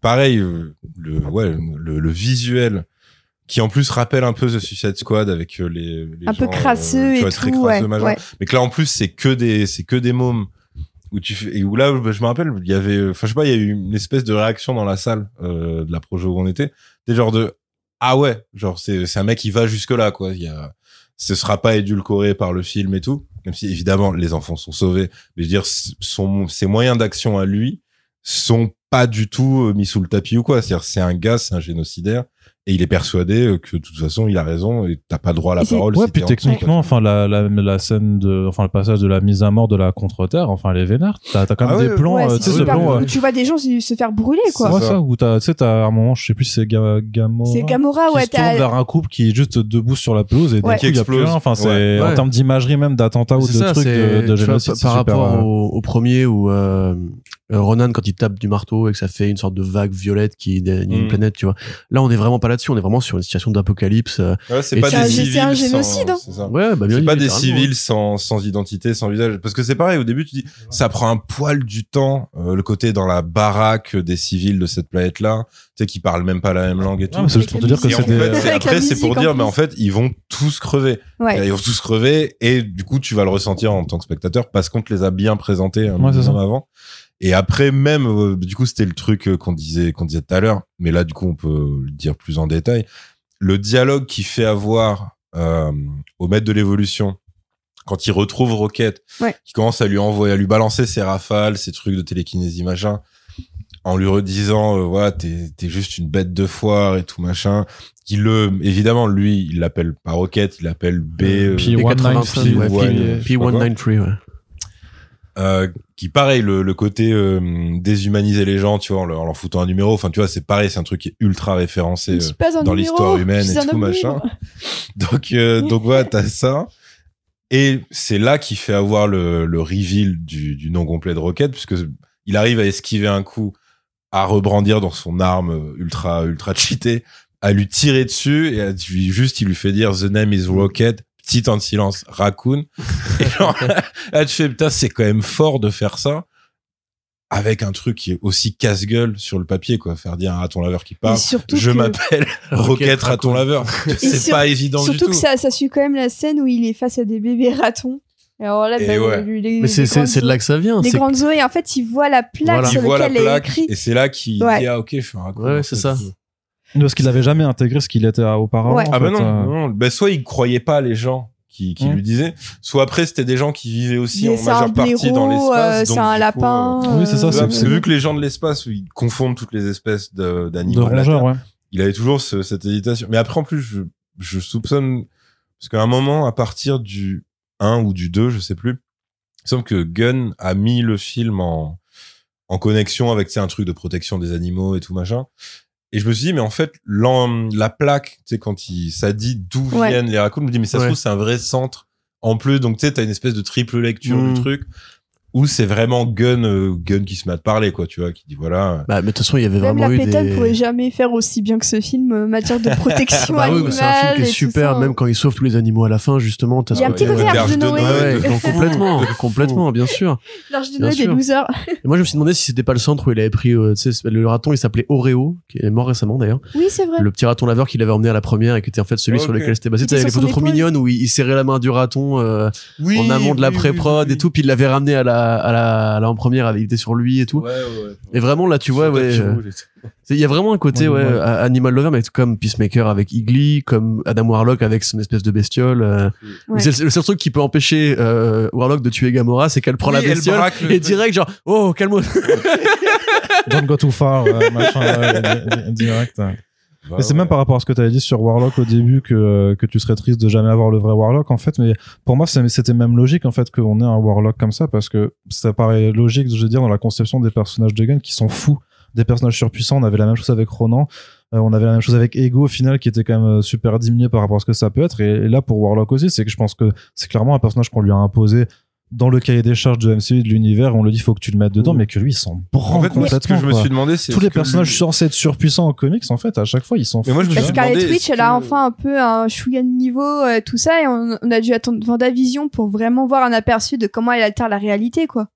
pareil, euh, le, ouais, le, le visuel qui en plus rappelle un peu The Suicide Squad avec euh, les, les Un peu crasseux euh, et vois, très tout, crasseux, ouais. Mais que là en plus c'est que des c'est que des mômes. Où tu fais, et où là bah, je me rappelle il y avait enfin je sais pas il y a eu une espèce de réaction dans la salle euh, de la projo où on était. Des genre de ah ouais genre c'est c'est un mec qui va jusque là quoi. Il y a ce sera pas édulcoré par le film et tout même si évidemment les enfants sont sauvés mais je veux dire son ses moyens d'action à lui sont pas du tout euh, mis sous le tapis ou quoi. C'est-à-dire c'est un gars c'est un génocidaire et il est persuadé euh, que de toute façon il a raison et t'as pas droit à la parole Ouais, si puis en techniquement, enfin, la, la, la scène de, enfin, le passage de la mise à mort de la contre-terre, enfin, elle est vénère. T'as, quand même Ah des ouais, plans, Ouais, euh, ce plan, euh, Tu vois des gens se faire brûler, quoi. ouais, ça. ça, où t'as, tu sais, t'as un moment, je sais plus si c'est Ga- Gamora. C'est Gamora, qui ouais. se tourne vers un couple qui est juste debout sur la pelouse et d'un Ouais. coup, il y a Qui plus rien. explose. Enfin, c'est, Ouais. en termes d'imagerie même, d'attentat ou de trucs c'est- de, génocide, par rapport au, premier où Ronan quand il tape du marteau et que ça fait une sorte de vague violette qui désigne une Mm. planète, tu vois. Là, on est vraiment pas là-dessus, on est vraiment sur une situation d'apocalypse. euh, Ouais, c'est pas des un- civils. c'est un sans- génocide, hein. c'est ça. Ouais, bah bien C'est dit, pas des civils sans, sans identité, sans visage. Parce que c'est pareil, au début, tu dis, ça prend un poil du temps, euh, le côté dans la baraque des civils de cette planète-là, tu sais, qui parlent même pas la même langue et tout. c'est juste pour te dire que c'est des, après, c'est pour dire, mais en fait, ils vont tous crever. Ouais. Ils vont tous crever, et du coup, tu vas le ressentir en tant que spectateur parce qu'on te les a bien présentés un ça. minimum avant. Et après, même, euh, du coup, c'était le truc euh, qu'on disait, qu'on disait tout à l'heure, mais là, du coup, on peut le dire plus en détail. Le dialogue qui fait avoir euh, au maître de l'évolution, quand il retrouve Rocket, Ouais. qui commence à lui envoyer, à lui balancer ses rafales, ses trucs de télékinésie machin, en lui redisant, euh, voilà, t'es t'es juste une bête de foire et tout machin. Qui le, évidemment, lui, il l'appelle pas Rocket, il l'appelle B. euh, Puis Et 193, 193, ouais, ouais, P- P193, ouais. Euh, qui pareil le, le côté euh, déshumaniser les gens tu vois en leur, en leur foutant un numéro. Enfin tu vois c'est pareil c'est un truc qui est ultra référencé euh, dans l'histoire humaine et tout machin. donc euh, donc voilà t'as ça. Et c'est là qu'il fait avoir le, le reveal du, du nom complet de Rocket puisque il arrive à esquiver un coup à rebrandir dans son arme ultra ultra cheatée à lui tirer dessus et à lui, juste il lui fait dire the name is Rocket petit temps de silence raccoon et genre, là tu fais putain c'est quand même fort de faire ça avec un truc qui est aussi casse-gueule sur le papier quoi faire dire un raton laveur qui surtout je que- m'appelle Rocket raton laveur c'est sur- pas évident du Surtout tout que ça, ça suit quand même la scène où il est face à des bébés ratons. Et alors là, Et bah, ouais. les, Mais c'est de là que ça vient. Les grandes zoées, en fait, il voit la plaque Voilà. sur il voit la laquelle est plaque écrit. et c'est là qu'il Ouais. dit ah ok je fais un raccoon Ouais, c'est ça. Parce qu'il avait jamais intégré ce qu'il était auparavant. Ouais. ah bah fait, non, euh. non. Ben, soit il croyait pas les gens qui, qui Mm. lui disaient soit après c'était des gens qui vivaient aussi Mais en majeure partie dans l'espace euh, donc, c'est un coup, lapin. Oui, c'est ça, euh, c'est- parce que vu que les gens de l'espace ils confondent toutes les espèces d'animaux ouais. il avait toujours ce- cette hésitation. Mais après, en plus, je, je soupçonne, parce qu'à un moment, à partir du 1 ou du 2, je sais plus, il semble que Gunn a mis le film en, en connexion avec, tu sais, un truc de protection des animaux et tout machin. Et je me suis dit, mais en fait, la plaque, tu sais, quand il, ça dit d'où Ouais. viennent les raccoons, je me dis, mais ça se trouve, c'est un vrai centre. En plus, donc, tu sais, t'as une espèce de triple lecture du truc, où c'est vraiment Gunn, euh, Gunn qui se met à te parler, quoi, tu vois, qui dit, voilà, Bah, mais de toute façon, il y avait Même vraiment la eu pétale des. pourrait jamais faire aussi bien que ce film euh, en matière de protection Bah oui, c'est un film qui est super, ça. même quand il sauve tous les animaux à la fin, justement. t'as Il y a un petit côté- Ouais, Arche de Noé. Ouais, fou. complètement, complètement, bien sûr. L'Arche de Noé des losers. Et moi, je me suis demandé si c'était pas le centre où il avait pris, euh, tu sais, le raton, il s'appelait Oreo, qui est mort récemment d'ailleurs. Oui, c'est vrai. Le petit raton laveur qu'il avait emmené à la première et qui était en fait celui sur lequel c'était basé. T'avais les photos trop mignonnes où il, serrait la main du raton euh, en amont de la pré-prod et tout, puis il l'avait ramené à la, à la, à la en première, il était sur lui et tout. Ouais, ouais. Et vraiment, là, tu vois, ouais. euh, Il y a vraiment un côté, Ouais, ouais, ouais. à- Animal Lover, mais comme Peacemaker avec Igly, comme Adam Warlock avec son espèce de bestiole. euh, Ouais. C'est le seul truc qui peut empêcher euh, Warlock de tuer Gamora, c'est qu'elle prend Oui, la bestiole et direct, genre, oh, calme-toi. Don't go too far, euh, machin, ouais, di- di- direct. Bah Et c'est ouais. même par rapport à ce que tu avais dit sur Warlock au début que, que tu serais triste de jamais avoir le vrai Warlock en fait. Mais pour moi, c'était même logique en fait qu'on ait un Warlock comme ça parce que ça paraît logique, je veux dire, dans la conception des personnages de Gun qui sont fous, des personnages surpuissants. On avait la même chose avec Ronan, euh, on avait la même chose avec Ego au final qui était quand même euh, super diminué par rapport à ce que ça peut être. Et, et là pour Warlock aussi, c'est que je pense que c'est clairement un personnage qu'on lui a imposé dans le cahier des charges de MCU de l'univers. On le dit, faut que tu le mettes dedans, mais que lui, il s'en En branle fait, moi, ce que complètement. je me suis demandé, c'est Tous les personnages lui- censés être surpuissants en comics, en fait, à chaque fois, ils s'en Mais moi, je me foutent. suis Bah, demandé, Scarlet est-ce Witch, elle a que- enfin un peu un chouïa de niveau, euh, tout ça, et on, on a dû attendre Vendavision pour vraiment voir un aperçu de comment elle altère la réalité, quoi.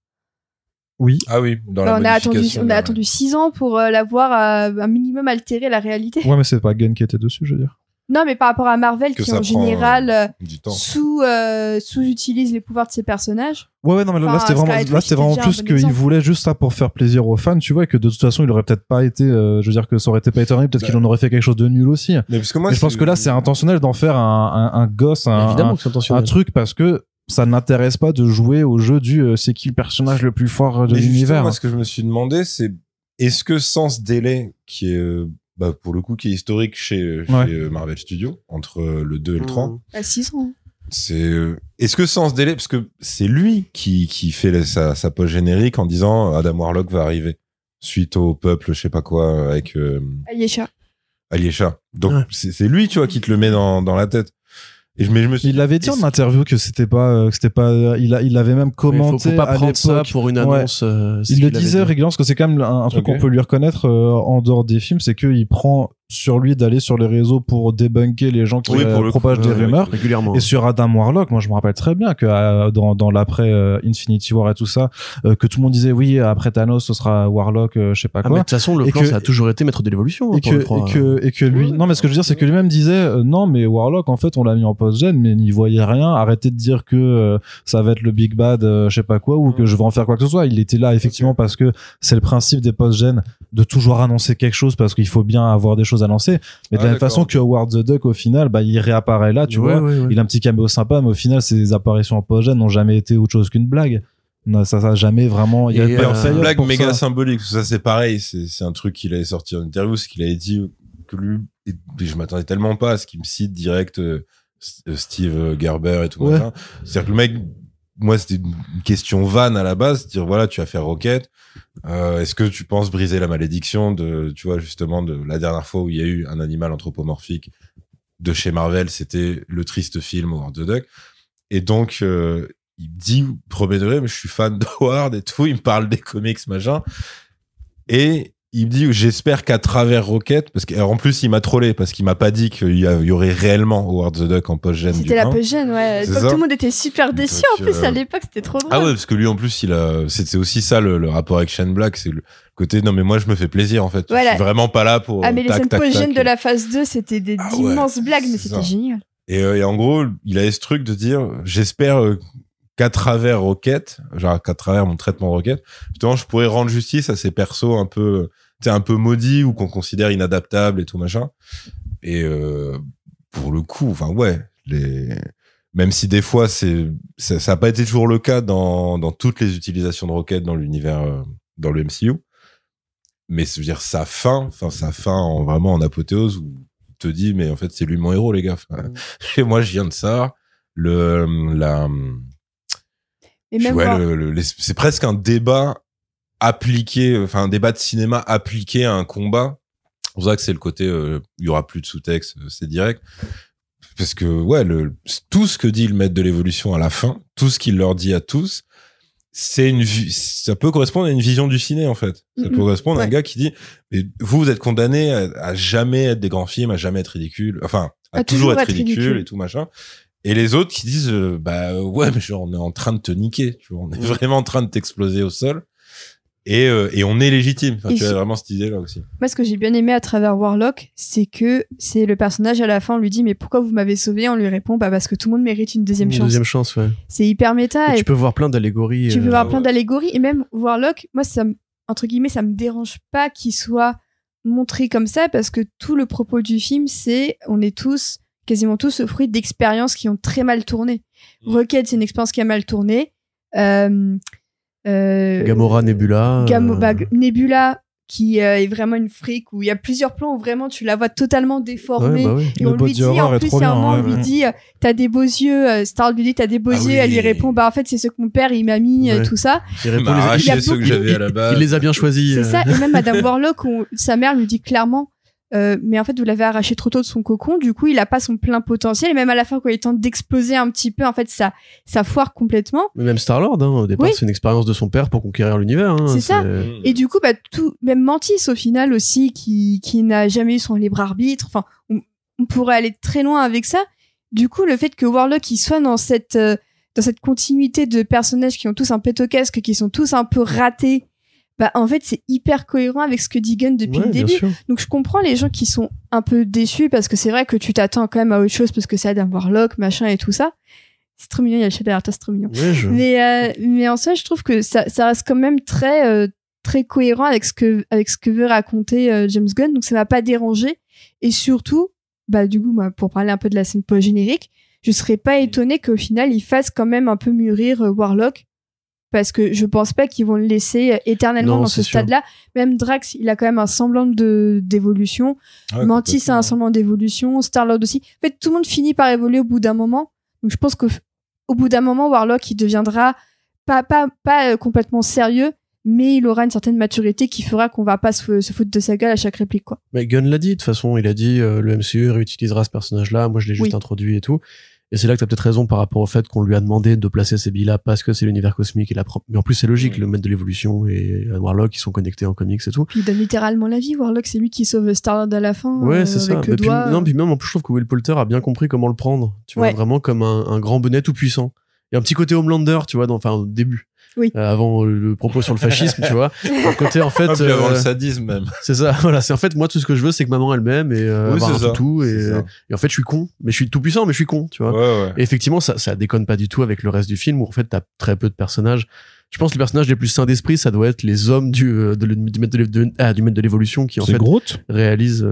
Oui. Ah oui, dans Bah, la on a attendu, on a attendu six ans pour euh, la voir euh, un minimum altérer la réalité. Ouais, mais c'est pas Gunn qui était dessus, je veux dire. Non, mais par rapport à Marvel, Que qui ça en prend, général euh, du temps. sous euh, sous-utilise les pouvoirs de ses personnages. Ouais, ouais, non, mais là, Enfin, c'était vraiment, Scarlet là, Witch, c'était vraiment c'était déjà un plus bon qu'il exemple. voulait juste ça pour faire plaisir aux fans, tu vois, et que de toute façon, il aurait peut-être pas été, euh, je veux dire que ça aurait été pas étonnant, peut-être Bah. qu'il en aurait fait quelque chose de nul aussi. Mais parce que moi, mais je pense que là, c'est intentionnel d'en faire un, un, un gosse, un, Évidemment un, que c'est un intentionnel. truc parce que ça n'intéresse pas de jouer au jeu du euh, c'est qui le personnage le plus fort de Mais justement, l'univers. Moi, ce que je me suis demandé, c'est est-ce que sans ce délai qui est, euh, bah, pour le coup, qui est historique chez, chez Ouais. euh, Marvel Studios, entre euh, le 2 et le 3, Mmh. À six ans. c'est euh, est-ce que sans ce délai parce que c'est lui qui qui fait la- sa sa post générique en disant Adam Warlock va arriver suite au peuple je sais pas quoi avec euh, Ayesha. Aliécha donc Ouais. c'est lui tu vois qui te le met dans dans la tête et je mais je me suis Il l'avait dit en interview que c'était pas, euh, que c'était pas, euh, il a, il avait même commenté faut, faut pas à prendre ça l'époque. pour une Ouais. annonce. euh, Il le disait régulièrement parce que c'est quand même un, un truc qu'on peut lui reconnaître euh, en dehors des films, c'est qu'il prend sur lui d'aller sur les réseaux pour débunker les gens qui Oui, pour euh, le coup, propagent des rumeurs. régulièrement. Et sur Adam Warlock, moi je me rappelle très bien que euh, dans, dans l'après euh, Infinity War et tout ça, euh, que tout le monde disait oui après Thanos ce sera Warlock, euh, je sais pas Ah, mais quoi. de toute façon, le Et plan, que- ça a toujours été maître de l'évolution. hein, et que, et que et que lui non mais ce que je veux dire c'est que lui-même disait euh, non mais Warlock en fait on l'a mis en post gen mais n'y voyait rien arrêtez de dire que euh, ça va être le big bad euh, je sais pas quoi ou que je vais en faire quoi que ce soit il était là effectivement parce que c'est le principe des post gen de toujours annoncer quelque chose parce qu'il faut bien avoir des choses à lancer mais de Ah, la même façon que Howard the Duck au final bah il réapparaît là tu Ouais, vois ouais, ouais. il a un petit caméo sympa mais au final ses apparitions en post n'ont jamais été autre chose qu'une blague non, ça ça a jamais vraiment il y a euh, une payoff blague méga ça. symbolique ça c'est pareil c'est un truc qu'il avait sorti en interview ce qu'il avait dit que lui et je m'attendais tellement pas à ce qu'il me cite direct euh, euh, Steve Gerber et tout Ouais. c'est-à-dire que le mec moi c'était une question vanne à la base dire voilà tu vas faire Rocket. Euh, est-ce que tu penses briser la malédiction de tu vois justement de la dernière fois où il y a eu un animal anthropomorphique de chez Marvel c'était le triste film Howard the Duck. Et donc euh, il me dit premier degré mais je suis fan de Howard et tout il me parle des comics machin. Et il me dit j'espère qu'à travers Rocket parce qu'en plus il m'a trollé parce qu'il m'a pas dit qu'il y, aurait réellement Howard the Duck en post-gène du C'était la post ouais. C'est l'époque, ça. tout le monde était super déçu. En plus, euh, à l'époque, c'était trop drôle. Ah ouais, parce que lui en plus, il a, c'était aussi ça le, le rapport avec Shane Black, c'est le côté non mais moi je me fais plaisir en fait. Voilà. Je suis vraiment pas là pour. Ah, mais les scènes post tac. de la phase 2, c'était des Ah ouais, d'immenses blagues, mais c'était génial. Et, euh, et en gros, il avait ce truc de dire j'espère euh, qu'à travers Rocket, genre qu'à travers mon traitement Rocket, justement je pourrais rendre justice à ces persos un peu, sais, un peu maudits ou qu'on considère inadaptables et tout machin. Et euh, pour le coup, enfin ouais, les même si des fois c'est ça, ça a pas été toujours le cas dans dans toutes les utilisations de Rocket dans l'univers euh, dans le MCU. Mais je veux dire sa fin, enfin sa fin en vraiment en apothéose où te dit mais en fait c'est lui mon héros les gars. Enfin, et moi je viens de ça. Le la Et même ouais, le- c'est presque un débat appliqué, enfin un débat de cinéma appliqué à un combat. C'est pour ça que c'est le côté, euh, il y aura plus de sous-texte, euh, c'est direct. Parce que ouais, le, tout ce que dit le maître de l'évolution à la fin, tout ce qu'il leur dit à tous, c'est une, ça peut correspondre à une vision du ciné en fait. Ça peut correspondre à un gars qui dit, mais vous vous êtes condamné à, à jamais être des grands films, à jamais être ridicule, enfin à, À toujours, toujours être être ridicule, ridicule. et tout machin. Et les autres qui disent, euh, bah ouais, mais genre on est en train de te niquer, tu vois, on est vraiment en train de t'exploser au sol. Et, euh, et on est légitime. Enfin, tu as vraiment cette idée là aussi. Moi, ce que j'ai bien aimé à travers Warlock, c'est que c'est le personnage à la fin, on lui dit mais pourquoi vous m'avez sauvé? On lui répond bah parce que tout le monde mérite une deuxième Une chance. Deuxième chance, ouais. C'est hyper méta Et et, tu peux voir plein d'allégories. tu peux euh, voir plein ouais. d'allégories et même Warlock, moi ça entre guillemets ça me dérange pas qu'il soit montré comme ça parce que tout le propos du film c'est on est tous quasiment tous au fruit d'expériences qui ont très mal tourné. Mm. Rocket c'est une expérience qui a mal tourné. Euh, Gamora, Nebula. Euh, bah, Nebula qui euh, est vraiment une fric où il y a plusieurs plans où vraiment tu la vois totalement déformée. Ouais, bah. Et Le on lui dit, en plus, il y a un moment, on lui dit, euh, t'as des beaux yeux, euh, Star lui dit, t'as des beaux Ah yeux, oui. elle lui répond, bah en fait, c'est ce que mon père, il m'a mis, euh, Ouais. tout ça. Il répond m'a les- arraché il ceux que à la base. Il les a bien choisis. C'est euh. ça, et même Madame Warlock, on- sa mère lui dit clairement, euh, mais en fait, vous l'avez arraché trop tôt de son cocon, du coup, il a pas son plein potentiel, et même à la fin, quand il tente d'exploser un petit peu, en fait, ça, ça foire complètement. Mais même Star-Lord, hein, au départ, Oui. c'est une expérience de son père pour conquérir l'univers. hein, C'est ça. Mm. Et du coup, bah, tout, même Mantis au final aussi, qui, qui n'a jamais eu son libre arbitre. Enfin, on, on pourrait aller très loin avec ça. Du coup, le fait que Warlock il soit dans cette, euh, dans cette continuité de personnages qui ont tous un pet au casque, qui sont tous un peu ratés, bah en fait c'est hyper cohérent avec ce que dit Gunn depuis Ouais, le début. Donc je comprends les gens qui sont un peu déçus parce que c'est vrai que tu t'attends quand même à autre chose parce que c'est Adam Warlock, machin et tout ça. C'est trop mignon, il y a le chat derrière toi, c'est trop mignon. Ouais, je- Mais, euh, mais en soi, je trouve que ça, ça reste quand même très, euh, très cohérent avec ce que, avec ce que veut raconter euh, James Gunn. Donc ça m'a pas dérangé. Et surtout, bah, du coup, moi, pour parler un peu de la scène post-générique, je serais pas étonné qu'au final, il fasse quand même un peu mûrir euh, Warlock. Parce que je pense pas qu'ils vont le laisser euh, éternellement Non, dans ce stade-là. Même Drax, il a quand même un semblant de d'évolution. Ouais, Mantis a un semblant d'évolution, Star-Lord aussi. En fait, tout le monde finit par évoluer au bout d'un moment. Donc je pense qu'au au bout d'un moment, Warlock, il deviendra pas, pas, pas euh, complètement sérieux, mais il aura une certaine maturité qui fera qu'on va pas se, se foutre de sa gueule à chaque réplique, quoi. Mais Gunn l'a dit, de toute façon, il a dit euh, le MCU réutilisera ce personnage-là, moi je l'ai juste Oui. introduit et tout. Et c'est là que t'as peut-être raison par rapport au fait qu'on lui a demandé de placer ces billes-là parce que c'est l'univers cosmique et la Mais en plus, c'est logique, le maître de l'évolution et euh, Warlock, ils sont connectés en comics et tout. Puis il donne littéralement la vie. Warlock, c'est lui qui sauve Star-Lord à la fin. Ouais, euh, c'est ça. le puis, doigt. non, puis même, en plus, je trouve que Will Poulter a bien compris comment le prendre. Tu vois, vraiment comme un, un grand bonnet tout puissant. Il y a un petit côté Homelander, tu vois, dans, enfin, au début. Oui. Euh, avant le propos sur le fascisme, tu vois. Le côté, en fait, Ah, avant euh, le sadisme même. c'est ça. Voilà, c'est en fait, moi, tout ce que je veux, c'est que maman elle m'aime et euh, Oui, avoir un ça. toutou. Et, en fait, je suis con. Mais je suis tout puissant, mais je suis con, tu vois. Ouais, ouais. Et effectivement, ça, ça déconne pas du tout avec le reste du film où en fait t'as très peu de personnages. Je pense que les personnages les plus sains d'esprit, ça doit être les hommes du, euh, de, du maître de, l'é- de- ah, du maître de l'évolution qui en fait Groot. réalisent.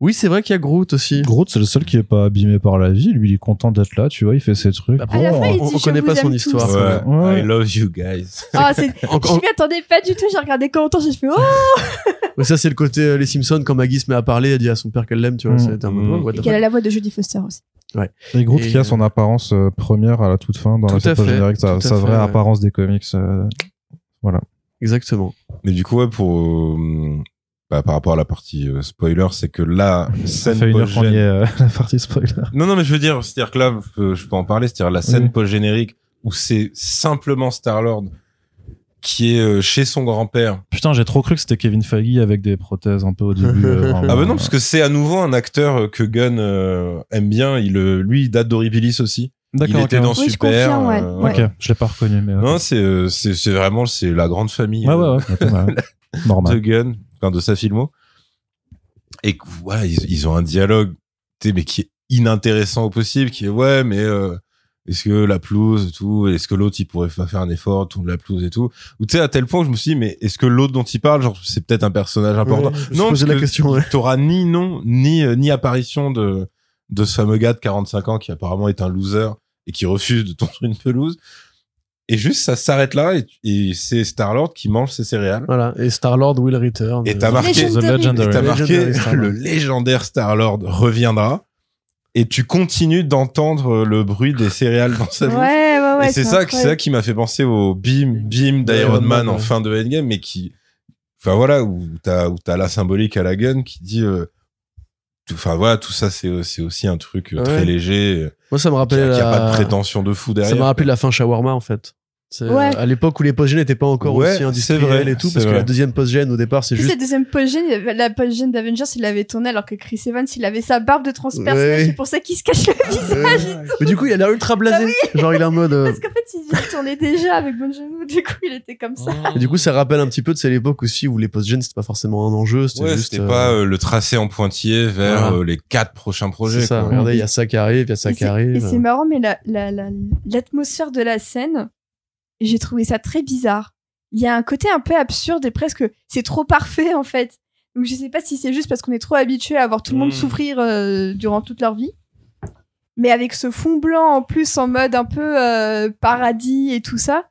Oui, c'est vrai qu'il y a Groot aussi. Groot, c'est le seul qui est pas abîmé par la vie. Lui, il est content d'être là, tu vois, il fait ses trucs. Après, la fin, il on, dit, on connaît pas son histoire. tous. Ouais. Ouais. I love you guys. Ah, c'est... En- Je m'y attendais pas du tout. J'ai regardé commentaires, j'ai fait oh ça, c'est le côté euh, les Simpsons quand Maggie se met à parler, elle dit à son père qu'elle l'aime, tu vois. Mm. c'est un Mm. what the Et qu'elle a la voix de Jodie Foster aussi. Et Groot Et, qui a son apparence euh, première à la toute fin dans Tout la générique, sa, sa vraie apparence des comics. euh, Exactement. Mais du coup, ouais, pour bah, par rapport à la partie euh, spoiler, c'est que la ça scène fait une heure qu'on y post-gén- est, euh, la partie spoiler. Non, non, mais je veux dire, c'est-à-dire que là, euh, je peux en parler, c'est-à-dire la scène Oui. post-générique où c'est simplement Star-Lord qui est euh, chez son grand-père. Putain, j'ai trop cru que c'était Kevin Feige avec des prothèses un peu au début. euh, vraiment. Ah bah non, parce que c'est à nouveau un acteur euh, que Gunn euh, aime bien. Il, euh, lui, il date d'Horribilis aussi. Il D'accord, était ok. dans Oui, je Super. confirme, ouais. euh, Ouais. Ok, je l'ai pas reconnu, mais. euh, Non, c'est euh, c'est c'est vraiment c'est la grande famille Ouais, ouais, attends, ouais. de Normal. Gunn, enfin de sa filmo. Et voilà, ils, ils ont un dialogue, mais qui est inintéressant au possible, qui est ouais, mais euh, est-ce que la pelouse et tout, est-ce que l'autre il pourrait pas faire un effort, tout de la pelouse et tout. Ou tu sais à tel point que je me suis dit mais est-ce que l'autre dont il parle, genre c'est peut-être un personnage important. Ouais, non, parce la que question, ouais. T'auras ni nom ni euh, ni apparition de de ce fameux gars de 45 ans qui apparemment est un loser et qui refuse de tondre une pelouse. Et juste ça s'arrête là et, et c'est Star Lord qui mange ses céréales. Voilà. Et Star-Lord will return. Et t'as marqué- The Legendary. Et t'as Le marqué légendaire Star-Lord. le légendaire Star-Lord reviendra et tu continues d'entendre le bruit des céréales dans sa Ouais, bouche. ouais, ouais. et c'est ça, c'est ça qui m'a fait penser au beam, beam d'Iron Iron Man Man, en ouais. fin de Endgame, mais qui, enfin voilà, où t'as, où t'as la symbolique à la gun qui dit, euh, tout- enfin voilà, tout ça c'est, c'est aussi un truc euh, très Ouais. léger, euh, Moi, ça me qui rappelait a, qui a la... pas de prétention de fou derrière. Ça m'a rappelé la fin shawarma en fait. C'est, Ouais. euh, À l'époque où les post n'étaient pas encore Ouais, aussi c'est industriels vrai, et tout, parce que la deuxième post-gène au départ, c'est juste. la deuxième post-gène, la post-gène d'Avengers, il l'avait tourné alors que Chris Evans, il avait sa barbe de transpersonnage. Ouais. C'est pour ça qu'il se cache le visage. et tout. Mais du coup, il a l'air ultra blasé. Genre, il est en mode. euh, Parce qu'en fait, il tournait déjà avec Bonjour. Du coup, il était comme ça. Et du coup, ça rappelle un petit peu de c'est l'époque aussi où les post-gènes c'était pas forcément un enjeu, c'était Ouais, juste. c'était euh, pas euh, le tracé en pointillé vers Voilà. euh, les quatre prochains projets. C'est ça. quoi. Regardez, il y a ça qui arrive, il y a ça qui arrive. Et c'est marrant, mais la- la- la- l'atmosphère de la scène, j'ai trouvé ça très bizarre. Il y a un côté un peu absurde et presque, c'est trop parfait en fait. Donc je sais pas si c'est juste parce qu'on est trop habitué à voir tout le monde Mm. souffrir euh, durant toute leur vie. Mais avec ce fond blanc en plus en mode un peu euh, paradis et tout ça.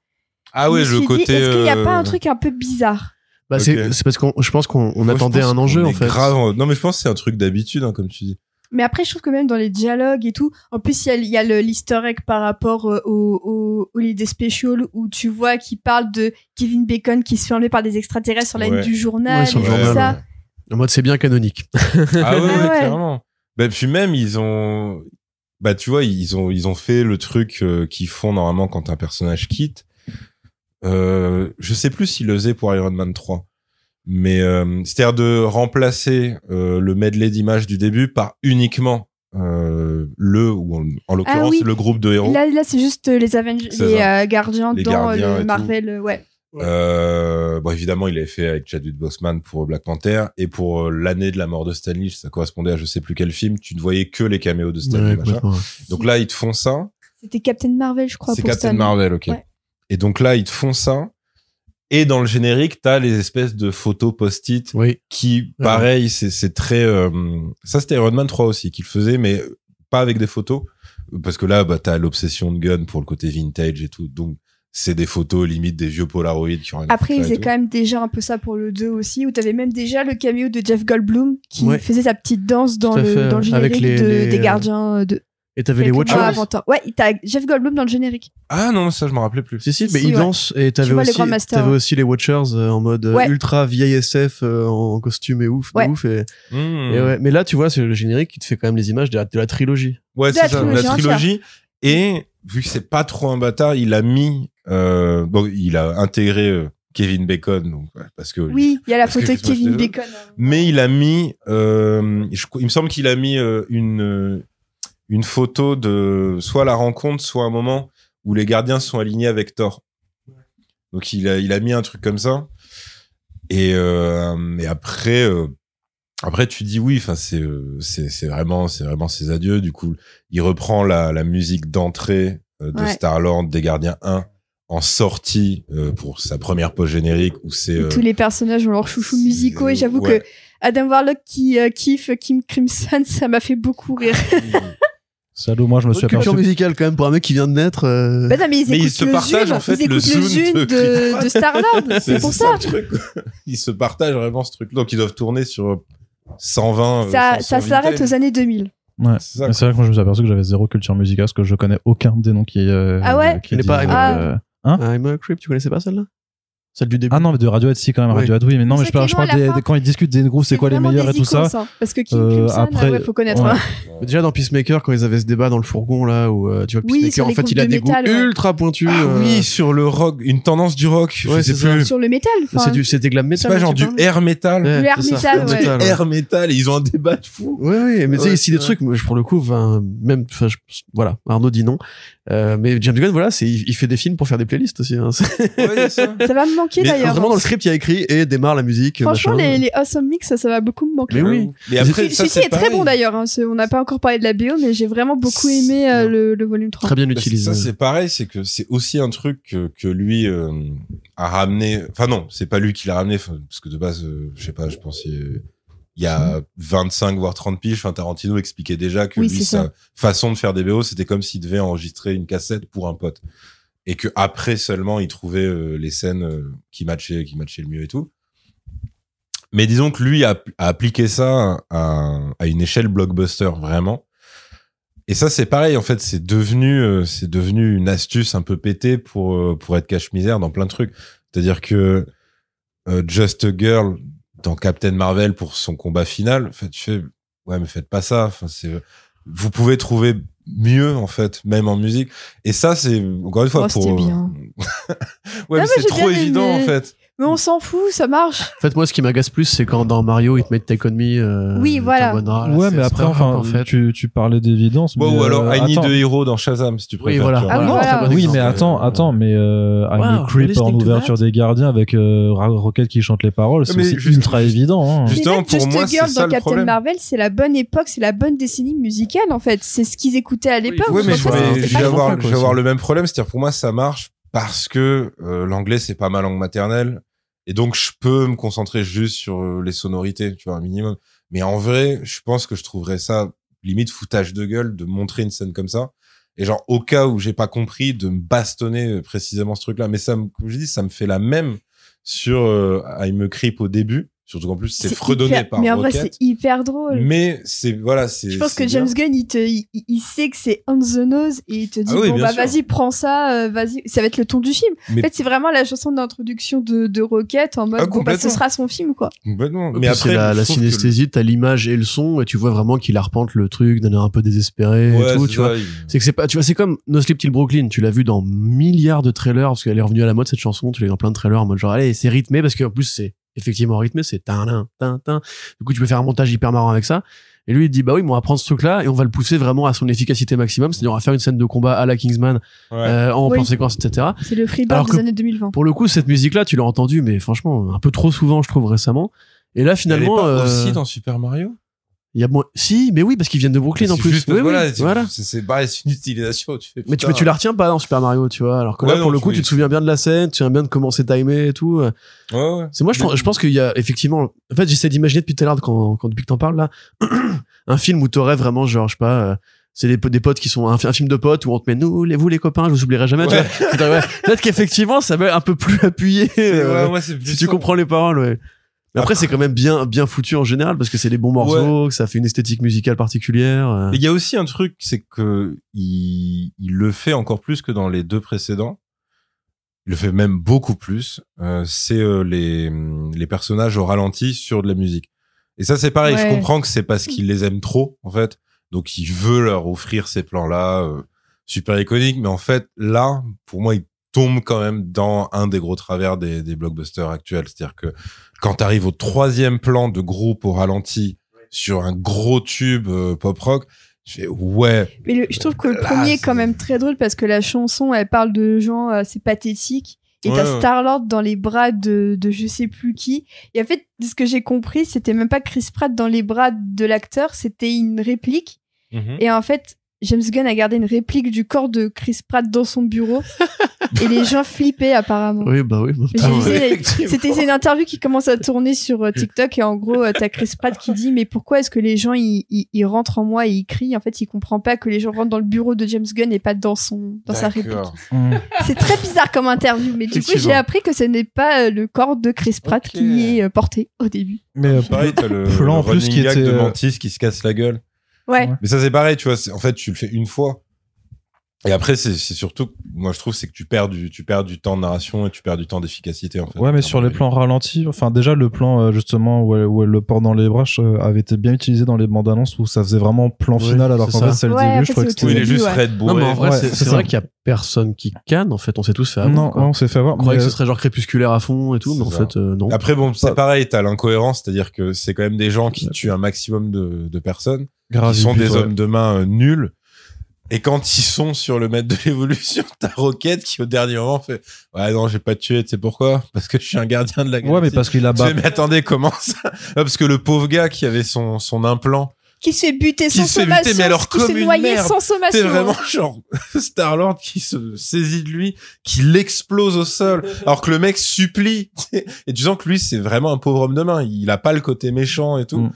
Ah je ouais, le côté. Est-ce qu'il n'y a euh, pas un truc un peu bizarre? Bah, c'est parce qu'on, je pense qu'on on moi, je attendait pense un enjeu en fait. Grave. Non, mais je pense que c'est un truc d'habitude, hein, comme tu dis. Mais après, je trouve que même dans les dialogues et tout, en plus, il y a, l'easter egg par rapport euh, au, au, Holiday Special où tu vois qu'il parle de Kevin Bacon qui se fait enlever par des extraterrestres sur la Ouais. ligne du journal Ouais, sur et le journal, ça. En mode, c'est bien canonique. Ah ouais, Ah ouais, ouais. clairement. Bah, puis même, ils ont, bah, tu vois, ils ont, ils ont fait le truc euh, qu'ils font normalement quand un personnage quitte. Euh, je sais plus s'ils le faisaient pour Iron Man 3. Mais, euh, c'est-à-dire de remplacer euh, le medley d'images du début par uniquement euh, le, ou en, en l'occurrence Ah oui. le groupe de héros. Là, là c'est juste euh, les Avengers, les euh, gardiens Les dans gardiens le tout. Marvel. euh, Ouais. Euh, bon, évidemment, il avait fait avec Chadwick Boseman pour Black Panther et pour euh, l'année de la mort de Stanley, ça correspondait à je sais plus quel film. Tu ne voyais que les caméos de Stanley. Ouais. Donc là, ils te font ça. C'était Captain Marvel, je crois. C'est Captain Stan. Marvel, ok. Ouais. Et donc là, ils te font ça. Et dans le générique, t'as les espèces de photos post-it Oui. qui, pareil, c'est c'est très. euh, ça, c'était Iron Man 3 aussi qu'il faisait, mais pas avec des photos, parce que là, bah, t'as l'obsession de Gun pour le côté vintage et tout. Donc, c'est des photos limite des vieux Polaroids qui ont Après, ils faisaient quand même déjà un peu ça pour le 2 aussi, où t'avais même déjà le cameo de Jeff Goldblum qui Ouais. faisait sa petite danse dans, le, fait, dans le avec générique les- de- les, des euh, gardiens euh, de. Et t'avais les Watchers. mois avant toi. Ouais, t'as Jeff Goldblum dans le générique. Ah non, ça, je me rappelais plus. Si, si, mais si, ouais. dansent et t'avais vois les aussi, t'avais ouais. aussi les Watchers euh, en mode euh, Ouais. ultra vieille SF euh, en costume et ouf, de Ouais. ouf. Et, Mmh. et ouais. Mais là, tu vois, c'est le générique qui te fait quand même les images de la, de la trilogie. Ouais, De la c'est ça, la trilogie trilogie. Et vu que c'est pas trop un bâtard, il a mis, euh, bon, il a intégré euh, Kevin Bacon, donc, ouais, parce que. Oui, il y a la Parce que photo de Kevin. Bacon. hein. Mais il a mis, euh, je- il me semble qu'il a mis euh, une une photo de soit la rencontre, soit un moment où les gardiens sont alignés avec Thor. Donc il a il a mis un truc comme ça. Et euh, mais après euh, après tu dis oui, enfin c'est euh, c'est c'est vraiment c'est vraiment ses adieux. Du coup, il reprend la la musique d'entrée euh, de Ouais. Star Lord des Gardiens 1 en sortie euh, pour sa première pause générique où c'est euh, Tous les personnages ont leurs chouchous musicaux et j'avoue ouais. que Adam Warlock qui euh, kiffe Kim Crimson, ça m'a fait beaucoup rire. Salaud, moi je me suis Culture aperçu. musicale quand même pour un mec qui vient de naître. euh, Bah non, mais ils Mais ils se partagent, en fait, le Zune de de, de Star-Lord, c'est pour ça. le truc. Ils se partagent vraiment ce truc. Donc ils doivent tourner sur 120. euh, Ça, ça s'arrête aux années 2000. Ouais. C'est ça, vrai que moi je me suis aperçu que j'avais zéro culture musicale parce que je connais aucun des noms qui. euh, Ah ouais qui dit, pas euh, Ah. Hein I'm a creep, tu connaissais pas celle-là? Celle du début. Ah non, mais de Radiohead, si, quand même. Oui. Radiohead, oui, mais non, mais je parle, ça je parle des, quand ils discutent des groupes, c'est quoi les meilleurs et tout ça. icônes, hein, Parce que Kim Euh, Crimson, après, ouais, faut connaître. ouais. hein. Déjà dans Peacemaker, quand ils avaient ce débat dans le fourgon là, où euh, tu vois Oui, Peacemaker, en fait, il a de des métal, goûts ouais. ultra pointus. Ah euh, oui, sur le rock, une tendance du rock. Je Ouais, sais c'est ça. plus. Sur le métal. enfin, c'est du, c'était glam metal. C'est pas genre du air metal. Le air ça, metal. Air metal. Et ils ont un débat de fou. Ouais, ouais, mais tu sais, ici des trucs, pour le coup, même, enfin, je- voilà, Arnaud dit non. Euh, mais James Gunn, voilà, il, fait des films pour faire des playlists aussi. Hein. Ça. Ça va me d'ailleurs. Vraiment dans le script, il y a écrit et démarre la musique. Franchement, machin. les, les Awesome Mix, ça, ça va beaucoup me manquer. Mais oui. Mais après, Celui- ça, Celui-ci c'est est très bon d'ailleurs. hein. On n'a pas encore parlé de la BO, mais j'ai vraiment beaucoup aimé euh, le, le volume 3. Très bien Bah, utilisé. Ça, c'est pareil, c'est que c'est aussi un truc que, que lui euh, a ramené. Enfin non, c'est pas lui qui l'a ramené, parce que de base, euh, je sais pas, je pense il y a 25 voire 30 piges, enfin Tarantino expliquait déjà que Oui, lui sa ça. façon de faire des BO, c'était comme s'il devait enregistrer une cassette pour un pote, et que après seulement il trouvait euh, les scènes euh, qui matchaient, qui matchaient le mieux et tout. Mais disons que lui a, appliqué ça à, à une échelle blockbuster vraiment. Et ça, c'est pareil, en fait, c'est devenu, euh, c'est devenu une astuce un peu pétée pour, pour être cache-misère dans plein de trucs. C'est-à-dire que euh, Just a Girl dans Captain Marvel pour son combat final, en fait, tu fais, ouais, mais faites pas ça. C'est, vous pouvez trouver mieux, en fait, même en musique. Et ça, c'est, encore une fois, Oh, pour. c'était bien. ouais, mais c'est trop évident, aimé. en fait. Mais on s'en fout, ça marche. En fait, moi, ce qui m'agace plus, c'est quand dans Mario, ils te mettent Take On Me. euh, Oui, voilà. Ouais, mais après, enfin, en fait. tu, tu parlais d'évidence. Bon, mais, ou alors euh, I Need a Hero dans Shazam, si tu préfères. voilà. tu vois. Ah oui, Non, voilà. bon Oui, exemple. mais attends, attends, mais euh, I'm a Wow, Creep en ouverture des gardiens avec euh, Rocket qui chante les paroles, c'est aussi juste- ultra évident. Hein. juste- Justement, pour Just moi, Girl ça dans le Captain. Marvel, c'est la bonne époque, c'est la bonne décennie musicale en fait. C'est ce qu'ils écoutaient à l'époque. Ouais, mais je ça, vais, avoir, le même problème. C'est-à-dire, pour moi, ça marche parce que euh, l'anglais, c'est pas ma langue maternelle. Et donc, je peux me concentrer juste sur euh, les sonorités, tu vois, un minimum. Mais en vrai, je pense que je trouverais ça limite foutage de gueule de montrer une scène comme ça. Et genre, au cas où j'ai pas compris, de me bastonner euh, précisément ce truc-là. Mais ça, me- comme je dis, ça me fait la même sur euh, I'm a Creep au début. Surtout qu'en plus, c'est fredonné hyper- par Mais en vrai, c'est hyper drôle. Mais c'est, voilà, c'est. Je pense que bien. James Gunn, il, te, il, il sait que c'est on the nose et il te dit Ah oui, bon bah vas-y prends ça, euh, vas-y, ça va être le ton du film. Mais- En fait, c'est vraiment la chanson d'introduction de, de Rocket en mode Ah, bon bah ce sera son film quoi. Complètement. Mais après, c'est la, la trouve que synesthésie, t'as l'image et le son, et tu vois vraiment qu'il arpente le truc d'un air un peu désespéré Ouais, et tout, c'est tu vois. ça, il- C'est que c'est pas, tu vois, c'est comme No Sleep Till Brooklyn. Tu l'as vu dans milliards de trailers parce qu'elle est revenue à la mode cette chanson. Tu l'as vu dans plein de trailers en mode genre, allez, c'est rythmé parce qu'en plus c'est effectivement rythmé, c'est tin tin tin tin. Du coup, tu peux faire un montage hyper marrant avec ça. Et lui, il dit, bah oui, mais on va prendre ce truc-là et on va le pousser vraiment à son efficacité maximum. C'est-à-dire, on va faire une scène de combat à la Kingsman, Ouais. euh, en Oui. plan séquence, etc. C'est le freeboard Alors des que- années 2020. Pour le coup, cette musique-là, tu l'as entendue, mais franchement, un peu trop souvent, je trouve, récemment. Et là, Elle est finalement, pas euh, aussi dans Super Mario? Il y a moins, si, mais oui, parce qu'ils viennent de Brooklyn en plus. juste, Oui, oui, voilà, c'est- voilà. c'est pareil, c'est une utilisation. Tu fais, Mais tu, mais tu la retiens pas dans Super Mario, tu vois. Alors que là, pour non, le coup, oui. tu te souviens bien de la scène, tu te souviens bien de comment c'est timé et tout. Ouais, ouais. C'est moi, je, pense- je pense qu'il y a effectivement. En fait, j'essaie d'imaginer depuis tout à l'heure, quand, quand depuis que t'en parles là, un film où t'aurais vraiment, genre, je sais pas. euh, c'est des, des potes qui sont un, fi- un film de potes où on te met nous les vous les copains je vous oublierai jamais Ouais. peut-être qu'effectivement ça va un peu plus appuyé euh, ouais, si tu comprends les paroles ouais mais après c'est quand même bien bien foutu en général parce que c'est des bons morceaux que ça fait une esthétique musicale particulière euh. Il y a aussi un truc, c'est que il, il le fait encore plus que dans les deux précédents. Il le fait même beaucoup plus. Euh, c'est euh, les les personnages au ralenti sur de la musique. Et ça, c'est pareil. Je comprends que c'est parce qu'il les aime trop, en fait. Donc, il veut leur offrir ces plans-là euh, super iconiques. Mais en fait, là, pour moi, il tombe quand même dans un des gros travers des, des blockbusters actuels. C'est-à-dire que quand tu arrives au troisième plan de groupe au ralenti sur un gros tube euh, pop rock, je fais ouais, Mais le- je trouve que le premier est quand même très drôle parce que la chanson, elle parle de gens assez pathétiques. Et Ouais, t'as. Star-Lord dans les bras de, de je sais plus qui. Et en fait, de ce que j'ai compris, c'était même pas Chris Pratt dans les bras de l'acteur, c'était une réplique. Et en fait, James Gunn a gardé une réplique du corps de Chris Pratt dans son bureau. et les gens flippaient apparemment. oui bah oui Mais Ah ouais. C'était une interview qui commence à tourner sur euh, TikTok et en gros euh, t'as Chris Pratt qui dit mais pourquoi est-ce que les gens ils, ils, ils rentrent en moi et ils crient? En fait il comprend pas que les gens rentrent dans le bureau de James Gunn et pas dans son dans sa réplique. Mmh. C'est très bizarre comme interview mais du coup j'ai appris que ce n'est pas euh, le corps de Chris Pratt qui est porté au début. Mais euh, Pareil, t'as le, plan le en plus running qui était, de Mantis qui se casse la gueule. Ouais. Mais ça, c'est pareil, tu vois. En fait, tu le fais une fois. Et après, c'est surtout, moi, je trouve, c'est que tu perds du, tu perds du temps de narration et tu perds du temps d'efficacité, en fait. Ouais, mais sur les plans ralentis, enfin déjà le plan euh, justement où elle, où elle le porte dans les bras euh, avait été bien utilisé dans les bandes annonces où ça faisait vraiment plan Oui, final alors qu'en ça. fait c'est le Ouais, début. Je crois que c'était. il est juste ouais. Red Bull. non mais en vrai Ouais, c'est vrai qu'il y a personne qui canne en fait on s'est tous fait avoir Non, quoi. on s'est fait avoir. on croyait que ce serait genre crépusculaire à fond et tout mais en ça. fait euh, non Après, bon, c'est pareil, t'as l'incohérence, c'est-à-dire que c'est quand même des gens qui tuent un maximum de, de personnes, grave, qui sont des ouais. hommes de main euh, nuls. Et quand ils sont sur le maître de l'évolution, t'as Rocket qui au dernier moment fait Ouais, non, j'ai pas tué, tu sais pourquoi? Parce que je suis un gardien de la Ouais, mais galaxie. parce qu'il a Tu bas. fais, mais attendez, comment ça? Parce que le pauvre gars qui avait son, son implant, Qui se fait buter Qui sans se fait buter, sommation, mais alors qui comme une merde. sans sommation. c'est vraiment genre Star-Lord qui se saisit de lui, qui l'explose au sol, alors que le mec supplie. Et tu sens que lui, c'est vraiment un pauvre homme de main. Il a pas le côté méchant et tout. Mm.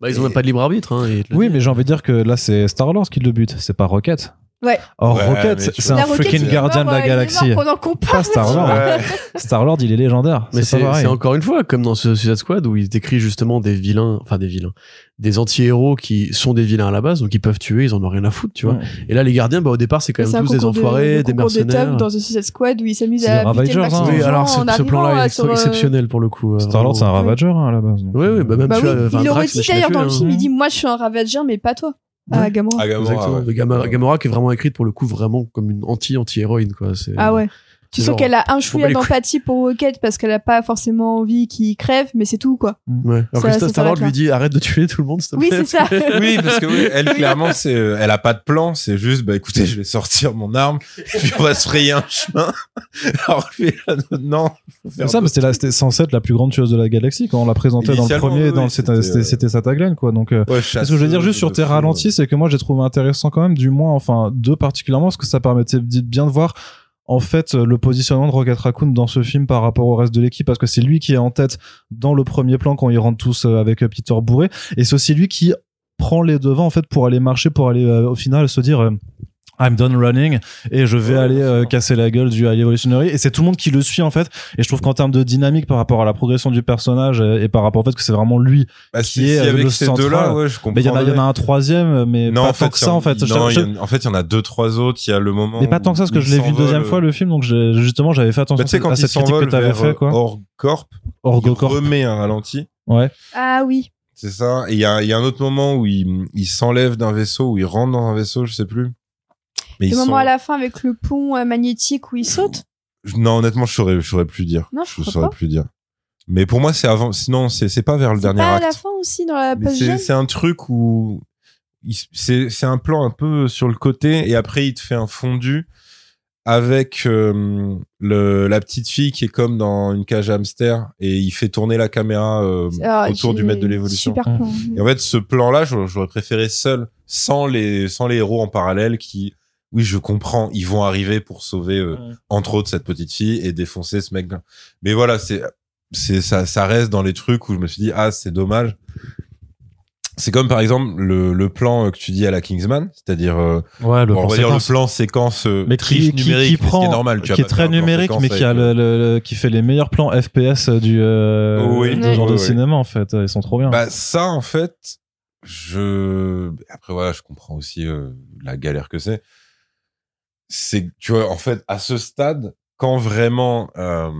Bah, ils ont même pas de libre arbitre hein, Oui, mais j'ai envie de dire que là c'est Star-Lord qui le bute, c'est pas Rocket. Ouais. Or Ouais, Rocket, c'est un freaking il gardien de la il galaxie. pendant qu'on Pas parle. Star-Lord. Ouais. Star-Lord, il est légendaire. Mais c'est c'est c'est encore une fois comme dans ce Suicide Squad où ils décrivent justement des vilains, enfin des vilains, des anti-héros qui sont des vilains à la base, donc ils peuvent tuer, ils en ont rien à foutre, tu vois. Mm. Et là, les gardiens, bah au départ, c'est quand C'est même tous des de- enfoirés, des mercenaires. top dans The Suicide Squad où il s'amuse C'est à buter hein. Oui, alors ce, plan-là euh, est euh, exceptionnel pour le coup. euh, Star-Lord, c'est un. Ravager hein, à la base. Oui, oui, bah même Bah tu il je l'ai d'ailleurs dans le hein. film, il dit moi je suis un Ravager mais pas toi. Ah, Gamora. Ah, Gamora, Exactement. ouais. De Gamora, Gamora qui est vraiment écrite pour le coup vraiment comme une anti-anti-héroïne quoi. C'est- Ah ouais. Tu c'est sens genre, qu'elle a un chouïa d'empathie pour Rocket parce qu'elle a pas forcément envie qu'il crève, mais c'est tout quoi. Ouais. Alors Ça- que Star-Lord lui dit arrête de tuer tout le monde, s'il te Oui, c'est ça. Oui, parce que oui, elle, clairement, c'est, euh, elle a pas de plan. C'est juste, bah, écoutez, je vais sortir mon arme, et puis on va se frayer un chemin. Alors, lui, là, non, faut faire C'est ça, mais c'était, la- c'était censé être la plus grande tueuse de la galaxie quand on l'a présenté dans le premier. oui, dans c'était, c'était, c'était, euh, c'était sa tagline, quoi. Donc, euh, Ouais, ce que je veux dire juste sur tes ralentis, c'est que moi j'ai trouvé intéressant quand même, du moins, enfin deux particulièrement, parce que ça permettait de bien de voir en fait euh, le positionnement de Rocket Raccoon dans ce film par rapport au reste de l'équipe, parce que c'est lui qui est en tête dans le premier plan quand ils rentrent tous euh, avec euh, Peter bourré, et c'est aussi lui qui prend les devants en fait pour aller marcher, pour aller au final se dire. Euh, I'm done running et je vais Ouais, aller euh, casser la gueule du High Evolutionary et c'est tout le monde qui le suit en fait et je trouve qu'en termes de dynamique par rapport à la progression du personnage euh, et par rapport au fait que c'est vraiment lui Bah, qui si, est, si euh, avec le ces central. deux-là, ouais, je comprends. mais il y en a il y en a un troisième mais non, pas en fait, tant que ça en- fait non, Je- en- fait, il y en a deux, trois autres. Il y a le moment. mais pas tant que ça parce que je l'ai vu deuxième s'envole, fois le film donc justement j'avais fait attention Bah, tu sais, à quand il cette critique que s'envole t'avais vers fait quoi Orcorp, il Orgocorp remet un ralenti. ouais Ah oui. C'est ça. Et il y a, il y a un autre moment où il, il s'enlève d'un vaisseau, où il rentre dans un vaisseau, je sais plus. Mais Le moment sont- à la fin avec le pont euh, magnétique où il saute. Non, honnêtement, je saurais, je saurais plus dire. Non, je Je saurais pas. plus dire. Mais pour moi, c'est avant. Sinon, c'est pas vers le dernier pas à acte. la fin aussi dans la c'est un truc où c'est un plan un peu sur le côté et après il te fait un fondu avec euh, le la petite fille qui est comme dans une cage à hamster et il fait tourner la caméra euh, autour du maître de l'évolution. Et en fait, ce plan-là, j'aurais j'aurais préféré seul, sans les sans les héros en parallèle qui, oui, je comprends, ils vont arriver pour sauver euh, Ouais. entre autres cette petite fille et défoncer ce mec. Mais voilà, c'est c'est ça ça reste dans les trucs où je me suis dit ah c'est dommage. C'est comme par exemple le, le plan euh, que tu dis à la Kingsman, c'est-à-dire euh, Ouais, le bon, on plan va dire le séquence. plan séquence mais qui, qui, numérique, qui mais ce prend, qui est normal, qui est très numérique, mais qui a le, le- le- qui fait les meilleurs plans FPS du euh, Oui. du Ouais. genre de Ouais, ouais. cinéma en fait. Ils sont trop bien. Bah ça en fait, je après voilà, je comprends aussi euh, la galère que c'est. C'est tu vois en fait à ce stade quand vraiment euh,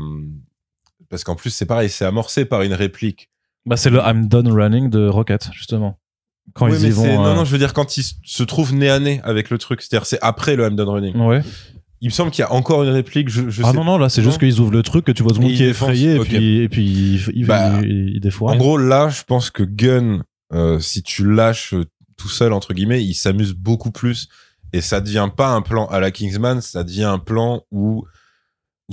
parce qu'en plus c'est pareil, c'est amorcé par une réplique. Bah, c'est le I'm done running de Rocket justement. Quand ils y vont. c'est- euh, non non, je veux dire quand ils se trouvent nez à nez avec le truc, c'est-à-dire c'est après le I'm done running. Ouais. Il me semble qu'il y a encore une réplique, je, je Ah sais non non là c'est Non. juste qu'ils ouvrent le truc que tu vois tout le monde qui est effrayé et puis et puis il, il, Bah, il. En gros, là, je pense que Gun, euh, si tu lâches euh, tout seul, entre guillemets, il s'amuse beaucoup plus. Et ça devient pas un plan à la Kingsman, ça devient un plan où,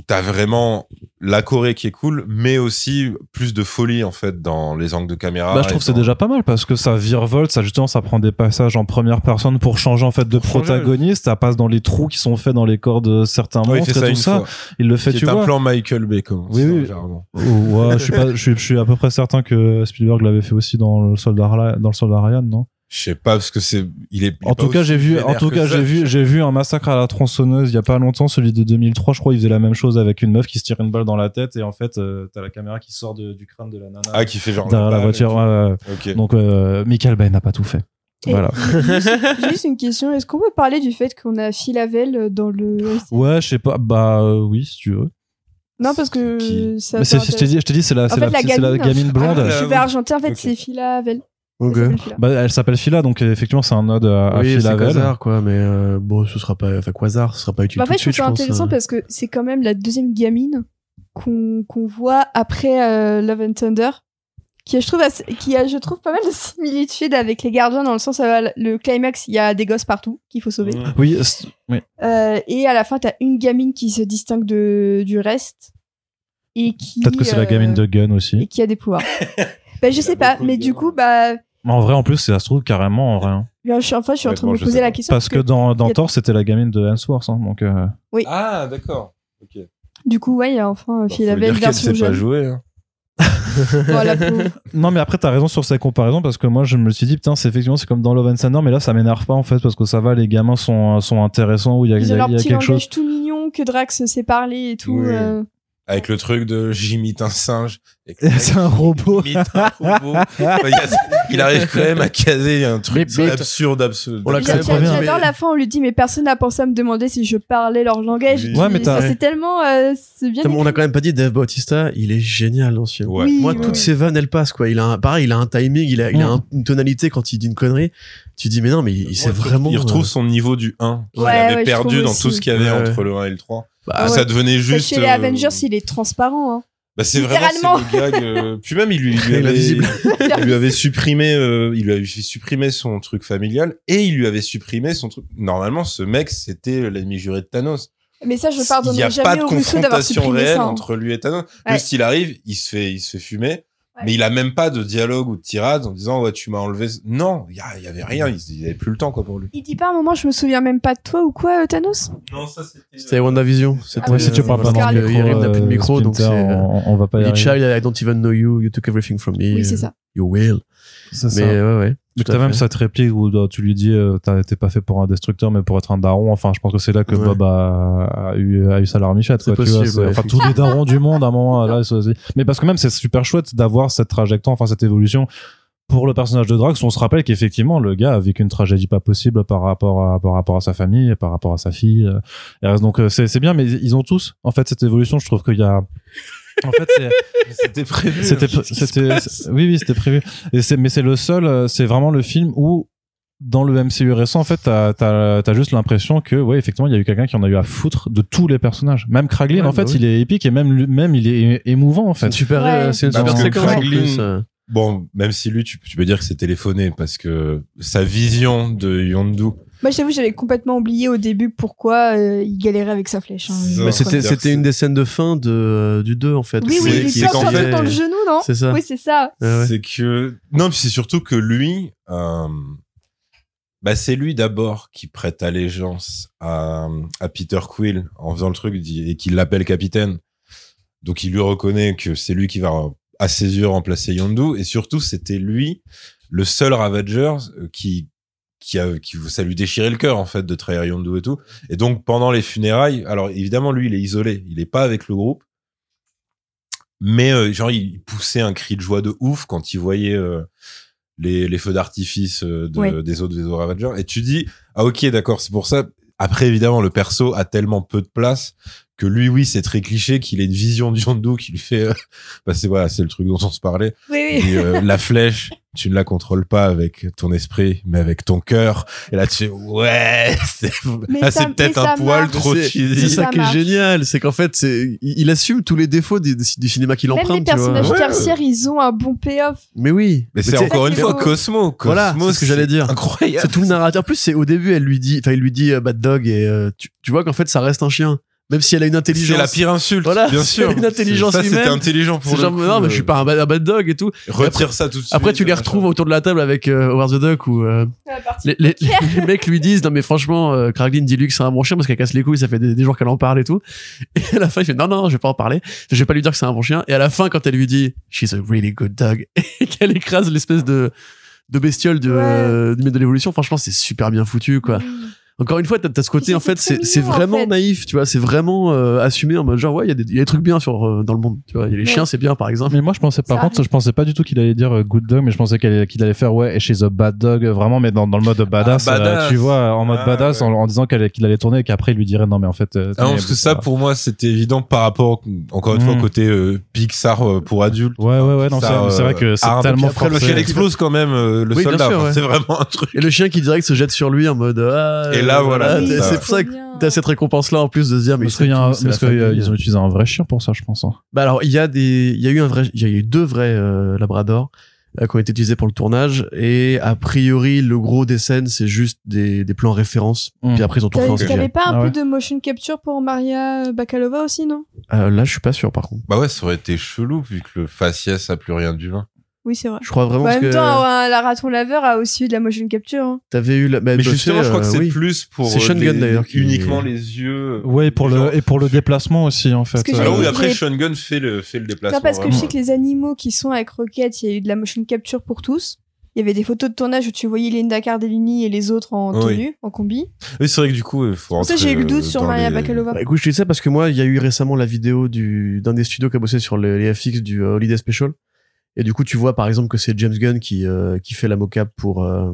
t'as vraiment la Corée qui est cool, mais aussi plus de folie, en fait, dans les angles de caméra. Bah, je trouve que c'est déjà pas mal parce que ça virevolte, ça justement ça prend des passages en première personne pour changer en fait de protagoniste, ça passe dans les trous qui sont faits dans les corps de certains il monstres ça et tout ça. fois. Il le fait, C'est tu un vois. plan Michael Bay, comme Oui, oui. ouais, je suis pas, je suis, je suis à peu près certain que Spielberg l'avait fait aussi dans le soldat dans le soldat Ryan, non? Je sais pas, parce que c'est, il est, il En tout cas, j'ai vu, en tout cas, j'ai vu, j'ai vu un massacre à la tronçonneuse il y a pas longtemps, celui de 2003, je crois, il faisait la même chose avec une meuf qui se tire une balle dans la tête et en fait, euh, t'as la caméra qui sort de- du crâne de la nana Ah, qui fait genre. derrière la voiture. Donc, euh, Michael Bay n'a pas tout fait. Et Voilà. Juste, juste une question, est-ce qu'on peut parler du fait qu'on a Phil Havel dans le Ouais, je sais pas. Bah euh, oui, si tu veux. Non parce que Qui ça Mais peut c'est, je t'ai dit, je t'ai dit, c'est la, c'est fait, la, la c'est la gamine, blonde. Ah, Je Euh, vais argenter en fait ok. c'est Phil Havel. Ok. Elle s'appelle Phila. Bah, elle s'appelle Phila, donc euh, effectivement, c'est un ode à, à oui, c'est Havel. Quasar, quoi, mais euh, bon, ce sera pas, enfin, Quasar, ce sera pas utile Bah, en tout fait, de je trouve suite, ça intéressant euh. parce que c'est quand même la deuxième gamine qu'on voit après euh, Love and Thunder, qui, je trouve, assez- qui a, je trouve, pas mal de similitudes avec les gardiens dans le sens où euh, le climax, il y a des gosses partout qu'il faut sauver. Oui. Euh, et à la fin, t'as une gamine qui se distingue de, du reste et qui. Peut-être que c'est la euh, gamine de Gun Et aussi. qui a des pouvoirs. bah, je sais pas, mais du coup, bah. En vrai, en plus, ça se trouve carrément en vrai. hein. je suis, enfin, je suis en train de Honnêtement, me je poser sais la pas. question. Parce que dans, dans il y a- Thor, c'était la gamine de Hemsworth. hein, donc, euh, Ah, d'accord. Ok. Du coup, ouais, il y a enfin Phil faut Havel dire qu'elle version sait pas jeune. jouer. Hein. Pauvre. Non, mais après, t'as raison sur ces comparaisons parce que moi, je me suis dit, putain, c'est effectivement, c'est comme dans Love and Thunder, mais là, ça m'énerve pas en fait parce que ça va, les gamins sont, sont intéressants où il y a, il Ils y ont a, leur il y a petit quelque langage chose. tout mignon que Drax sait parler et tout. Oui. euh. Avec le truc de j'imite un singe. C'est un robot. un il, arrive quand même à caser un truc Mais- mais- absurde, absurde. On l'a J'a- quand même j'a- pas bien, J'adore mais- la fin, on lui dit, mais personne n'a pensé à me demander si je parlais leur langage. Oui. Ouais, mais c'est tellement. euh, c'est bien. On a quand même pas dit Dave Bautista, il est génial dans ce film. Ouais. Oui, Moi, oui, toutes ses vannes, elles passent, quoi. Il a un, pareil, il a un timing, il a, il a un- une tonalité quand il dit une connerie. Tu dis, mais non, mais il, il sait Ouais, vraiment. Il retrouve euh, son niveau du 1 qu'il Ouais, avait perdu dans aussi. tout ce qu'il y avait entre le 1 et le 3. Bah, ça devenait juste. Chez les euh, Avengers, il est transparent. Hein. Bah c'est vraiment le gag. euh, Puis même il lui, il avait, il lui avait supprimé, euh, il lui avait fait supprimer son truc familial et il lui avait supprimé son truc. Normalement, ce mec c'était l'ennemi juré de Thanos. Mais ça, je Il n'y a jamais pas de confrontation réelle ça. hein. entre lui et Thanos. Ouais. Juste il arrive, il se fait, il se fait fumer. Ouais. Mais il a même pas de dialogue ou de tirade en disant ouais tu m'as enlevé. Non, il y, il avait rien. Il, il avait plus le temps quoi pour lui. Il dit pas à un moment, je me souviens même pas de toi ou quoi, euh, Thanos? Non ça c'était. C'était WandaVision. C'était, Ah Ouais, si tu euh, parles pas dans le micro, Yerim n'a plus de euh, micro, donc c'est, euh, on, on va pas y The child, I don't even know you, you took everything from me. Oui, c'est ça. You will. C'est Mais ça. ouais, ouais. Mais t'as même cette réplique où euh, tu lui dis euh, t'as- t'es pas fait pour un destructeur mais pour être un daron. Enfin, je pense que c'est là que Ouais. Bob a, a eu, a eu sa larmichette. Quoi, tu vois, possible, c'est- ouais, enfin, tous les darons du monde à un moment là. ils sont aussi- Mais parce que même c'est super chouette d'avoir cette trajectoire, enfin cette évolution pour le personnage de Drax. On se rappelle qu'effectivement le gars a vécu une tragédie pas possible par rapport à par rapport à sa famille, par rapport à sa fille. euh, donc euh, c'est c'est bien, mais ils ont tous en fait cette évolution. Je trouve qu'il y a en fait, c'est- C'était prévu. c'était, se c'était, c'est- oui, oui, c'était prévu. Et c'est, mais c'est le seul, euh, c'est vraiment le film où dans le MCU récent, en fait, t'as as, as, juste l'impression que, ouais, effectivement, il y a eu quelqu'un qui en a eu à foutre de tous les personnages. Même Kraglin, Ouais, en fait, bah oui. il est épique et même, lui- même il est émouvant, en C'est une fait. super, Ouais. euh, c'est une Bah, super en Kraglin- plus. euh. Bon, même si lui, tu, tu peux dire que c'est téléphoné parce que sa vision de Yondu. Moi, j'avoue, j'avais complètement oublié au début pourquoi euh, il galérait avec sa flèche. hein. Mais c'était, c'était une des scènes de fin de, euh, du 2, en fait. Oui, c'est- oui, il c'est qu'en fait- truc dans le genou, non C'est ça. Oui, c'est ça. Ouais, ouais. C'est que non, puis c'est surtout que lui, euh, bah c'est lui d'abord qui prête allégeance à, à Peter Quill en faisant le truc et qui l'appelle capitaine. Donc il lui reconnaît que c'est lui qui va à ses yeux remplacer Yondu et surtout c'était lui le seul Ravager euh, qui qui a qui ça lui déchirait le cœur en fait de trahir Yondu et tout. Et donc pendant les funérailles, alors évidemment lui il est isolé, il est pas avec le groupe. Mais euh, genre il poussait un cri de joie de ouf quand il voyait euh, les, les feux d'artifice euh, de- Ouais. des autres vaisseaux Ravagers. Et tu dis ah ok d'accord c'est pour ça. Après évidemment le perso a tellement peu de place que lui oui c'est très cliché qu'il ait une vision de Yondu qui lui fait euh, bah c'est voilà c'est le truc dont on se parlait. Oui, oui. dit, euh, la flèche tu ne la contrôles pas avec ton esprit mais avec ton cœur. Et là tu fais ouais c'est Mais c'est peut-être mais un poil marche. trop c'est, cheesy. c'est ça Ça qui est génial, c'est qu'en fait, c'est, il il assume tous les défauts du, du cinéma qu'il Même les emprunte, vois. personnages Ouais. tertiaires, ils ont un bon payoff. Mais oui. Mais c'est tu sais, encore une c'est fois. Cosmo. Cosmo Voilà, c'est ce que j'allais dire. Incroyable. C'est tout le narrateur. En plus, c'est au début, elle lui dit, enfin, il lui dit euh, bad dog et euh, tu, tu vois qu'en fait, ça reste un chien. Même si elle a une intelligence. C'est la pire insulte. Voilà, bien c'est sûr. une intelligence ça, c'était humaine. intelligent pour C'est le genre, coup, non, mais euh, je suis pas un bad, un bad dog et tout. Retire ça tout de suite. Après, tu les machin. retrouves autour de la table avec euh, Howard the Duck où euh, les, les, les mecs lui disent non mais franchement euh, Kraglin dis-lui que c'est un bon chien parce qu'elle casse les couilles ça fait des, des jours qu'elle en parle et tout et à la fin il fait non non je vais pas en parler je vais pas lui dire que c'est un bon chien et à la fin quand elle lui dit she's a really good dog et qu'elle écrase l'espèce de de bestiole de, Ouais. euh, du maître de l'évolution franchement c'est super bien foutu quoi encore une fois t'as as ce côté Et en fait c'est en vraiment fait. naïf tu vois c'est vraiment euh, assumé en mode genre ouais il y a des il y a des trucs bien sur euh, dans le monde tu vois il y a les Ouais. chiens c'est bien par exemple Mais moi, je pensais, par contre, je pensais pas du tout qu'il allait dire euh, good dog, mais je pensais qu'il allait, qu'il allait faire, ouais, she's a bad dog, euh, vraiment, mais dans, dans le mode badass, Ah, euh, badass. tu vois, en mode Ah, badass, ouais. en, en disant qu'elle- qu'il allait tourner et qu'après, il lui dirait, non, mais en fait, euh, Ah non, parce que ça, pour moi, c'était évident par rapport, encore une fois, Mm. au côté euh, Pixar euh, pour adultes. Ouais, ouais, ouais, non, c'est vrai que c'est tellement Et forcé. Parce qu'elle explose quand même euh, le Oui, bien soldat. C'est vraiment un truc. Et le chien qui direct se jette sur lui en mode ah, Et là, voilà, c'est pour ça que t'as cette récompense là en plus de se dire mais Parce qu'ils ont utilisé un vrai chien pour ça, je pense. hein. bah alors il y a des il y a eu un vrai il y a eu deux vrais euh, labradors euh, qui ont été utilisés pour le tournage et a priori le gros des scènes c'est juste des, des plans références Mm. puis après ils ont tout fait en. CGI. t'avais pas un Ah peu de motion capture pour Maria Bakalova aussi, non? Euh, là je suis pas sûr par contre Bah ouais, ça aurait été chelou vu que le faciès a plus rien d'humain. Oui, c'est vrai. je crois vraiment Bah, en même que temps, un- la raton laveur a aussi eu de la motion capture. hein. t'avais eu la bah, Mais bah, justement, je crois que euh, c'est oui. plus pour C'est Sean les- Gunn, d'ailleurs, qui- uniquement les yeux. Ouais, et pour le, et pour le déplacement aussi, en fait. Parce que Euh, j'ai- Alors oui, après, Gunn fait le, fait le déplacement. Non, parce que je sais que les animaux qui sont avec Rocket, il y a eu de la motion capture pour tous. Il y avait des photos de tournage où tu voyais Linda Cardellini et les autres en Oui. tenue, en combi. Oui, c'est vrai que du coup, il faut ça, rentrer, j'ai eu le doute euh, sur Maria les- Bakalova. Bah, écoute, je te dis ça parce que moi, il y a eu récemment la vidéo du d'un des studios qui a bossé sur les, les FX du euh, Holiday Special. Et du coup, tu vois par exemple que c'est James Gunn qui euh, qui fait la mocap pour euh,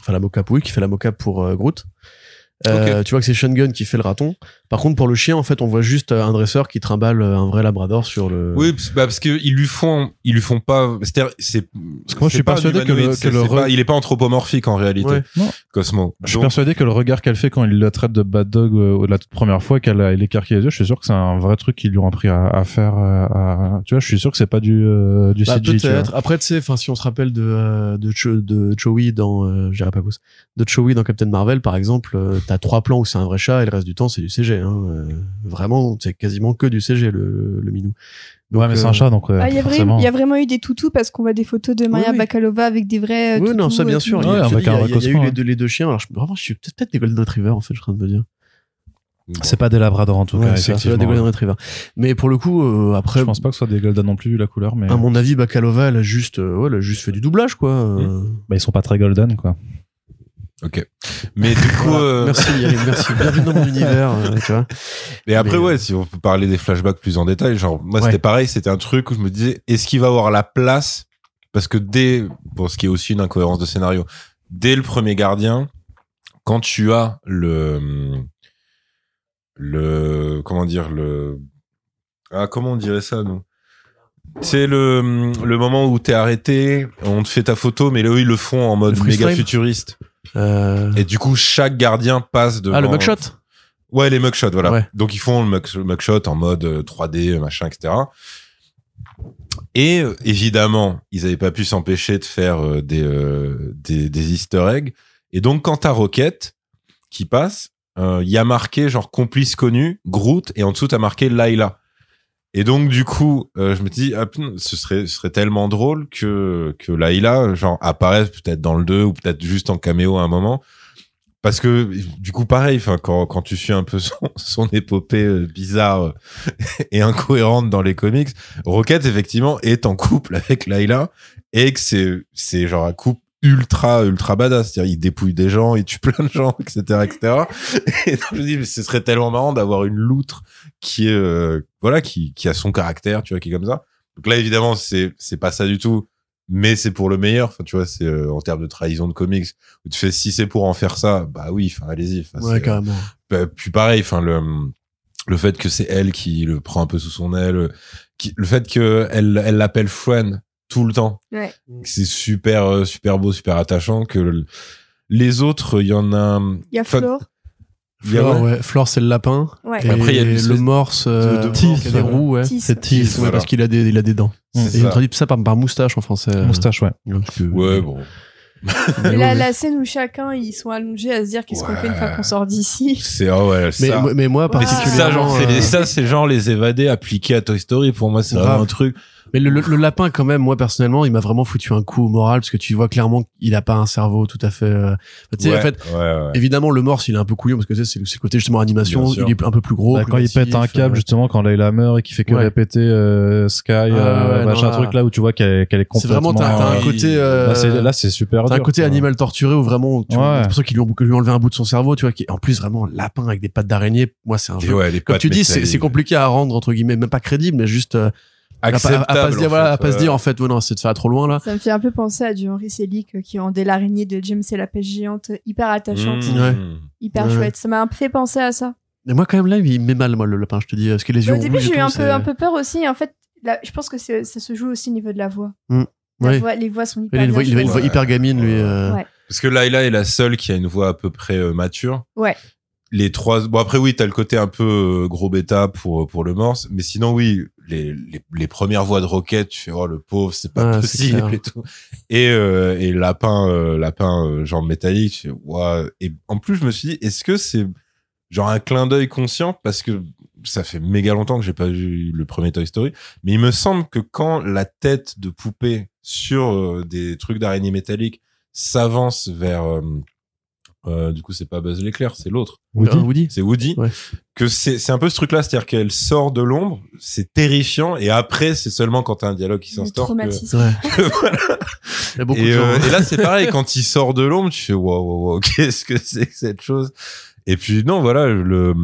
enfin la mocap oui, qui fait la mocap pour euh, Groot. Euh, Tu vois que c'est Sean Gunn qui fait le raton. Par contre, pour le chien, en fait, on voit juste euh, un dresseur qui trimballe euh, un vrai labrador sur le. Oui, parce, bah, parce que ils lui font, ils lui font pas. C'est, c'est. Parce que moi, je suis persuadé que le- que le re- pas- il est pas anthropomorphique en réalité. Ouais. Cosmo. Je suis Donc, persuadé que le regard qu'elle fait quand il la traite de bad dog euh, la toute première fois qu'elle a- écarquille les yeux, je suis sûr que c'est un vrai truc qu'ils lui ont appris à, à faire. euh, à- tu vois, je suis sûr que c'est pas du, euh, du Bah, peut-être. Après, tu sais, enfin, si on se rappelle de euh, de, Cho- de Chewie dans, euh, j'irai pas cause, de Chewie dans Captain Marvel, par exemple, euh, t'as trois plans où c'est un vrai chat et le reste du temps c'est du CG. Hein. Euh, vraiment, c'est quasiment que du CG le, le minou. Donc, ouais, mais c'est euh, un chat, donc euh, Ah, Il y, a vraiment eu des toutous parce qu'on voit des photos de Maria oui. Bakalova avec des vrais. euh, Oui, non, ça bien sûr. Il y a, Ouais, il y eu Cosmo, les deux, les deux chiens. Alors, je, vraiment, je suis peut-être peut-être des Golden Retriever en fait, je suis en train de me dire. C'est pas des labradors en tout Ouais, cas, c'est des Golden Retriever. Mais pour le coup, euh, après, Je pense pas que ce soit des golden non plus vu la couleur, mais à mon avis, Bakalova, elle a juste, euh, ouais, elle a juste fait du doublage, quoi. euh. bah, ils sont pas très golden quoi. Ok. Mais du coup, Voilà. euh, Merci, Yannick, merci. Bienvenue dans mon univers, euh, tu vois. Et après, Mais- ouais, si on peut parler des flashbacks plus en détail, genre, moi, Ouais. c'était pareil, c'était un truc où je me disais, est-ce qu'il va avoir la place? Parce que dès, bon, ce qui est aussi une incohérence de scénario, dès le premier gardien, quand tu as le, le, comment dire, le, ah, comment on dirait ça, nous? C'est le, le moment où t'es arrêté, on te fait ta photo, mais eux, ils le font en mode méga futuriste. Euh, Et du coup, chaque gardien passe devant. Ah, le mugshot Ouais, les mugshots, voilà. Ouais. Donc ils font le mug- mugshot en mode euh, 3D, machin, etc. Et euh, évidemment, ils avaient pas pu s'empêcher de faire euh, des, euh, des des Easter eggs. Et donc quand t'as Rocket qui passe, euh, il y a marqué genre complice connu, Groot, et en dessous t'as marqué Layla. Et donc du coup, euh, je me dis, ah, ce serait tellement drôle que que Layla genre apparaisse peut-être dans le 2 ou peut-être juste en caméo à un moment. Parce que du coup pareil, quand tu suis un peu son, épopée euh, bizarre euh, et incohérente dans les comics, Rocket effectivement est en couple avec Layla et que c'est c'est genre un couple ultra ultra badass, c'est-à-dire il dépouille des gens, il tue plein de gens, etc. etc. Et donc je me dis mais ce serait tellement marrant d'avoir une loutre qui est euh, voilà qui qui a son caractère, tu vois, qui est comme ça. Donc là évidemment c'est c'est pas ça du tout, mais c'est pour le meilleur. Enfin tu vois c'est euh, en termes de trahison de comics où tu fais si c'est pour en faire ça, bah oui, enfin allez-y. Ouais, c'est- carrément. bah, puis pareil, enfin le le fait que c'est elle qui le prend un peu sous son aile, qui, le fait que elle elle l'appelle friend tout le temps, Ouais. c'est super euh, super beau, super attachant. Que le- les autres, il y en a. Il y a Flore. il y a- Flore, ouais. Flore, c'est le lapin. Ouais. Et Après, il y a le morse, euh, de- de- des Tis. roues, ouais. C'est Tis, Tis. Ouais, voilà. parce qu'il a des, il a des dents. Et ils ont ça. traduit ça par, par moustache en français. euh, Moustache, ouais. que- Ouais bon. Et la, la scène où chacun ils sont allongés à se dire qu'est-ce qu'on fait une fois Ouais. qu'on sort d'ici. C'est ah ouais. Mais, ça. moi- mais moi, Mais Mais c'est ça, genre, particulièrement. euh, ça, c'est genre les évadés appliqués à Toy Story. Pour moi, c'est vraiment un truc. Mais le, le- le lapin, quand même, moi personnellement, il m'a vraiment foutu un coup au moral parce que tu vois clairement qu'il a pas un cerveau tout à fait. euh, Tu sais, Ouais, en fait, ouais, ouais. évidemment, le morse, il est un peu couillon parce que tu sais, c'est le, c'est côté justement animation. Il est un peu plus gros. Bah, plus quand il pète un massif, câble euh, justement quand Layla meurt et qu'il fait que Ouais. répéter euh, Sky euh, ouais, machin non, là- truc là où tu vois qu'elle qu'elle est C'est complètement vraiment, t'as t'as un côté. euh, là c'est là c'est super T'as un côté quoi. animal torturé où vraiment, tu Ouais. vois, c'est pour ça qu'ils lui ont, lui ont enlevé un bout de son cerveau, tu vois, qui est en plus vraiment lapin avec des pattes d'araignée. Moi, c'est un Comme tu dis, c'est c'est compliqué à rendre, entre guillemets, même pas crédible, mais juste, à, pas- à pas se Acceptable, dire, en voilà, fait, à pas se dire, en fait, ouais, non, c'est de faire trop loin, là. Ça me fait un peu penser à du Henry Selick euh, qui rendait l'araignée de James et la pêche géante hyper attachante, Mmh. Ouais. hyper Ouais. chouette. Ça m'a un peu fait penser à ça. Mais moi, quand même, là, il me met mal, moi, le lapin, je te dis, parce que les yeux Au début, j'ai eu un peu, un peu peur aussi. En fait, là, je pense que ça se joue aussi au niveau de la voix. Mm. La Ouais. voix- les voix sont Il hyper a une voix, bien il a une voix hyper gamine, lui. euh, Ouais. Parce que Layla est la seule qui a une voix à peu près euh, mature. Ouais. Les trois. Bon après oui, t'as le côté un peu euh, gros bêta pour pour le morse, mais sinon oui, les les, les premières voix de Rocket, tu fais oh le pauvre, c'est pas c'est possible et tout. Et euh, et lapin euh, lapin euh, genre métallique, tu fais. Et en plus je me suis dit est-ce que c'est genre un clin d'œil conscient? Parce que ça fait méga longtemps que j'ai pas vu le premier Toy Story, mais il me semble que quand la tête de poupée sur des trucs d'araignée métallique s'avance vers euh, du coup c'est pas Buzz l'éclair c'est l'autre Woody. un Woody. c'est Woody Ouais. que c'est c'est un peu ce truc là c'est à dire qu'elle sort de l'ombre c'est terrifiant et après c'est seulement quand t'as un dialogue qui s'instaure que-. Ouais. Voilà. Il y a beaucoup et, de euh, et là c'est pareil quand il sort de l'ombre tu fais waouh waouh waouh qu'est-ce que c'est que cette chose? Et puis non voilà le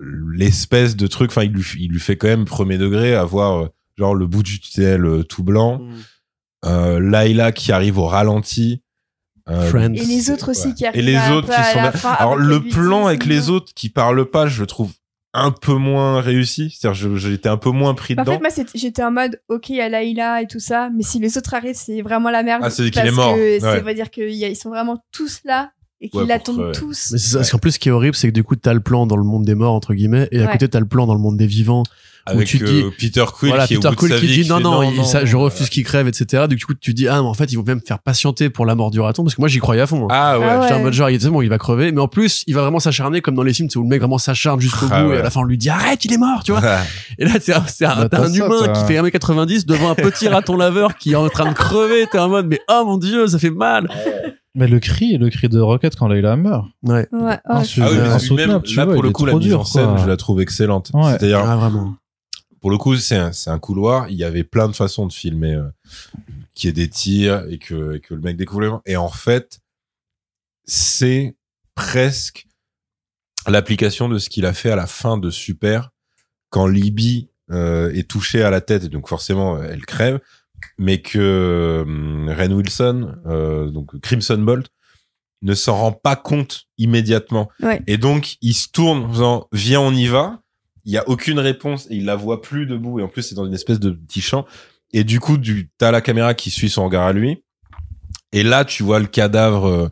l'espèce de truc enfin il lui il lui fait quand même premier degré avoir euh, genre le bout du tunnel euh, tout blanc euh, Layla qui arrive au ralenti Friends. Et les autres aussi Ouais. qui arrivent et les autres qui sont là. alors le plan avec les autres qui parlent pas je le trouve un peu moins réussi c'est-à-dire j'étais un peu moins pris En dedans fait, moi, j'étais en mode, ok, il y a Laïla et tout ça, mais si les autres arrivent, c'est vraiment la merde. Ah, c'est qu'il est mort. que Ça Ouais. veut dire qu'ils sont vraiment tous là et qu'ils Ouais, l'attendent tous. Mais c'est ça, parce qu'en plus, ce qui est horrible, c'est que du coup, t'as le plan dans le monde des morts, entre guillemets, et à Ouais. côté, t'as le plan dans le monde des vivants. Avec tu te euh, Peter Quill voilà, qui est Peter au bout Quill de sa qui vie dit qui non, fait, non, il- ça, je euh, refuse qu'il crève, etc. Du coup, tu dis, ah, mais en fait, ils vont même faire patienter pour la mort du raton, parce que moi, j'y croyais à fond. hein. ah ouais, Ah. J'étais en mode genre, il bon, il va crever, mais en plus, il va vraiment s'acharner comme dans les films, c'est où le mec vraiment s'acharne jusqu'au Ah bout, et à la fin, on lui dit, arrête, il est mort, tu vois. Et là, c'est un, c'est un, Bah, un humain qui fait 1m90 devant un petit raton laveur qui est en train de crever, t'es en mode, mais oh mon dieu, ça fait mal. Mais le cri, le cri de Rocket quand Layla meurt. Ouais. Ouais, Ah, ouais. Ah oui, Euh, mais même tu là vois, pour le coup la mise dur, en scène, quoi. je la trouve excellente. Ouais. C'est-à-dire Ah, vraiment. Pour le coup, c'est un, couloir. Il y avait plein de façons de filmer, euh, qui est des tirs et que, et que le mec découvre. Et en fait, c'est presque l'application de ce qu'il a fait à la fin de Super, quand Libby euh, est touchée à la tête et donc forcément elle crève, mais que euh, Ren Wilson, euh, donc Crimson Bolt, ne s'en rend pas compte immédiatement. Ouais. Et donc il se tourne en faisant viens on y va. Il y a aucune réponse et il la voit plus debout et en plus c'est dans une espèce de petit champ. Et du coup, du, t'as la caméra qui suit son regard à lui. Et là, tu vois le cadavre euh,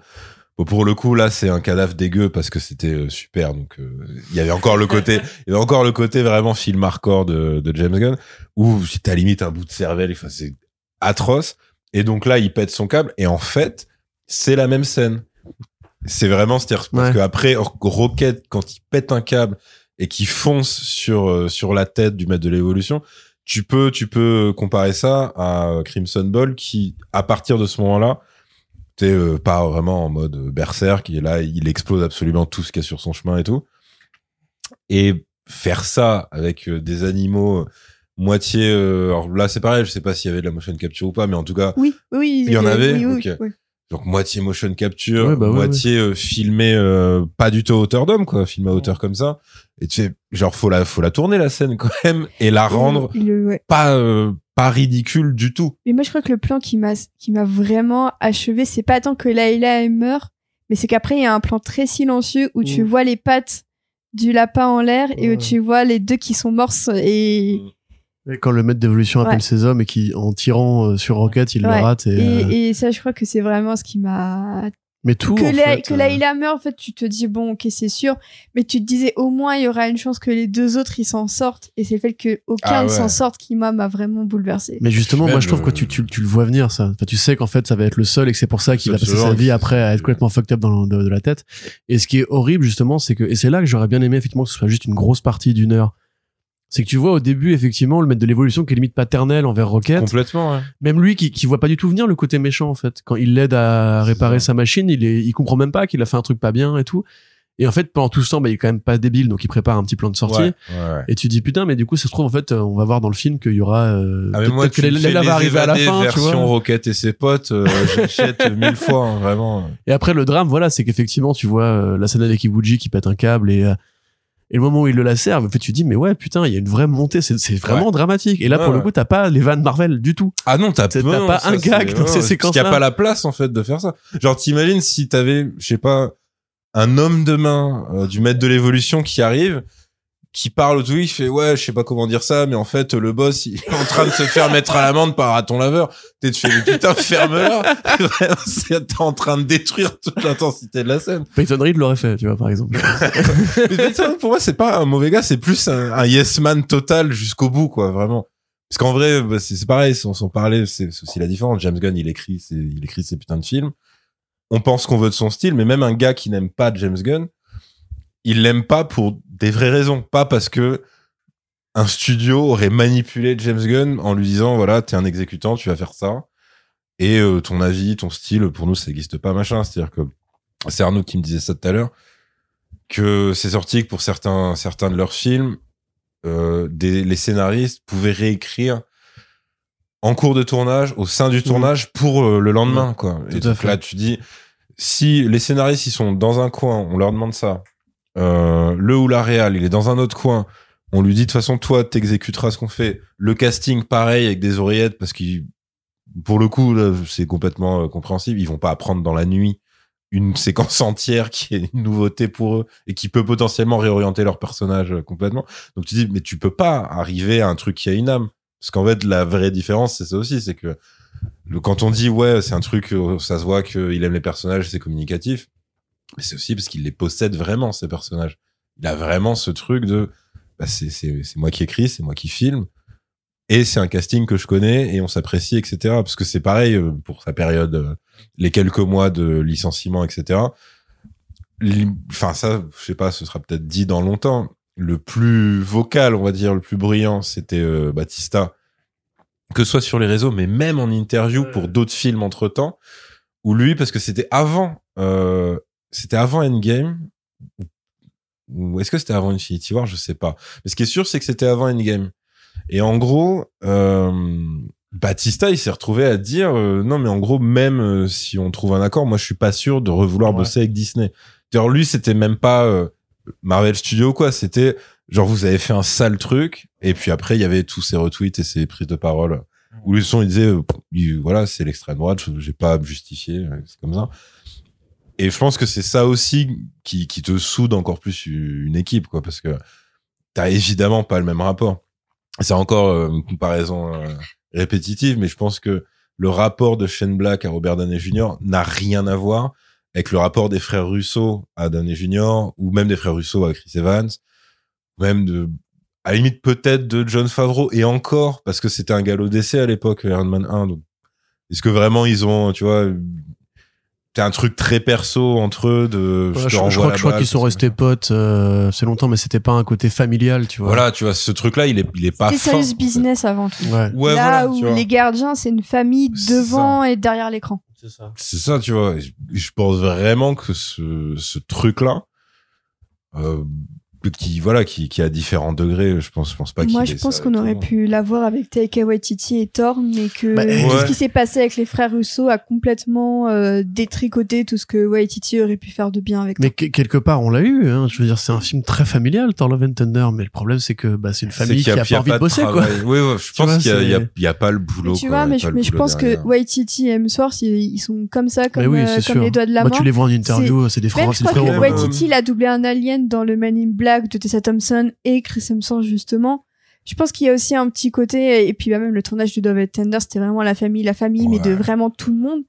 Bon, pour le coup, là, c'est un cadavre dégueu parce que c'était euh, super. Donc, euh, il y avait encore le côté, il y avait encore le côté vraiment film hardcore de, de James Gunn où t'as limite un bout de cervelle. Enfin, c'est atroce. Et donc là, il pète son câble. Et en fait, c'est la même scène. C'est vraiment, c'est-à-dire parce Ouais. qu'après Rocket, quand il pète un câble et qu'il fonce sur euh, sur la tête du maître de l'évolution, tu peux tu peux comparer ça à Crimson Ball qui, à partir de ce moment-là, t'es euh, pas vraiment en mode euh, berserk, qui est là, il explose absolument tout ce qu'il y a sur son chemin et tout. Et faire ça avec euh, des animaux euh, moitié, euh, alors là c'est pareil, je sais pas s'il y avait de la motion capture ou pas, mais en tout cas Oui, oui. Il y en avait Oui, oui, Ok. oui. donc moitié motion capture, Ouais, bah ouais, moitié euh, filmé euh, pas du tout à hauteur d'homme quoi, filmé à hauteur comme ça. Et tu sais, genre faut la faut la tourner la scène quand même et la rendre ouais. pas euh, pas ridicule du tout. Mais moi, je crois que le plan qui m'a qui m'a vraiment achevé, c'est pas tant que Layla elle meurt, mais c'est qu'après il y a un plan très silencieux où tu Mm. vois les pattes du lapin en l'air et où tu vois les deux qui sont morts et Et quand le maître d'évolution appelle Ouais. ses hommes et qui, en tirant euh, sur Rocket, il Ouais. le rate. Et, et, euh, et ça, je crois que c'est vraiment ce qui m'a mais tout. que en la, fait, que euh, Layla meurt. En fait, tu te dis bon, ok, c'est sûr, mais tu te disais au moins il y aura une chance que les deux autres ils s'en sortent et c'est le fait que aucun Ah ne s'en sorte qui moi m'a vraiment bouleversé. Mais justement, moi je trouve que euh, tu, tu, tu le vois venir ça. Enfin, tu sais qu'en fait ça va être le seul et que c'est pour ça qu'il va passer sa vie après à être complètement fucked up dans le- de, de la tête. Et ce qui est horrible justement, c'est que et c'est là que j'aurais bien aimé effectivement que ce soit juste une grosse partie d'une heure. C'est que tu vois au début effectivement le maître de l'évolution qui est limite paternel envers Rocket. Complètement. Ouais. Même lui qui, qui voit pas du tout venir le côté méchant en fait. Quand il l'aide à réparer sa machine, il est, il comprend même pas qu'il a fait un truc pas bien et tout. Et en fait pendant tout ce temps, bah, il est quand même pas débile donc il prépare un petit plan de sortie. Ouais, ouais. Et tu dis putain mais du coup ça se trouve en fait on va voir dans le film qu'il y aura euh, Ah mais peut-être moi, que tu Layla fais va arriver à la fin tu version vois. Rocket et ses potes, euh, j'achète mille fois, hein, vraiment. Et après le drame voilà c'est qu'effectivement tu vois euh, la scène avec Iwuji qui pète un câble et euh, et le moment où il le lacère, en fait, tu dis, mais ouais, putain, il y a une vraie montée, c'est, vraiment dramatique. Et là, Ouais, pour le coup, t'as pas les vannes Marvel du tout. Ah non, t'as pas ça, un gag dans ces. Parce qu'il n'y a pas la place, en fait, de faire ça. Genre, t'imagines si t'avais, je sais pas, un homme de main euh, du maître de l'évolution qui arrive, qui parle au tout, il fait, ouais, je sais pas comment dire ça, mais en fait, le boss, il est en train de se faire mettre à l'amende par un raton laveur. T'es, tu fais, putain, ferme-la. T'es en train de détruire toute l'intensité de la scène. Peyton Reed l'aurait fait, tu vois, par exemple. Mais pour moi, c'est pas un mauvais gars, c'est plus un, un yes man total jusqu'au bout, quoi, vraiment. Parce qu'en vrai, bah, c'est pareil, si on s'en parlait, c'est aussi la différence. James Gunn, il écrit, c'est- il écrit ses putains de films. On pense qu'on veut de son style, mais même un gars qui n'aime pas James Gunn, il l'aime pas pour des vraies raisons, pas parce que un studio aurait manipulé James Gunn en lui disant voilà, t'es un exécutant, tu vas faire ça. Et euh, ton avis, ton style, pour nous, ça n'existe pas, machin. C'est-à-dire que c'est Arnaud qui me disait ça tout à l'heure, que c'est sorti que pour certains, certains de leurs films, euh, des, les scénaristes pouvaient réécrire en cours de tournage, au sein du tournage, pour euh, le lendemain, quoi. Et Mmh. Tout à donc là, tu dis, si les scénaristes, ils sont dans un coin, on leur demande ça, euh, le ou la réal, il est dans un autre coin, on lui dit de toute façon, toi, t'exécuteras ce qu'on fait. Le casting, pareil, avec des oreillettes, parce qu'ils, pour le coup, c'est complètement euh, compréhensible. Ils vont pas apprendre dans la nuit une séquence entière qui est une nouveauté pour eux et qui peut potentiellement réorienter leur personnage euh, complètement. Donc tu dis, mais tu peux pas arriver à un truc qui a une âme. Parce qu'en fait, la vraie différence, c'est ça aussi, c'est que quand on dit, ouais, c'est un truc, ça se voit qu'il aime les personnages, c'est communicatif, mais c'est aussi parce qu'il les possède vraiment, ces personnages. Il a vraiment ce truc de, bah, c'est, moi qui écris, c'est moi qui filme, et c'est un casting que je connais, et on s'apprécie, etc. Parce que c'est pareil euh, pour sa période, euh, les quelques mois de licenciement, etc. Enfin, ça, je sais pas, ce sera peut-être dit dans longtemps. Le plus vocal, on va dire, le plus brillant, c'était euh, Batista. Que ce soit sur les réseaux, mais même en interview pour d'autres films entre temps, où lui, parce que c'était avant, euh, c'était avant Endgame, ou est-ce que c'était avant Infinity War, je sais pas. Mais ce qui est sûr, c'est que c'était avant Endgame. Et en gros, euh, Batista, il s'est retrouvé à dire euh, non, mais en gros, même euh, si on trouve un accord, moi, je suis pas sûr de revouloir Ouais. bosser avec Disney. D'ailleurs, lui, c'était même pas euh, Marvel Studios, quoi. C'était genre, vous avez fait un sale truc. Et puis après, il y avait tous ces retweets et ces prises de parole où le son, il disait, il- voilà, c'est l'extrême droite, j'ai pas à me justifier, c'est comme ça. Et je pense que c'est ça aussi qui, te soude encore plus une équipe, quoi, parce que t'as évidemment pas le même rapport. C'est encore euh, une comparaison euh, répétitive, mais je pense que le rapport de Shane Black à Robert Downey Jr. n'a rien à voir avec le rapport des frères Russo à Downey Jr. ou même des frères Russo à Chris Evans, même à la limite peut-être de John Favreau et encore parce que c'était un galop d'essai à l'époque Iron Man 1. Donc, est-ce que vraiment ils ont, tu vois, c'est un truc très perso entre eux de je crois, je qu'ils sont restés potes euh, c'est longtemps mais c'était pas un côté familial tu vois Voilà, tu vois, ce truc-là, il est, il est pas serious business avant tout. ouais Ouais, Là voilà, tu où vois. les gardiens, c'est une famille devant et derrière l'écran. c'est ça C'est ça, tu vois. Je, je pense vraiment que ce, ce truc-là, euh, qui voilà, qui, qui a différents degrés, je pense, je pense pas. qu'il Moi, je pense qu'on aurait pu l'avoir avec Taika Waititi et Thor, mais que Bah, tout ouais. ce qui s'est passé avec les frères Russo a complètement euh, détricoté tout ce que Waititi aurait pu faire de bien avec mais Thor. quelque part on l'a eu hein. je veux dire c'est un film très familial Thor Love and Thunder mais le problème c'est que bah, c'est une famille qui a, y pas envie de bosser quoi. Oui, ouais, je pense qu'il y a, il y, a, y a pas le boulot. Mais tu quoi, vois, a mais, je, mais je pense derrière. que Waititi et Hemsworth, ils, ils sont comme ça, comme, oui euh, comme les doigts de la moi main. tu les vois en interview c'est des frères je c'est des ouais, Waititi, il a doublé un alien dans le Man in Black de Tessa Thompson et Chris Hemsworth, justement. Je pense qu'il y a aussi un petit côté, et puis bah, même le tournage de Dove and Tender, c'était vraiment la famille, la famille, mais de Ouais. vraiment tout le monde.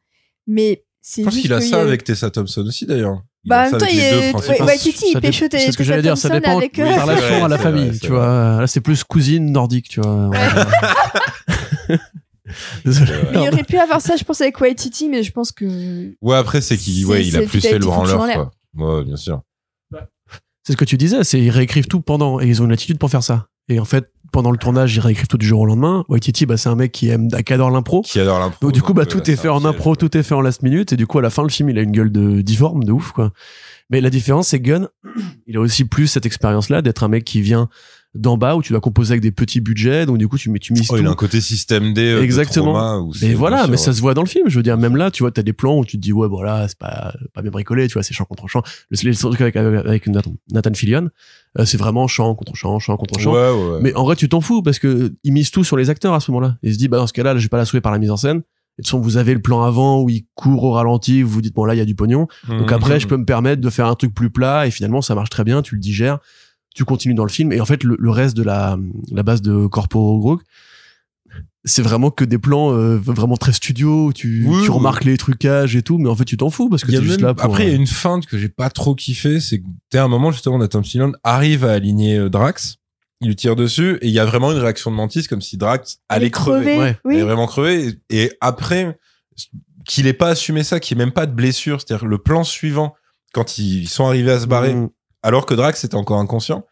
Mais c'est Je pense juste qu'il a ça avec Tessa Thompson aussi, d'ailleurs. Il Bah, en même temps, il est- principaux. Ouais, Waititi, il pêche c'est ce que j'allais dire ça dépend avec, euh, ta Oui, c'est relation vrai, à la famille vrai, c'est tu vois là c'est plus cousine nordique tu vois Désolé. Ouais. Mais il aurait pu avoir ça, je pense, avec Waititi, mais je pense que. Ouais, après, c'est qu'il ouais, il a plus fait le branleur, quoi. Ouais, bien sûr. C'est ce que tu disais, c'est ils réécrivent tout pendant et ils ont une attitude pour faire ça. Et en fait, pendant le tournage, ils réécrivent tout du jour au lendemain. Waititi, bah, c'est un mec qui aime, qui adore l'impro. Qui adore l'impro. Donc du coup, bah, euh, tout est fait en impro, tout est fait en last minute. Et du coup, à la fin, le film, il a une gueule de difforme, de ouf, quoi. Mais la différence, c'est Gunn, il a aussi plus cette expérience-là d'être un mec qui vient d'en bas où tu dois composer avec des petits budgets. Donc du coup, tu mets, tu mises Oh, tout. il a un côté système D. euh, Exactement. Et voilà, mais ça se voit dans le film. Je veux dire, même là, tu vois, t'as des plans où tu te dis, ouais, voilà, c'est pas, pas bien bricolé, tu vois, c'est champ contre champ. Le, le truc avec, avec Nathan, Fillion, euh, c'est vraiment champ contre champ, champ contre champ. Ouais, ouais. Mais en vrai, tu t'en fous parce que ils misent tout sur les acteurs à ce moment-là. Ils se disent, bah, dans ce cas-là, là, je vais pas la sauver par la mise en scène. Et de toute façon, vous avez le plan avant où il court au ralenti, vous vous dites, bon, là, il y a du pognon. Donc Mhm. après, je peux me permettre de faire un truc plus plat et finalement, ça marche très bien, tu le digères, tu continues dans le film. Et en fait, le, le reste de la, la base de Corpo Group, c'est vraiment que des plans euh, vraiment très studio, tu, Oui, tu oui. remarques les trucages et tout, mais en fait, tu t'en fous parce que Il y a t'es juste même- là pour... Après, il y a euh, une feinte que j'ai pas trop kiffé, c'est que à un moment, justement, Nathan Fillion arrive à aligner euh, Drax, il lui tire dessus, et il y a vraiment une réaction de Mantis, comme si Drax allait est crever. crevé, Ouais. Il est oui. vraiment crevé. Et, et après, qu'il ait pas assumé ça, qu'il n'y ait même pas de blessure, c'est-à-dire le plan suivant, quand ils sont arrivés à se barrer, mm, alors que Drax était encore inconscient,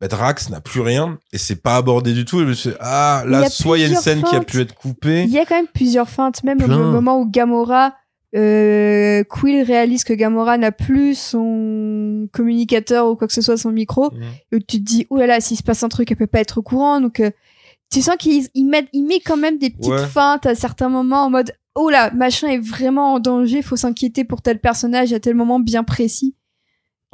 bah, Drax n'a plus rien, et c'est pas abordé du tout, et je me suis dit, ah, là, soit il y a une scène qui a pu être coupée. Il y a quand même plusieurs feintes, même Plein. au moment où Gamora, euh, Quill réalise que Gamora n'a plus son communicateur ou quoi que ce soit, son micro, Mhm. et où tu te dis, oh là là, s'il se passe un truc, elle peut pas être au courant, donc euh, tu sens qu'il il met, il met quand même des petites Ouais. feintes à certains moments en mode, oh là, machin est vraiment en danger, faut s'inquiéter pour tel personnage à tel moment bien précis.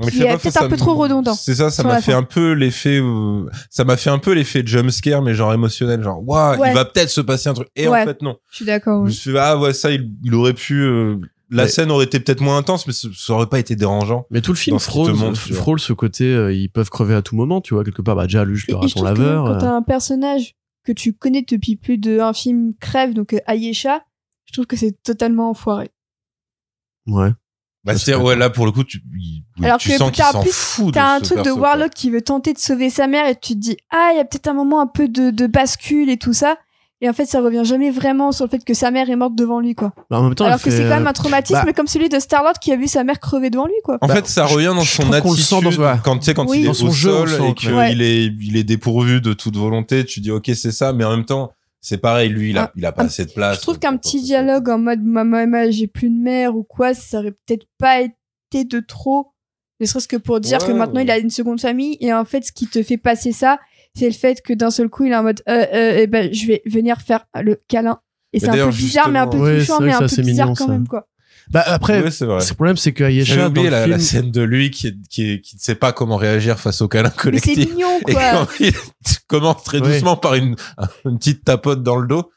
Mais qui est peut-être ça un peu trop redondant C'est ça, ça m'a fait fin. un peu l'effet, euh, ça m'a fait un peu l'effet jumpscare, mais genre émotionnel, genre, waouh, Ouais. il va peut-être se passer un truc. Et Ouais. en fait, non. Je suis d'accord. Je suis dit, ah ouais, ça, il, il aurait pu, euh, la scène aurait été peut-être moins intense, mais ça, ça aurait pas été dérangeant. Mais tout le film frôle, ce côté, euh, ils peuvent crever à tout moment, tu vois, quelque part. Bah, déjà, lui, je Et, leur et à je son trouve que laveur. quand t'as un personnage que tu connais depuis plus d'un film crève, donc Ayesha, je trouve que c'est totalement enfoiré. Ouais. Bah, c'est ouais, là, pour le coup, tu, il- Alors tu que sens qu'il s'en fout T'as un truc de. Warlock qui veut tenter de sauver sa mère et tu te dis ah il y a peut-être un moment un peu de, de bascule et tout ça et en fait ça revient jamais vraiment sur le fait que sa mère est morte devant lui quoi. Bah, en même temps, Alors que c'est fait, quand même euh, un traumatisme bah- comme celui de Star-Lord qui a vu sa mère crever devant lui quoi. En Bah, fait, ça je- revient dans je son qu'on attitude le sent dans- quand tu sais quand Oui. il est Dans son au sol et qu'il ouais. est il est dépourvu de toute volonté. Tu dis ok c'est ça, mais en même temps c'est pareil lui il a Ah, il a pas assez de place. Je trouve qu'un petit dialogue en mode maman maman, j'ai plus de mère ou quoi ça aurait peut-être pas été de trop ne serait-ce que pour dire Ouais, que maintenant ouais. il a une seconde famille et en fait ce qui te fait passer ça c'est le fait que d'un seul coup il est en mode euh, euh, eh ben je vais venir faire le câlin et c'est un peu bizarre mais un peu Ouais, touchant vrai mais un peu bizarre mignon, quand ça. même quoi. Bah, après, Ouais, c'est vrai. le problème, c'est que Ayesha, dans oublié le la, film, la scène de lui qui, est, qui, est- qui ne sait pas comment réagir face au câlin Mais c'est collectif. mignon Et quoi. quand il commence très Ouais. doucement par une, une petite tapote dans le dos.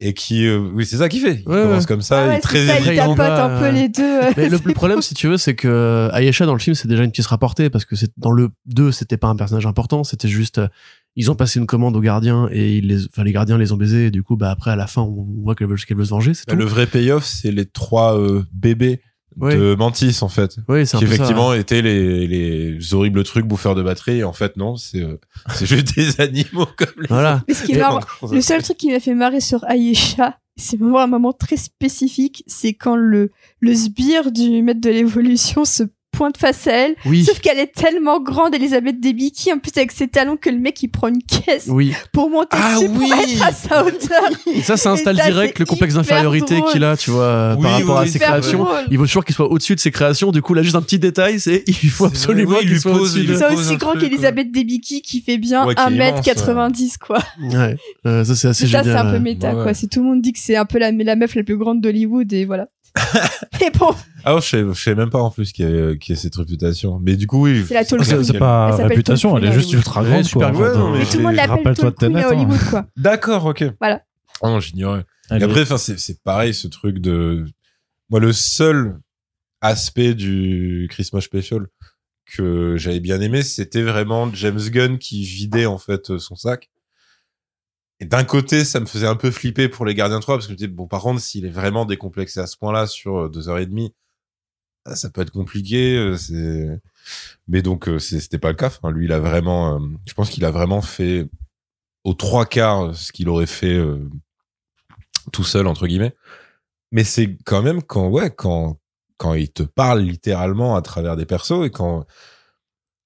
Et qui, euh, oui, c'est ça qu'il fait. Il Ouais, commence ouais. comme ça, Ah il ouais, est très ça, il tapote un peu euh, les deux. euh, Mais le, le problème, si tu veux, c'est que Ayesha dans le film, c'est déjà une pièce rapportée parce que c'est dans le 2, c'était pas un personnage important, c'était juste euh, ils ont passé une commande aux gardiens et ils les, enfin, les gardiens les ont baisés. Et du coup, bah après à la fin, on voit qu'elle veut, qu'elle veut se venger, c'est Bah, tout. le vrai payoff, c'est les trois euh, bébés Oui. de Mantis en fait. Oui, c'est un Qui peu ça. effectivement étaient les, les horribles trucs bouffeurs de batterie. Et en fait, non, c'est euh, c'est juste des animaux comme les Voilà. Mais ce qui est Et marrant, encore, le seul truc qui m'a fait marrer sur Ayesha, c'est vraiment un moment très spécifique, c'est quand le, le sbire du maître de l'évolution se pointe face à elle. Oui. Sauf qu'elle est tellement grande, Elisabeth Debicki, en plus avec ses talons, que le mec il prend une caisse Oui. pour monter Ah dessus oui pour être à sa hauteur. Et ça, ça installe Et ça, direct le complexe d'infériorité qu'il a, tu vois, euh, Oui, par rapport oui, à ses créations. drôle. Il veut toujours qu'il soit au-dessus de ses créations. Du coup, là, juste un petit détail, c'est il faut absolument qu'il lui soit pose- au-dessus de. C'est aussi grand qu'Elisabeth Debicki qui fait bien Ouais, qui est immense, 1m90 quoi. Ouais. Euh, ça, c'est assez Mais ça génial. c'est un peu méta ouais. quoi. C'est tout le monde dit que c'est un peu la, la meuf la plus grande d'Hollywood et voilà. et bon, Ah, je sais, je sais même pas en plus qu'il y a, qu'il y a cette réputation. Mais du coup, oui. C'est la Ah, C'est Elle pas s'appelle réputation, Tolkien elle est juste ultra grande. super quoi, en grande, fait. non, mais tout le monde l'appelle rappelle-toi de Tolkien hein. Hollywood quoi. D'accord, ok. Voilà. Oh non, j'ignorais. Et après, enfin, c'est, c'est pareil, ce truc de, moi, le seul aspect du Christmas Special que j'avais bien aimé, c'était vraiment James Gunn qui vidait, en fait, son sac. D'un côté, ça me faisait un peu flipper pour les Gardiens 3, parce que je me disais, bon, par contre, s'il est vraiment décomplexé à ce point-là sur euh, deux heures et demie, ah, ça peut être compliqué, euh, mais donc, euh, c'était pas le cas. Lui, il a vraiment, je pense qu'il a vraiment fait aux trois quarts ce qu'il aurait fait tout seul entre guillemets. Mais c'est quand même quand ouais quand quand il te parle littéralement à travers des persos et quand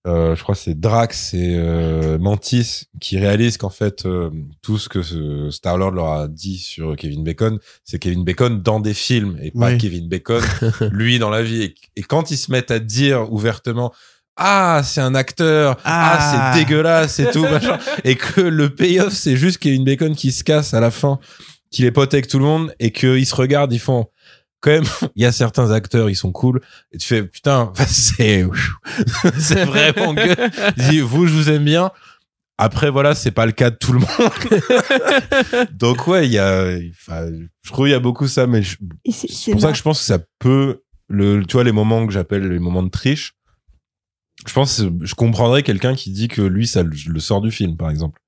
euh, je crois que c'est Drax et euh, Mantis qui réalisent qu'en fait euh, tout ce que ce Star-Lord leur a dit sur Kevin Bacon, c'est Kevin Bacon dans des films et pas Oui. Kevin Bacon lui dans la vie. Et, et quand ils se mettent à dire ouvertement ah c'est un acteur, ah, Ah. c'est dégueulasse et tout machin, et que le payoff c'est juste Kevin Bacon qui se casse à la fin, qu'il est pote avec tout le monde et qu'ils se regardent, ils font quand même, il y a certains acteurs, ils sont cool. Et tu fais, putain, c'est, c'est vraiment que, dis, vous, je vous aime bien. Après, voilà, c'est pas le cas de tout le monde. Donc, ouais, il y a, je trouve il y a beaucoup ça, mais c'est pour ça que je pense que ça peut, le, tu vois, les moments que j'appelle les moments de triche. Je pense, je comprendrais quelqu'un qui dit que lui, ça le sort du film, par exemple.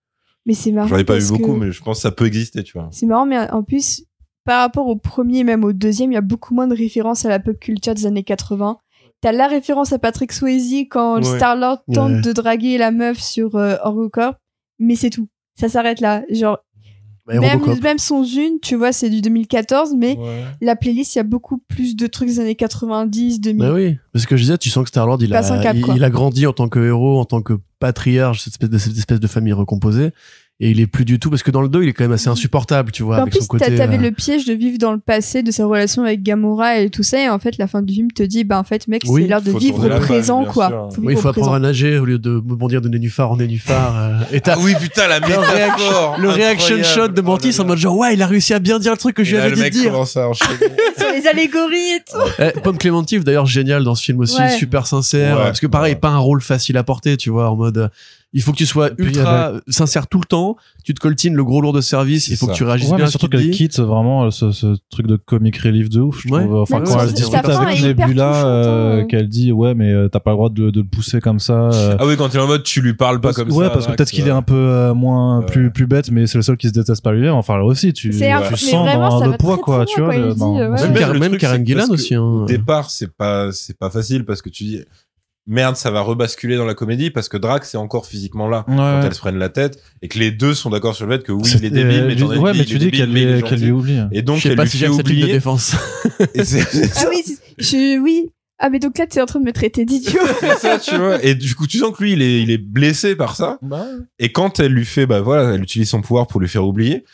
Mais c'est marrant. J'en ai pas parce beaucoup, mais je pense que ça peut exister, tu vois. C'est marrant, mais en plus, par rapport au premier, même au deuxième, il y a beaucoup moins de références à la pop culture des années 80. T'as la référence à Patrick Swayze quand Ouais. Star-Lord tente Ouais. de draguer la meuf sur euh, Eurocorp, mais c'est tout. Ça s'arrête là. Genre, Bah, même, même son Zune, tu vois, c'est du 2014, mais la playlist, il y a beaucoup plus de trucs des années 90, 2000. Bah oui, parce que je disais, tu sens que Star-Lord, il, a, cap, il, quoi. il a grandi en tant que héros, en tant que patriarche, cette espèce de, cette espèce de famille recomposée. Et il est plus du tout, parce que dans le 2, il est quand même assez insupportable, tu vois, en avec plus, son côté. t'a- t'avais euh, le piège de vivre dans le passé, de sa relation avec Gamora et tout ça, et en fait, la fin du film te dit, bah en fait, mec, Oui, c'est l'heure de vivre au présent, quoi. sûr. Faut Oui, il faut au apprendre présent. à nager au lieu de bondir de nénuphar en nénuphar. euh, et t'as Ah oui, putain, la le, réac- métaphore. le reaction shot de Mantis Oh en mode genre, ouais, il a réussi à bien dire le truc que je Et lui là, avais le dit mec de dire. commence à enchaîner. Sur les allégories et tout. Eh, Pomme Clémentif, d'ailleurs, génial dans ce film aussi, super sincère. Parce que pareil, pas un rôle facile à porter, tu vois, en mode, il faut que tu sois ultra sincère tout le temps, tu te coltines le gros lourd de service, il faut ça. que tu réagisses Ouais, bien mais surtout qu'elle quitte vraiment euh, ce, ce truc de comic relief de ouf, je Ouais. trouve. Enfin, Même quand elle sa discute fin avec Nebula, euh, qu'elle dit ouais, mais euh, t'as pas le droit de, de le pousser comme ça. euh, Ah oui, quand il est en mode, tu lui parles pas parce- comme ouais, ça. parce que peut-être qu'il est ouais. un peu euh, moins Ouais. plus plus bête, mais c'est le seul qui se déteste pas lui-même. Enfin là aussi, tu, tu mais sens vraiment, dans ça le poids quoi, tu vois. ouais. Même, Mais Karen Gillan aussi. hein. Au départ, c'est pas, c'est pas facile parce que tu dis, merde, ça va rebasculer dans la comédie parce que Drax est encore physiquement là Ouais, quand ouais. elles se prennent la tête et que les deux sont d'accord sur le fait que oui, C'est- il est débile, euh, mais lui- t'en as ouais, dit, mais il tu dis qu'elle lui, qu'elle gentil. lui oublie. Et donc, je sais elle pas lui si fait j'aime cette ligne de oublier. défense. Et c'est c'est Ah oui, oui. Ah, mais donc là, tu es en train de me traiter d'idiot. c'est ça, tu vois. Et du coup, tu sens que lui, il est, il est blessé par ça. Et quand elle lui fait, bah voilà, elle utilise son pouvoir pour lui faire oublier.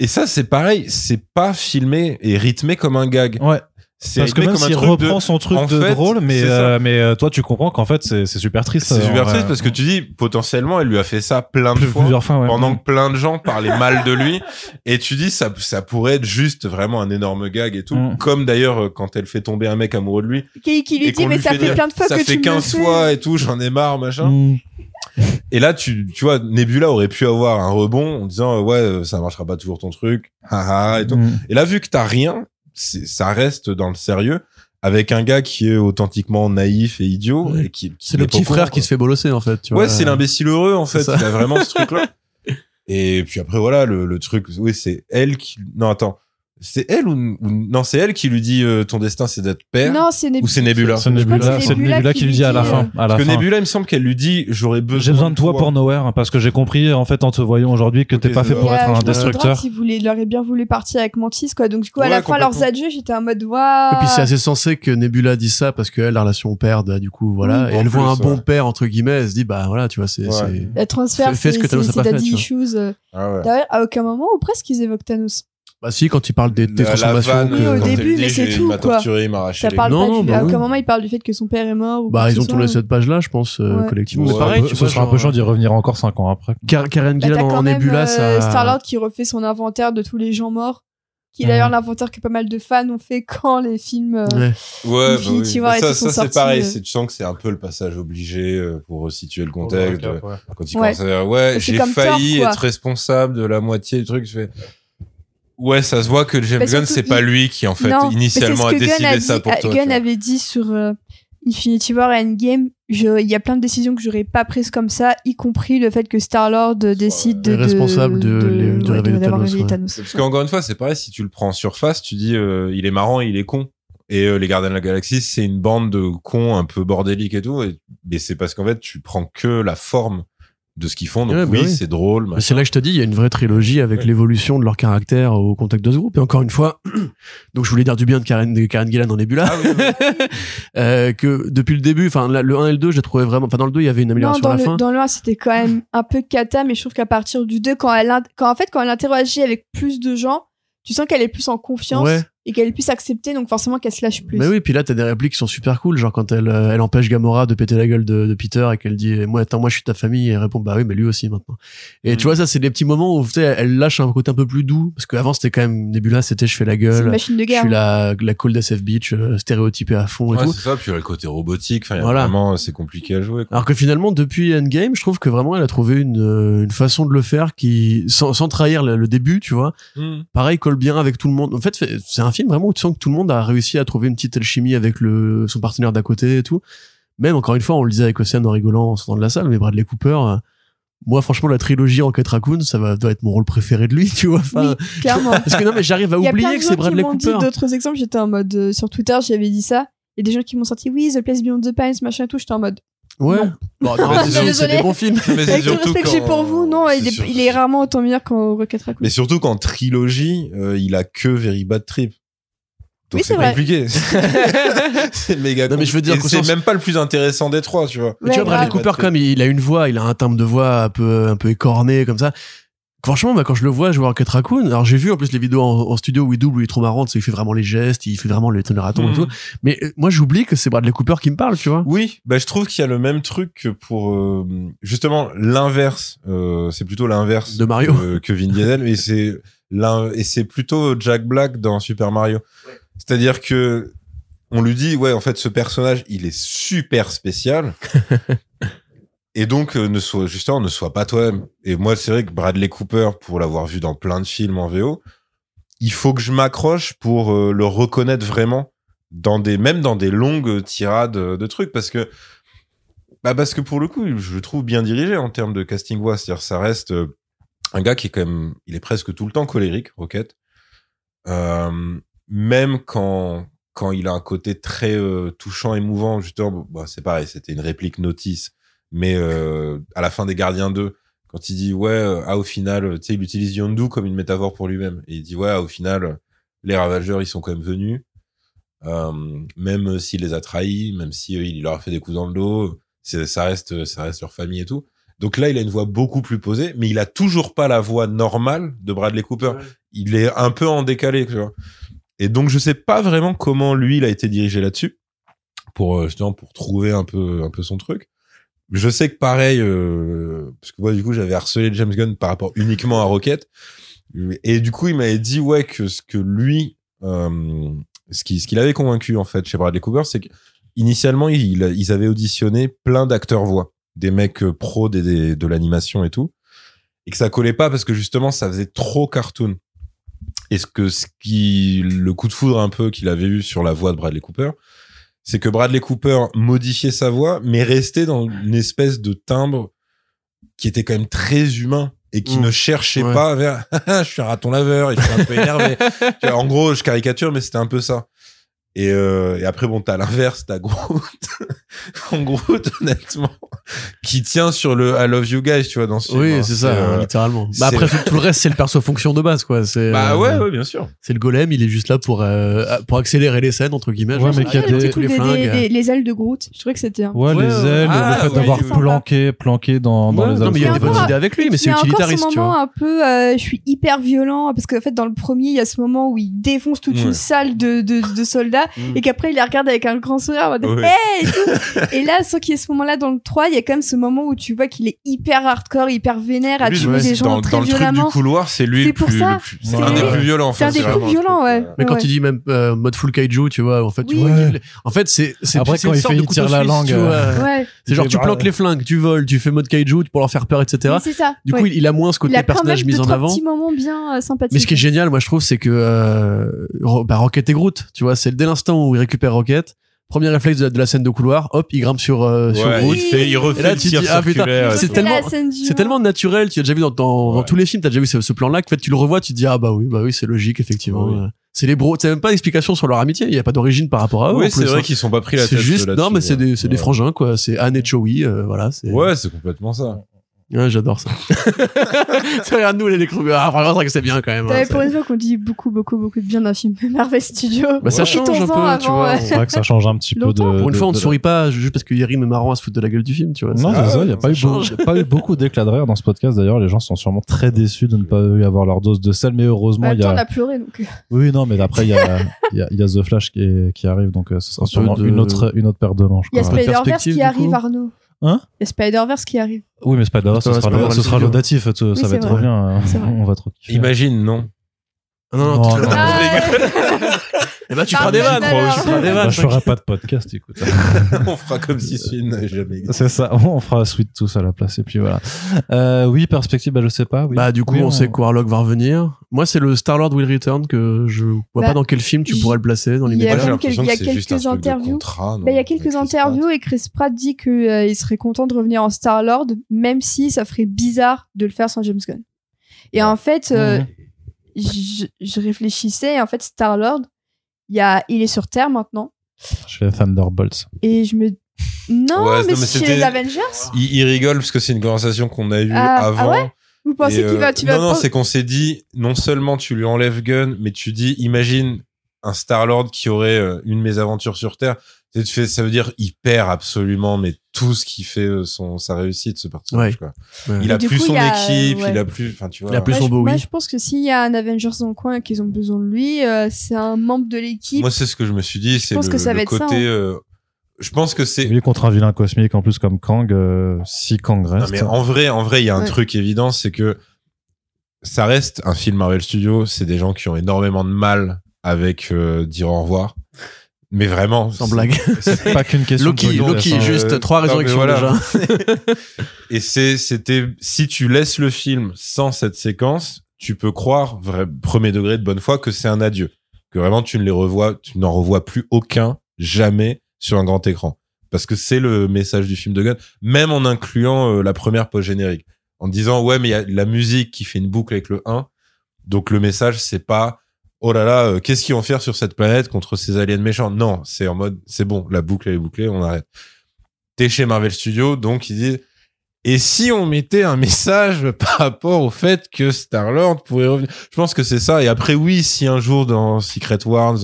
Et ça, c'est pareil, c'est pas filmé et rythmé comme un gag. Ouais. C'est Parce que même s'il de- reprend son truc en de fait, drôle, mais euh, mais euh, toi tu comprends qu'en fait c'est c'est super triste. C'est euh, super triste parce que tu dis, potentiellement, elle lui a fait ça plein de Plus- fois. plusieurs fois ouais. pendant que plein de gens parlaient mal de lui et tu dis ça ça pourrait être juste vraiment un énorme gag et tout Mm. comme d'ailleurs euh, quand elle fait tomber un mec amoureux de lui qui, qui lui et dit, mais lui ça fait fait dire, plein de fois ça que fait tu me 15 le fais. fois et tout j'en ai marre machin Mm. et là tu tu vois Nebula aurait pu avoir un rebond en disant ouais ça marchera pas toujours ton truc haha et tout Mm. et là vu que t'as rien ça reste dans le sérieux avec un gars qui est authentiquement naïf et idiot et qui, qui C'est le petit frère quoi. qui se fait bolosser, en fait. Tu Ouais, c'est l'imbécile heureux en fait. Il a vraiment ce truc-là. Et puis après voilà le, le truc, oui c'est elle qui. Non attends, c'est elle ou, ou- non c'est elle qui lui dit euh, ton destin c'est d'être père Non, c'est Nebula. ou c'est Nebula C'est Nebula, c'est c'est Nebula Nebula qui qui lui dit à la dit, fin. À la parce que fin. Nebula il me semble qu'elle lui dit j'aurais besoin J'ai besoin de toi pour Nowhere parce que j'ai compris en fait en te voyant aujourd'hui que Ok, t'es pas fait pour Et, être euh, un je me destructeur. s'ils voulaient- il aurait bien voulu partir avec Mantis, quoi. Donc, du coup, à Ouais, la fin, leurs adieux, j'étais en mode, waouh. Et puis c'est assez sensé que Nebula dise ça parce qu'elle, la relation père, bah, du coup, voilà. Oui. et elle voit un bon père, entre guillemets, elle se dit, bah voilà, tu vois, c'est. La transfert, c'est daddy issues. euh. ah. D'ailleurs, à aucun moment ou presque ils évoquent Thanos. Bah si, quand il parle des, des transformations. vanne, Oui, au quand elle début, mais c'est tout, il m'a torturé il m'a arraché Ça parle Non, pas non, du... bah à oui. moment il parle du fait que son père est mort. Ou Bah, ils ont tourné cette page-là, je pense, euh, Ouais. collectivement. Ouais, pareil, ouais, tu ce sera un peu chiant d'y revenir encore 5 ans après. Car- Karen Bah, Gillan en, Nebula, euh, ça. Star-Lord qui refait son inventaire de tous les gens morts. Qui est d'ailleurs l'inventaire que pas mal de fans ont fait quand les films. euh, Ouais. Ouais, bah oui. Ça, ça c'est pareil. euh. c'est- Tu sens que c'est un peu le passage obligé euh, pour resituer le contexte. euh, Quand il Ouais. commence à dire, ouais, j'ai failli être responsable de la moitié du truc. Je fais, ouais, ça se voit que James Bah, Gunn, c'est pas il- lui qui, en fait, non, initialement a décidé a ça dit- pour euh, toi. Gunn avait dit sur euh, Infinity War et Endgame, il y a plein de décisions que j'aurais pas prises comme ça, y compris le fait que Star-Lord décide de, est responsable de- de- de ouais, révéler d'avoir Thanos, ouais. Parce qu'encore une fois, c'est pareil, si tu le prends en surface, tu dis, euh, il est marrant, il est con. Et euh, les Gardiens de la Galaxie, c'est une bande de cons un peu bordéliques et tout. Et, mais c'est parce qu'en fait, tu prends que la forme de ce qu'ils font. Donc Ouais, bah oui, c'est drôle. Mais machin. C'est là que je te dis, il y a une vraie trilogie avec Ouais. l'évolution de leur caractère au contact de ce groupe. Et encore une fois, donc je voulais dire du bien de Karen, de Karen Gillan dans Nebula, Ah oui, oui. euh, que depuis le début, enfin le 1 et le 2, j'ai trouvé vraiment, enfin dans le 2, il y avait une Non, amélioration dans à la le, fin. dans le 1, c'était quand même un peu cata, mais je trouve qu'à partir du 2, quand elle, in- quand, en fait, quand elle interagit avec plus de gens, tu sens qu'elle est plus en confiance Ouais. Et qu'elle plus acceptée, donc forcément qu'elle se lâche plus. Mais oui, puis là, t'as des répliques qui sont super cool, genre quand elle, euh, elle empêche Gamora de péter la gueule de, de Peter et qu'elle dit, moi, attends, moi, je suis ta famille, et elle répond, bah oui, mais lui aussi maintenant. Et Mm. tu vois, ça, c'est des petits moments où, tu sais, elle lâche un côté un peu plus doux, parce qu'avant, c'était quand même Nebula, c'était je fais la C'est une gueule, machine de je guerre. suis la, la cold SF bitch, euh, stéréotypée à fond et Ouais, tout. c'est ça. Puis il y a le côté robotique. Enfin, il y a Voilà. vraiment, c'est compliqué à jouer. Quoi. Alors que finalement, depuis Endgame, je trouve que vraiment, elle a trouvé une, euh, une façon de le faire qui, sans, sans trahir le, le début, tu vois, Hmm. pareil, colle bien avec tout le monde. En fait, fait- c'est un film vraiment où tu sens que tout le monde a réussi à trouver une petite alchimie avec le, son partenaire d'à côté et tout. Même, encore une fois, on le disait avec Océane en rigolant en sortant de la salle, mais Bradley Cooper, euh, moi, franchement, la trilogie Enquête Raccoon, ça va, doit être mon rôle préféré de lui, tu vois. Enfin, Oui, clairement. Parce que non, mais j'arrive à Il oublier que c'est Bradley Cooper. d'autres exemples. J'étais en mode euh, sur Twitter, j'avais dit ça. Il y a des gens qui m'ont sorti oui, The Place Beyond the Pines, machin et tout. J'étais en mode. Ouais. Non. Bon, non, Mais c'est- des bons films. Mais c'est Avec tout le respect que j'ai pour vous, non, il est, il est rarement autant meilleur qu'en Rocket Raccoon. Mais surtout qu'en trilogie, euh, il a que Very Bad Trip. Donc Oui, c'est compliqué. c'est méga Non, mais je veux dire c'est sens- même pas le plus intéressant des trois, tu vois. Mais tu vois, Bradley. Cooper, comme il a une voix, il a un timbre de voix un peu, un peu écorné, comme ça. Franchement, bah, quand je le vois jouer en Rocket Raccoon, alors j'ai vu en plus les vidéos en, en studio où il double, où il est trop marrant, tu sais, il fait vraiment les gestes, il fait vraiment le tonnerre à ton et Mhm. tout. Mais euh, moi, j'oublie que c'est Bradley Cooper qui me parle, tu vois. Oui, bah je trouve qu'il y a le même truc que pour euh, justement l'inverse. euh, c'est plutôt l'inverse De Mario. que, que Vin Diesel, et c'est et c'est plutôt Jack Black dans Super Mario. C'est-à-dire que on lui dit ouais en fait ce personnage il est super spécial. Et donc, euh, ne sois, justement, ne sois pas toi-même. Et moi, c'est vrai que Bradley Cooper, pour l'avoir vu dans plein de films en VO, il faut que je m'accroche pour euh, le reconnaître vraiment dans des, même dans des longues tirades de trucs, parce que, bah, parce que pour le coup, je le trouve bien dirigé en termes de casting voix. C'est-à-dire, ça reste euh, un gars qui est quand même, il est presque tout le temps colérique, Rocket. Euh, même quand, quand il a un côté très euh, touchant, émouvant, justement, bah, c'est pareil, c'était une réplique notice mais euh, à la fin des Gardiens 2, quand il dit ouais, euh, ah au final, tu sais, il utilise Yondu comme une métaphore pour lui-même. Et il dit ouais, ah, au final, les Ravageurs, ils sont quand même venus, euh, même s'il les a trahis, même si euh, il leur a fait des coups dans le dos, ça reste, ça reste leur famille et tout. Donc là, il a une voix beaucoup plus posée, mais il a toujours pas la voix normale de Bradley Cooper. Il est un peu en décalé, tu vois. Et donc, je sais pas vraiment comment lui, il a été dirigé là-dessus pour euh, justement pour trouver un peu un peu son truc. Je sais que pareil, euh, parce que moi du coup j'avais harcelé James Gunn par rapport uniquement à Rocket, et du coup il m'avait dit ouais que ce que lui, euh, ce qui ce qu'il avait convaincu en fait chez Bradley Cooper, c'est qu'initialement il, ils avaient auditionné plein d'acteurs voix, des mecs pros des- de l'animation et tout, et que ça collait pas parce que justement ça faisait trop cartoon. Et ce que ce qui le coup de foudre un peu qu'il avait eu sur la voix de Bradley Cooper, c'est que Bradley Cooper modifiait sa voix, mais restait dans une espèce de timbre qui était quand même très humain. et qui Mm. ne cherchait Ouais. pas vers je suis un raton laveur, il suis un peu énervé. En gros, je caricature, mais c'était un peu ça. Et, euh, et après, bon, t'as l'inverse, t'as Groot. en Groot, honnêtement, qui tient sur le I love you guys, tu vois, dans ce film. Oui, hein. c'est ça, euh, littéralement. Bah après, tout, le reste, c'est le perso fonction de base, quoi. C'est, Bah euh, ouais, ouais, bien sûr. C'est le golem, il est juste là pour, euh, pour accélérer les scènes, entre guillemets. Ouais, genre, mais qu'il y a des- tous les flingues. les- les ailes de Groot. Je trouvais que c'était un. Ouais, Ouais, les ailes, Ah, le fait ouais, d'avoir planqué, planqué dans, les non, mais il y a des bonnes idées avec lui, mais c'est utilitariste, tu vois. un peu, je suis hyper violent parce qu'en fait dans le premier il y a ce moment où il défonce toute une salle de, de, Mm. et qu'après il les regarde avec un grand sourire en mode Ouais. hey et, tout. et là sans qu'il y ait ce moment là dans le 3 il y a quand même ce moment où tu vois qu'il est hyper hardcore hyper vénère à tuer ouais, des gens dans, très dans le truc du violemment couloir, c'est lui C'est le pour plus, ça. le plus- C'est un lui. des plus violents. C'est un des plus violents, ouais. euh, Mais quand Ouais. tu dis même euh, mode full kaiju, tu vois, en fait, tu Oui. vois Ouais. qu'il- en fait, c'est, c'est Après, c'est quand il fait- de il tire la langue, euh, C'est genre, tu barrer. planques les flingues, tu voles, tu fais mode kaiju pour leur faire peur, etc. Oui, c'est ça Du coup, il, il a moins ce il côté personnage mis en avant. bien Mais ce qui est génial, moi, je trouve, c'est que bah, Rocket et Groot, tu vois, c'est dès l'instant où il récupère Rocket, premier réflexe de la, de la scène de couloir, hop, il grimpe sur, euh, sur Ouais, Groot. il, fait, il refait Et là, le tu tir dis, ah, putain, c'est tellement- C'est naturel, tu as déjà vu dans, dans, dans Ouais. tous les films, t'as déjà vu ce, ce plan-là, que en fait, tu le revois, tu te dis, ah bah oui, bah oui, c'est logique, effectivement. Oui. Euh, C'est les bros, t'as même pas d'explication sur leur amitié, il y a pas d'origine par rapport à eux. Oui, c'est vrai hein. qu'ils sont pas pris la C'est tête juste, non, mais c'est des, c'est des ouais. frangins, quoi. C'est Anne et Chewie, euh, voilà. c'est- Ouais, c'est complètement ça. Ouais, j'adore ça. c'est regarde nous les. Ah, vraiment, c'est vrai que c'est bien quand même. Hein, pour une fois qu'on dit beaucoup, beaucoup, beaucoup de bien d'un film Marvel Studios. Bah, ça change un peu, Quittons-en tu avant, vois. ouais. C'est vrai que ça change un petit peu de. Pour une de- fois, on ne sourit pas juste parce que Yerim est marrant à se foutre de la gueule du film, tu vois. Non, c'est- ça, il n'y a pas ça eu, beaucoup, pas eu beaucoup d'éclats de rire dans ce podcast. D'ailleurs, les gens sont sûrement très déçus de ne pas avoir leur dose de sel, mais En heureusement, même il y temps, on a. a pleuré donc. Oui, non, mais après, il y a, y, a, y a The Flash qui, est- qui arrive, donc euh, ce sera sûrement une, autre, une autre paire de manches. Il y a Spider-Verse qui arrive. Arnaud. Hein Il y a Spider-Verse qui arrive. Oui, mais Spider-Man, ce sera, ce sera l'audatif, ça Oui, va être vrai. trop bien. C'est vrai. On va trop kiffer. Imagine, non. Non, non, Non, tu- non. Ah, Eh ben, tu feras des vannes. alors. Tu feras des Bah, vannes. je ferai pas de podcast, écoute. On fera comme si film n'avait jamais existé. C'est ça, on fera Sweet tous à la place, et puis voilà. Euh, oui, perspective, bah, je sais pas. Oui. Bah, du coup, Oui, on sait que Warlock va revenir. Moi, c'est le Star-Lord Will Return que je vois Bah, pas dans quel film tu pourrais le placer dans il y a quel- l'impression il y a quelques interviews. contrat, Bah, il y a quelques Chris Pratt. interviews et Chris Pratt dit qu'il serait content de revenir en Star-Lord, même si ça ferait bizarre de le faire sans James Gunn. Et en fait, euh, je, je réfléchissais, et en fait, Star-Lord, il, y a, il est sur Terre maintenant. Je fais Thunderbolts. Et je me. Non, Ouais, mais, non, mais chez c'était- les Avengers Il, il rigole parce que c'est une conversation qu'on a eue Ah, ah avant. ouais Vous pensez qu'il va. euh, Tu vas non, non, pas- c'est qu'on s'est dit, non seulement tu lui enlèves Gun, mais tu dis, imagine un Star-Lord qui aurait euh, une mésaventure sur Terre. Tu sais, tu fais- ça veut dire, il perd absolument, mais tout ce qui fait euh, son, sa réussite, ce personnage, Ouais. quoi. Ouais. Il a du plus coup, son il a, équipe, ouais. il a plus, enfin, tu vois. Il a plus son je, Bowie. moi, je pense que s'il y a un Avengers dans le coin et qu'ils ont besoin de lui, euh, c'est un membre de l'équipe. Moi, c'est ce que je me suis dit, c'est pense le, que ça le va être ça, côté, hein. euh, je pense que c'est, Lui contre un vilain cosmique, en plus comme Kang, euh, si Kang Non, reste. mais en vrai, en vrai, il y a un Ouais. truc évident, c'est que ça reste un film Marvel Studios. C'est des gens qui ont énormément de mal avec euh, dire au revoir. Mais vraiment, Sans c'est- blague. c'est pas qu'une question Loki, de Loki, juste Euh, trois résurrections voilà. déjà. Et c'est, c'était, si tu laisses le film sans cette séquence, tu peux croire, vrai, premier degré de bonne foi, que c'est un adieu. Que vraiment, tu ne les revois, tu n'en revois plus aucun, jamais, sur un grand écran. Parce que c'est le message du film de Gunn, même en incluant euh, la première post-générique. En disant, ouais, mais il y a la musique qui fait une boucle avec le 1. Donc le message, c'est pas, oh là là, euh, qu'est-ce qu'ils vont faire sur cette planète contre ces aliens méchants? Non, c'est en mode, c'est bon, la boucle elle est bouclée, on arrête. T'es chez Marvel Studios, donc ils disent, et si on mettait un message par rapport au fait que Star-Lord pourrait revenir? Je pense que c'est ça. Et après, oui, si un jour dans Secret Wars,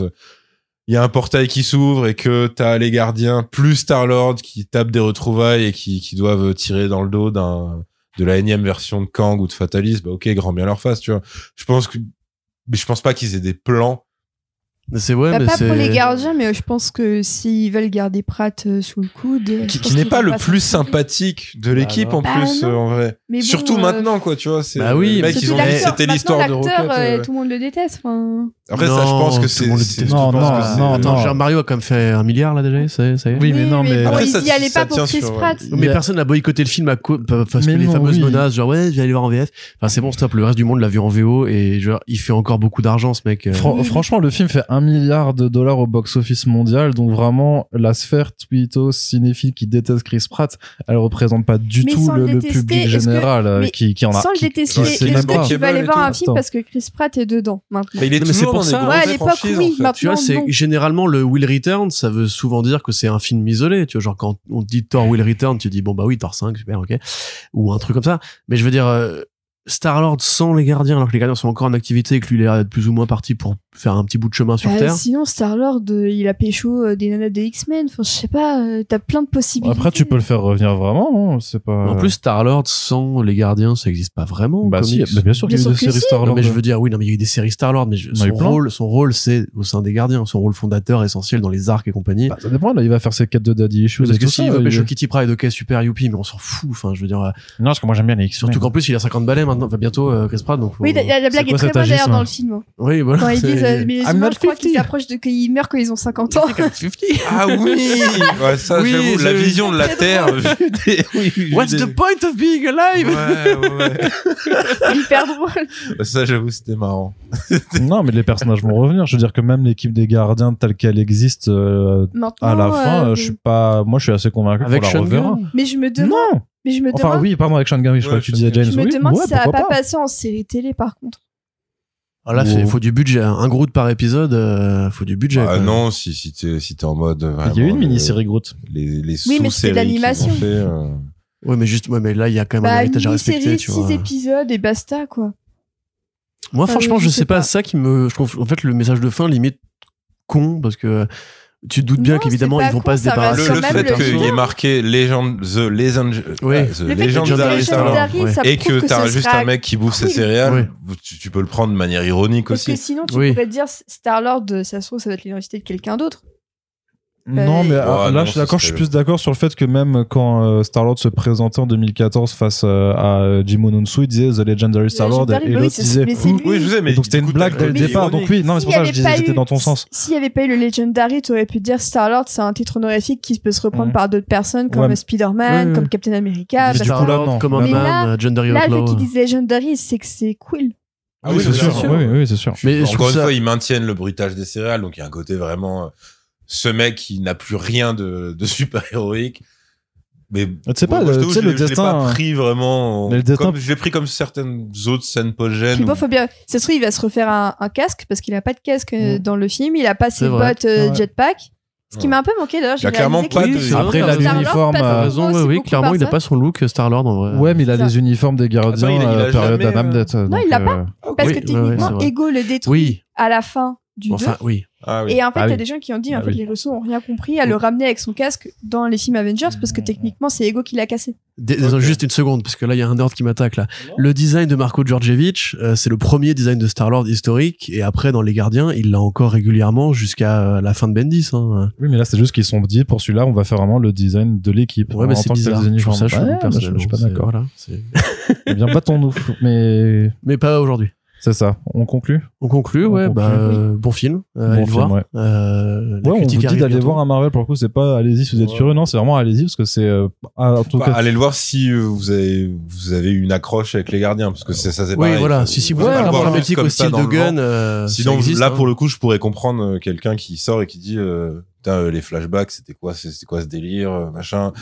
il y a un portail qui s'ouvre et que t'as les gardiens plus Star-Lord qui tapent des retrouvailles et qui, doivent tirer dans le dos d'un de la énième version de Kang ou de Fatalis, bah ok, grand bien leur face, tu vois. Je pense que mais je pense pas qu'ils aient des plans. C'est ouais, Bah, mais pas pour les gardiens, mais je pense que s'ils veulent garder Pratt euh, sous le coude. Qui, n'est pas le plus sympathique de l'équipe en Bah plus, non. euh, en vrai. Mais bon, Surtout euh, maintenant, quoi, tu vois. c'est- Bah oui, les mecs, mais ils ont dit c'était l'histoire de Rocket. tout le monde le déteste. Enfin, Après, ça, je pense que c'est. Non, pense non, que c'est- non, Attends, non. genre Mario a quand même fait un milliard là déjà, ça, ça y est Oui, mais non, mais- Après, ça- y allaient ça pas pour tient Chris sur- Pratt. Mais personne n'a boycotté le film à co- parce Mais que les non, fameuses oui. menaces, genre ouais, je vais aller voir en VF. Enfin, c'est bon, stop. Le reste du monde l'a vu en VO et genre, il fait encore beaucoup d'argent, ce mec. euh. Franchement, le film fait un milliard de dollars au box-office mondial, donc vraiment, la sphère tweetos cinéphile qui déteste Chris Pratt, elle représente pas du Mais tout le, public général euh, qui, qui en a. Sans le détester, est-ce que tu vas aller voir un film parce que Chris Pratt est dedans maintenant? Pour ça. Ouais, à l'époque, oui, en fait. maintenant- Tu vois, c'est généralement le Will Return, ça veut souvent dire que c'est un film isolé. Tu vois, genre quand on te dit Thor Will Return, tu dis bon bah oui, Thor 5, super, ok, ou un truc comme ça. Mais je veux dire, euh, Star Lord sans les gardiens, alors que les gardiens sont encore en activité et que lui il est plus ou moins parti pour faire un petit bout de chemin sur Euh, Terre. sinon, Star-Lord, euh, il a pécho euh, des nanas des X-Men. Enfin, je sais pas, euh, t'as plein de possibilités. Après, tu peux le faire revenir vraiment, hein, c'est pas. En plus, Star Lord sans les gardiens, ça existe pas vraiment. en bah si, bah, bien sûr qu'il y a eu des séries si. Star Non, Lord. mais je veux dire, oui, non, mais il y a eu des séries Star Lord, mais je- son rôle, son rôle, c'est au sein des gardiens, son rôle fondateur essentiel dans les arcs et compagnie. Bah, ça dépend, là, il va faire ses quêtes de Daddy Issues. parce et que tout s'il ça, veut pécho Kitty Pryde, ok, super youpi, mais on s'en fout. Enfin, je veux dire, euh, Non, parce que moi j'aime bien les X-Men. surtout qu'en plus, il a 50 balais maintenant, enfin, bientôt, euh, Chris Pratt, donc. faut- Oui, la, la- la blague quoi est très cet bonne d'ailleurs dans le film. hein. Oui, voilà. Quand ils disent, euh, mais les I'm humains, not je crois qu'ils 50. s'approchent de qu'ils meurent quand ils ont 50 ans. Ah oui Ouais, ça, Oui, j'avoue, la vision de la Terre. vue des- oui, vue What's des- the point of being alive? Ouais, ouais. C'est hyper drôle. Bah, Ça, j'avoue, c'était marrant. non, mais les personnages vont revenir. Je veux dire que même l'équipe des gardiens telle qu'elle existe euh, Maintenant, à la fin, euh, euh, je suis pas. Moi, je suis assez convaincu Avec qu'on la Sean reverra. Gunn. Mais je me demande, Non. Mais je me Enfin demande, oui, pardon avec Sean Gunn, oui, je Ouais, crois que tu disais. James. je me oui. demande Ouais, si ça va pas pas. passer en série télé par contre. Ah, là, il faut du budget. hein. Un Groot par épisode, euh, faut du budget. Ah non, si, si t'es si t'es en mode. Il y a eu une mini-série Groot. Les, les Oui, mais c'était l'animation. euh, Ouais, mais juste, ouais, mais là, il y a quand même un Bah, une héritage à respecter, série, tu vois. 6 épisodes et basta quoi. Moi, Enfin, franchement, je je sais sais pas, pas. ça qui me, je trouve, en fait, le message de fin, limite, con, parce que tu te doutes bien qu'évidemment, ils vont con, pas se Le, débarrasser. le même fait le qu'il y ait marqué Legend, The Legend, Oui. euh, The Le Legendary tu Star Lord, Legendary, ouais. et que t'as juste sera un mec qui bouffe ses céréales, tu, tu peux le prendre de manière ironique Parce que aussi. sinon, tu Oui. pourrais te dire Star-Lord, euh, ça se trouve, ça va être l'identité de quelqu'un d'autre. Non, mais Ouais, ah, là, non, je suis d'accord. Je suis plus d'accord sur le fait que même quand euh, Star-Lord se présentait en 2014 face euh, à Jim Ononsu, il disait The Legendary Star-Lord et, bah oui, l'autre disait. mais c'est lui. Oui, je sais, mais donc c'était une blague dès le départ. Donc oui, non, mais c'est pour S'il ça que je disais j'étais dans ton sens. S'il n'y avait pas eu le Legendary, tu aurais pu dire Star-Lord, c'est un titre honorifique qui peut se reprendre par d'autres personnes comme mais- Spider-Man, comme Captain America. Star-Lord, Command Mais Man, là- euh, Legendary Là, le qu'ils disent Legendary, c'est que c'est cool. Ah oui, c'est sûr. Oui, oui, c'est sûr. Mais Encore une fois, ils maintiennent le bruitage des céréales, donc il y a un côté vraiment euh, ce mec qui n'a plus rien de, de super héroïque. Mais Tu sais pas, je le- t'avoue, tu sais, je le je l'ai destin- pas pris vraiment. Mais le destin- comme- je l'ai pris comme certaines autres scènes post-gènes. Bon, où- faut bien. Ça se trouve, il va se refaire un, un casque parce qu'il a pas de casque euh, Mm. dans le film. Il a pas ses bottes euh, Ouais. jetpack. Ce qui Ouais. m'a un peu manqué d'ailleurs. Il a j'ai clairement pas de- c'était Après, il a l'uniforme, euh, raison, oui, clairement, il n'a par pas son look Star-Lord en vrai. Ouais, mais il a les uniformes des gardiens Attends, il a- il a période d'Adam euh, donc, il l'a pas. Parce que techniquement. Ego le détruit Oui, à la fin du 2. enfin, oui. Ah oui. Et en fait, Ah il y a oui. des gens qui ont dit, en Ah fait, oui. les Russos ont rien compris à le ramener avec son casque dans les films Avengers parce que techniquement, c'est Ego qui l'a cassé. Dé- Désolé, Juste une seconde, parce que là, il y a un ordre qui m'attaque là. Le design de Marco Djordjevic, euh, c'est le premier design de Star-Lord historique, et après, dans Les Gardiens, il l'a encore régulièrement jusqu'à euh, la fin de Bendis. Hein. Oui, mais là, c'est juste qu'ils sont dit, pour celui-là, on va faire vraiment le design de l'équipe. Ouais, mais en c'est tant que tel bizarre. Je trouve ça chelou, Ouais, bah, je, je suis pas d'accord. voilà, c'est- Eh bien, battons-nous. Mais Mais pas aujourd'hui. C'est ça. On conclut? On conclut, On ouais, conclut. bah, euh, bon film. Euh, Bon film, voir. ouais. Euh, Ouais, on vous dit d'aller voir un Marvel pour le coup, c'est pas allez-y si vous êtes Ouais. curieux, non, c'est vraiment allez-y parce que c'est euh, ah, en tout Bah, cas. allez le voir si euh, vous avez vous avez une accroche avec les gardiens parce que c'est ça c'est Oui, pareil. voilà. Si, si vous avez un comme au ça style de. Gun, euh, Sinon, existe, là, hein. pour le coup, je pourrais comprendre quelqu'un qui sort et qui dit, euh, putain, les flashbacks, c'était quoi, c'est c'est quoi ce délire, machin.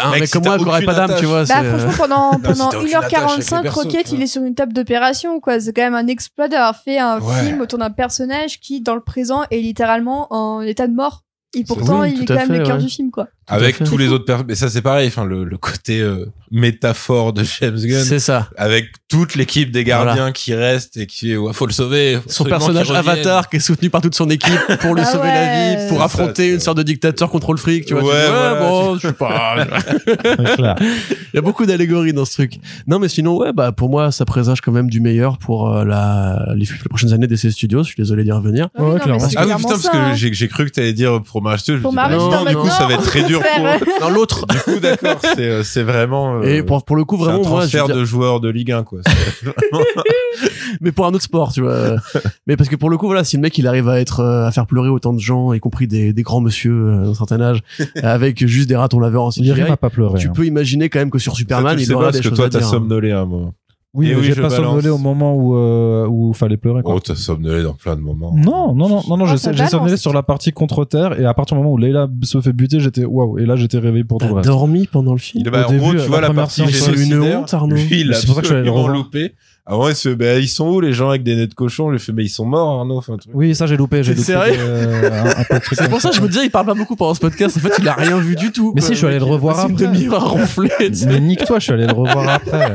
Un Mec, mec si comme moi pas d'âme, tu vois. Bah, c'est, euh, franchement, pendant, pendant t'as aucune attache avec les 1h45, persos, Rocket, il est sur une table d'opération, quoi. C'est quand même un exploit d'avoir fait un Ouais. film autour d'un personnage qui, dans le présent, est littéralement en état de mort. Et pourtant, Oui, il est quand même fait, le cœur ouais. du film, quoi. avec tous les autres personnes. Mais ça, c'est pareil. Enfin, le, le côté euh, métaphore de James Gunn, c'est ça. avec toute l'équipe des gardiens qui restent et qui, ouais, faut le sauver. faut Son personnage. Avatar qui est soutenu par toute son équipe pour lui Ah sauver la vie, pour affronter ça, une sorte de dictateur contre le fric, tu vois. tu Ouais, dis, voilà. bon, je sais pas. Il y a beaucoup d'allégories dans ce truc. Non, mais sinon, ouais, bah, pour moi, ça présage quand même du meilleur pour euh, la, les, les prochaines années d'essai studios. Je suis désolé d'y revenir. Ah oui, Ouais, non, clairement. c'est Ah putain, parce que j'ai j'ai cru que t'allais dire pour Je Pour bah, non, du coup, ça va être très dur pour. Dans l'autre. Du coup, d'accord, c'est euh, c'est vraiment. euh, Et pour, pour le coup, c'est un vraiment, moi, je transfert de joueurs de Ligue 1, quoi. Mais pour un autre sport, tu vois. mais parce que pour le coup, voilà, si le mec il arrive à être euh, à faire pleurer autant de gens, y compris des, des grands monsieur euh, d'un certain âge, avec juste des ratons laveurs en CGI, pas pleuré. tu hein. peux imaginer quand même que sur Superman, Ça, tu il sais aura pas, des parce que choses toi, à t'as dire. hein. somnolé à un moment. Oui, oui, j'ai pas balance. somnolé au moment où euh, où fallait pleurer. Quoi. Oh, t'as somnolé dans plein de moments. Non, non, non, non, non, Oh, j'ai somnolé sur la partie contre terre et à partir du moment où Leila se fait buter, j'étais waouh et là j'étais réveillé pour tout le T'as reste. dormi pendant le film Il, bah, Au en gros, début, tu vois la partie c'est une honte, Arnaud. C'est pour ça que je suis allé le absolument revoir. loupé. Avant, il se fait, bah, ils sont où les gens avec des nez de cochon? Je lui fais, mais ils sont morts, Arnaud. Enfin, truc. Oui, ça j'ai loupé, j'ai loupé sérieux? euh, C'est pour ça que je me disais, il parle pas beaucoup pendant ce podcast. En fait, il a rien vu du tout. Mais quoi. si, je suis allé le revoir après. Une demi-heure ronfler. Mais nique-toi, je suis allé le revoir après.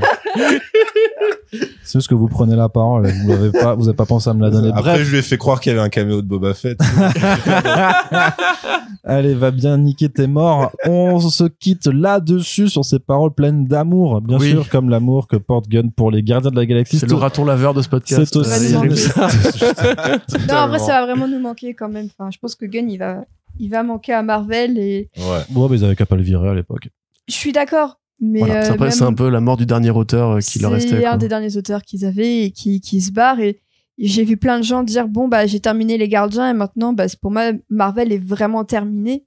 C'est juste que vous prenez la parole, vous n'avez pas, vous avez pas pensé à me la donner. Après, Bref, je lui ai fait croire qu'il y avait un caméo de Boba Fett. allez, va bien niquer tes morts. On se quitte là-dessus sur ces paroles pleines d'amour, bien Oui. sûr, comme l'amour que porte Gunn pour les gardiens de la galaxie. C'est le raton laveur de ce podcast. C'est aussi non, vrai, ça va vraiment nous manquer quand même. Enfin, je pense que Gunn, il va, il va manquer à Marvel et Ouais. Ouais, mais ils avaient qu'à pas le virer à l'époque. je suis d'accord. Mais Voilà. euh, C'est après, c'est un peu la mort du dernier auteur euh, qui leur restait. C'est quoi. un des derniers auteurs qu'ils avaient et qui, qui se barre. Et j'ai vu plein de gens dire bon, bah, j'ai terminé Les Gardiens et maintenant, bah, c'est- pour moi, Marvel est vraiment terminé.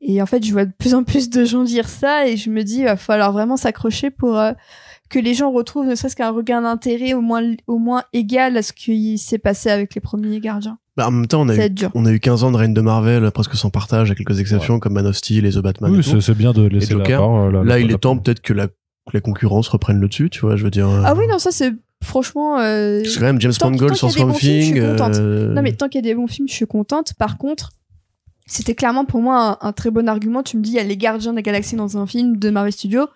Et en fait, je vois de plus en plus de gens dire ça et je me dis, il va falloir vraiment s'accrocher pour euh, que les gens retrouvent ne serait-ce qu'un regain d'intérêt au moins, au moins égal à ce qui s'est passé avec les premiers Gardiens. Bah, en même temps, on a, eu, on a eu 15 ans de règne de Marvel, presque sans partage, à quelques exceptions, comme Man of Steel et The Batman. Oui, c'est c'est bien de laisser la parole. la- Là, la- il la- est temps peut-être que la, concurrence reprenne le dessus, tu vois, je veux dire. euh, Ah oui, non, ça c'est franchement. euh, que quand même, James y a des Swamp Thing. contente. euh, Non, mais tant qu'il y a des bons films, je suis contente. Par contre, c'était clairement pour moi un, un très bon argument. Tu me dis, il y a les gardiens de la galaxie dans un film de Marvel Studios.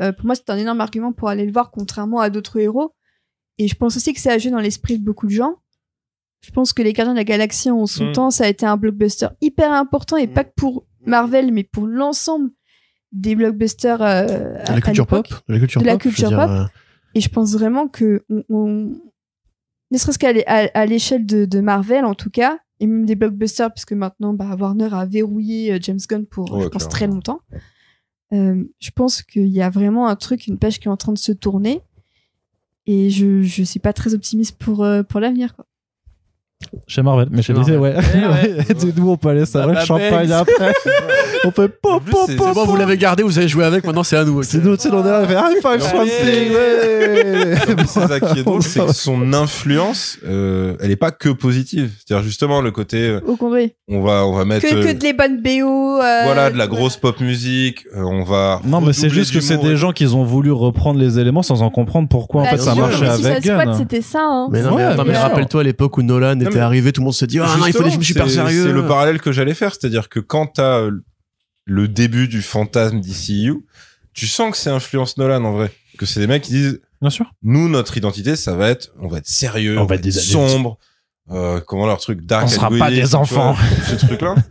Euh, pour moi, c'est un énorme argument pour aller le voir, contrairement à d'autres héros. Et je pense aussi que ça a joué dans l'esprit de beaucoup de gens. Je pense que les gardiens de la galaxie en son Mm. temps, ça a été un blockbuster hyper important, et pas que pour Marvel, mais pour l'ensemble des blockbusters euh, de à- la culture à pop. De la culture De la pop. je veux culture dire, pop. euh, Et je pense vraiment que, on, on- ne serait-ce qu'à l'é- à, à l'échelle de, de Marvel en tout cas, et même des blockbusters, puisque maintenant bah, Warner a verrouillé euh, James Gunn pour, Ouais, je pense, clairement. très longtemps. Euh, je pense qu'il y a vraiment un truc, une page qui est en train de se tourner. Et je, je suis pas très optimiste pour, euh, pour l'avenir. quoi. Chez Marvel, mais Chez chez Disney, ouais. Marvel. Eh ouais. Et nous, on peut aller ça, le bah, champagne après. on fait pop, pop, c'est- pop. C'est bon, vous l'avez gardé, vous avez joué avec, maintenant c'est à nous. ok. C'est nous, tu sais, on est là, on fait high five, something, ouais. C'est ça qui est drôle, c'est que son influence, euh, elle est pas que positive. C'est-à-dire justement le côté, euh, Au congrès. on va, on va mettre, Que, que euh, de les bonnes BO. euh, voilà, de la grosse pop musique. euh, on va. Non, mais c'est juste que c'est des gens qui ont voulu reprendre les éléments sans en comprendre pourquoi en Bah, fait ça marchait avec c'était ça. Hein. Mais non, mais, Ouais, rappelle-toi à l'époque où Nolan était mais- arrivé, tout le monde se dit, ah non, il faut des films super sérieux. C'est le parallèle que j'allais faire, c'est-à-dire que quand t'as le début du fantasme d'ICU, tu sens que c'est influence Nolan en vrai. Que c'est des mecs qui disent, Bien sûr. nous, notre identité, ça va être, on va être sérieux, On va être être sombre, euh, comment leur truc dark On and sera pas des vois, enfants. ce truc-là.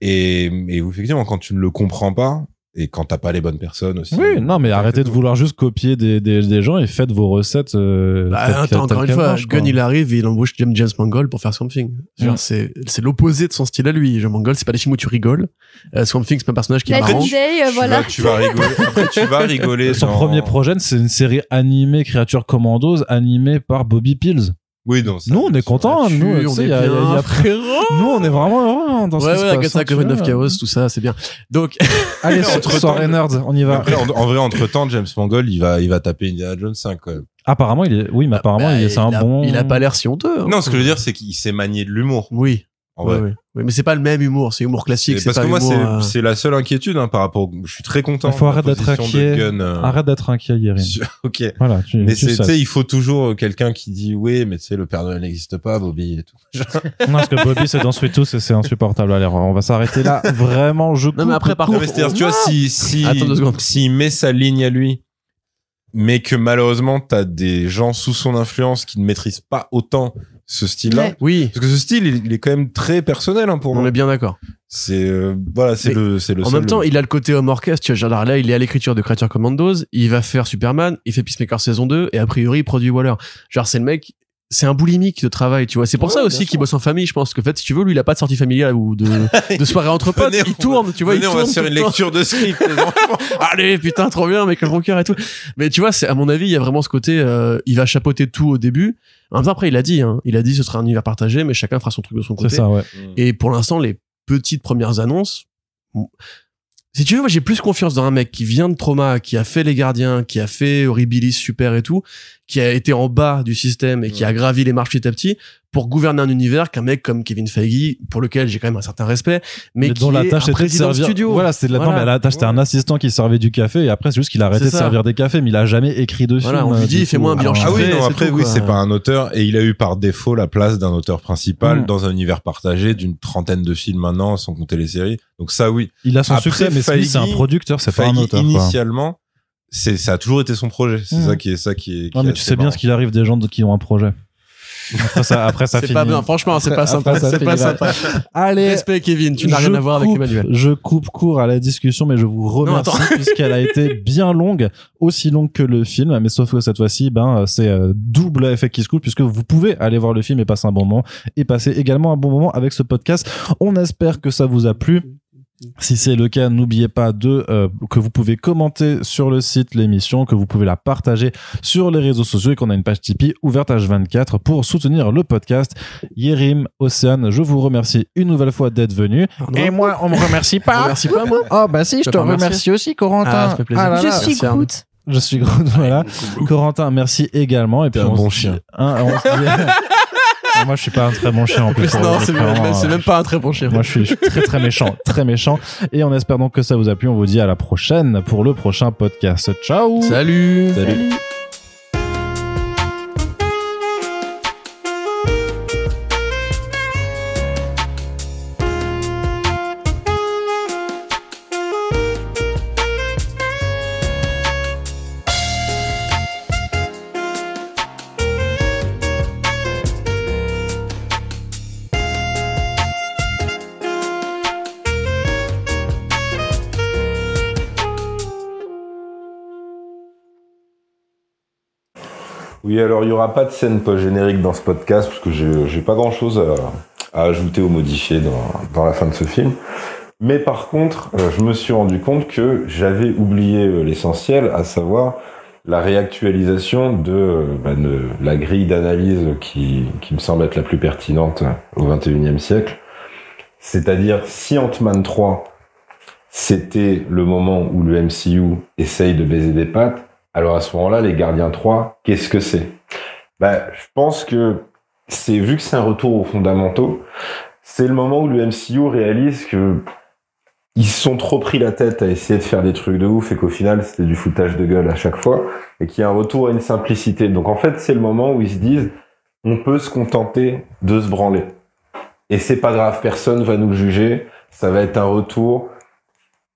Et, et effectivement, quand tu ne le comprends pas, et quand t'as pas les bonnes personnes aussi. Oui, non, mais arrêtez de vouloir juste copier des, des, des gens et faites vos recettes. Euh, Bah, attends, encore une fois. Gunn il arrive et il embauche James, James Mangold pour faire Swamp Thing. Genre, Mm. c'est, c'est l'opposé de son style à lui. James Mangold, c'est pas des films où tu rigoles. Euh, Swamp Thing, c'est pas un personnage qui est La marrant. Day, euh, Tu voilà. vas, tu vas rigoler. Après, tu vas rigoler. Son premier projet, c'est une série animée Créatures Commandos animée par Bobby Pills. Oui, non. ça- Nous, on est contents. Nous, tu on sais, est il y a- il y a- il y bien, nous, on est vraiment heureux hein, dans ce Ouais, qui ouais, se passe. Of vois. Chaos, tout ça, c'est bien. Donc, Allez, Entre-temps- soirée nerd, on y va. Après, en, en vrai, entre temps, James Mangold, il va, il va taper Indiana Jones 5 quand même. Apparemment, il est. Oui, mais apparemment, bah, il est- c'est un a, bon. il a pas l'air si honteux. hein. Non, ce que je veux dire, c'est qu'il s'est manié de l'humour. Oui. En Ouais, vrai. Oui, mais c'est pas le même humour. C'est humour classique. Parce pas que moi, c'est euh, c'est la seule inquiétude hein, par rapport. au- Je suis très content. Il faut arrêter d'être inquiet. Gunn, euh, Arrête d'être inquiet, Yerin. sur- Ok. Voilà, tu, Mais tu c'est, tu sais. il faut toujours euh, quelqu'un qui dit oui, mais tu sais, le Père Noël n'existe pas, Bobby et tout. Non, parce que Bobby, c'est dans Sweet Tooth et c'est insupportable. Allez, on va s'arrêter là. Vraiment, je Non, mais après, par Non, contre, mais c'est-à-dire, tu vois, si, si, s'il met sa ligne à lui, mais que malheureusement, t'as des gens sous son influence qui ne maîtrisent pas autant ce style-là. Ouais. Oui, Parce que ce style, il, il est quand même très personnel hein, pour on moi. est bien d'accord. C'est euh, voilà, c'est le, c'est le. En seul- même temps, il a le côté home orchestre. Tu vois, genre là, il est à l'écriture de Creature Commandos. Il va faire Superman. Il fait Peacemaker saison 2. Et a priori, il produit Waller. Genre, c'est le mec. c'est un boulimique de travail, tu vois. C'est pour Ouais, ça aussi qu'il bosse en famille. Je pense que, en fait, si tu veux, lui, il a pas de sortie familiale ou de, de soirée entre potes. Venez, il on tourne, tu vois. Venez, il on tourne va se faire une le lecture de script. Allez, putain, trop bien, Michael Rooker et tout. Mais tu vois, c'est, à mon avis, il y a vraiment ce côté, euh, il va chapeauter tout au début. En même temps, après, il a dit, hein, il a dit, ce sera un univers partagé, mais chacun fera son truc de son C'est côté. ça, ouais. Et pour l'instant, les petites premières annonces, si tu veux, moi j'ai plus confiance dans un mec qui vient de Trauma, qui a fait Les Gardiens, qui a fait Horribilis super et tout, qui a été en bas du système et qui a gravi les marches petit à petit pour gouverner un univers qu'un mec comme Kevin Feige, pour lequel j'ai quand même un certain respect, mais, Mais qui dont la est tâche un de président de servir. studio. Voilà, c'est. Non, Voilà. mais la tâche, c'était un assistant qui servait du café et après, c'est juste qu'il a arrêté de servir des cafés, mais il a jamais écrit de Voilà, on lui euh, dit, du fais-moi un bilan Ah oui, non, c'est après, tout, oui, c'est pas un auteur et il a eu par défaut la place d'un auteur principal Mm. dans un univers partagé d'une trentaine de films maintenant, sans compter les séries. Donc ça, oui. Il a son Après, succès, mais lui, c'est un Feige- producteur, c'est pas un Feige, auteur. quoi. initialement, c'est, ça a toujours été son projet. C'est ça qui est, ça qui est. qui Non, est mais tu sais bien ce qu'il arrive des gens qui ont un projet. Après ça, après ça C'est finit. pas bien, franchement, c'est pas sympa, ça c'est pas sympa. Allez. Respect Kevin, tu n'as rien à voir avec Emmanuel. Je coupe court à la discussion, mais je vous remercie puisqu'elle a été bien longue, aussi longue que le film, mais sauf que cette fois-ci, ben, c'est euh, double effet qui se coule puisque vous pouvez aller voir le film et passer un bon moment et passer également un bon moment avec ce podcast. On espère que ça vous a plu. Si c'est le cas, n'oubliez pas de euh, que vous pouvez commenter sur le site l'émission, que vous pouvez la partager sur les réseaux sociaux et qu'on a une page Tipeee ouverte H24 pour soutenir le podcast. Yérim, Océane, je vous remercie une nouvelle fois d'être venu. Pardon Et moi, on me remercie pas. Merci pas, moi. Oh bah si, je te remercie aussi, Corentin. Ah, ça fait plaisir. là Je suis. Groot. Je suis Groot, voilà. Corentin, merci également. Et puis un on bon se chien. hein, on se dit- Ah, moi, je suis pas un très bon chien en plus. plus, non, c'est même, euh, même pas un très bon chien. Moi, je suis, je suis très très méchant, très méchant. Et on espère donc que ça vous a plu. On vous dit à la prochaine pour le prochain podcast. Ciao. Salut. Salut. Oui, alors il y aura pas de scène post-générique dans ce podcast parce que j'ai pas grand-chose à, à ajouter ou modifier dans, la fin de ce film. Mais par contre, euh, je me suis rendu compte que j'avais oublié euh, l'essentiel, à savoir la réactualisation de, euh, bah, la grille d'analyse qui, qui me semble être la plus pertinente au 21e siècle. C'est-à-dire, si Ant-Man 3, c'était le moment où le MCU essaye de baiser des pattes, alors à ce moment-là, les Gardiens 3, qu'est-ce que c'est? Bah, Je pense que c'est vu que c'est un retour aux fondamentaux, c'est le moment où le MCU réalise que ils sont trop pris la tête à essayer de faire des trucs de ouf et qu'au final c'était du foutage de gueule à chaque fois et qu'il y a un retour à une simplicité. Donc en fait, c'est le moment où ils se disent on peut se contenter de se branler. Et c'est pas grave, personne va nous juger, ça va être un retour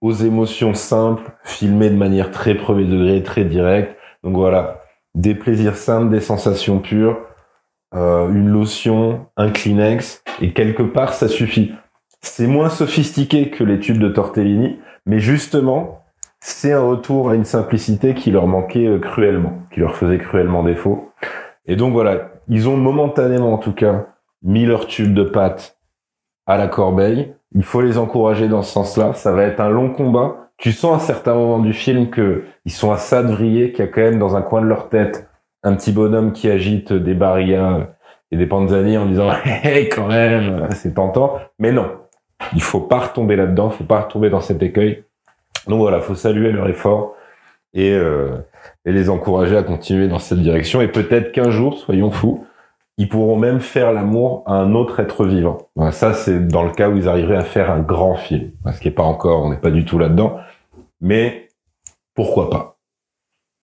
aux émotions simples, filmées de manière très premier degré, très directe. Donc voilà, des plaisirs simples, des sensations pures, euh, une lotion, un Kleenex, et quelque part ça suffit. C'est moins sophistiqué que l'étude de Tortellini, mais justement, c'est un retour à une simplicité qui leur manquait euh, cruellement, qui leur faisait cruellement défaut. Et donc voilà, ils ont momentanément en tout cas mis leur tube de pâte à la corbeille. Il faut les encourager dans ce sens-là. Ça va être un long combat. Tu sens à certains moments du film que ils sont à ça de vriller, qu'il y a quand même dans un coin de leur tête un petit bonhomme qui agite des barillas et des panzani en disant hey, quand même, c'est tentant. Mais non, il faut pas retomber là-dedans, faut pas retomber dans cet écueil. Donc voilà, faut saluer leur effort et, euh, et les encourager à continuer dans cette direction. Et peut-être qu'un jour, soyons fous, ils pourront même faire l'amour à un autre être vivant. Ça, c'est dans le cas où ils arriveraient à faire un grand film. Ce qui est pas encore, on n'est pas du tout là-dedans. Mais pourquoi pas?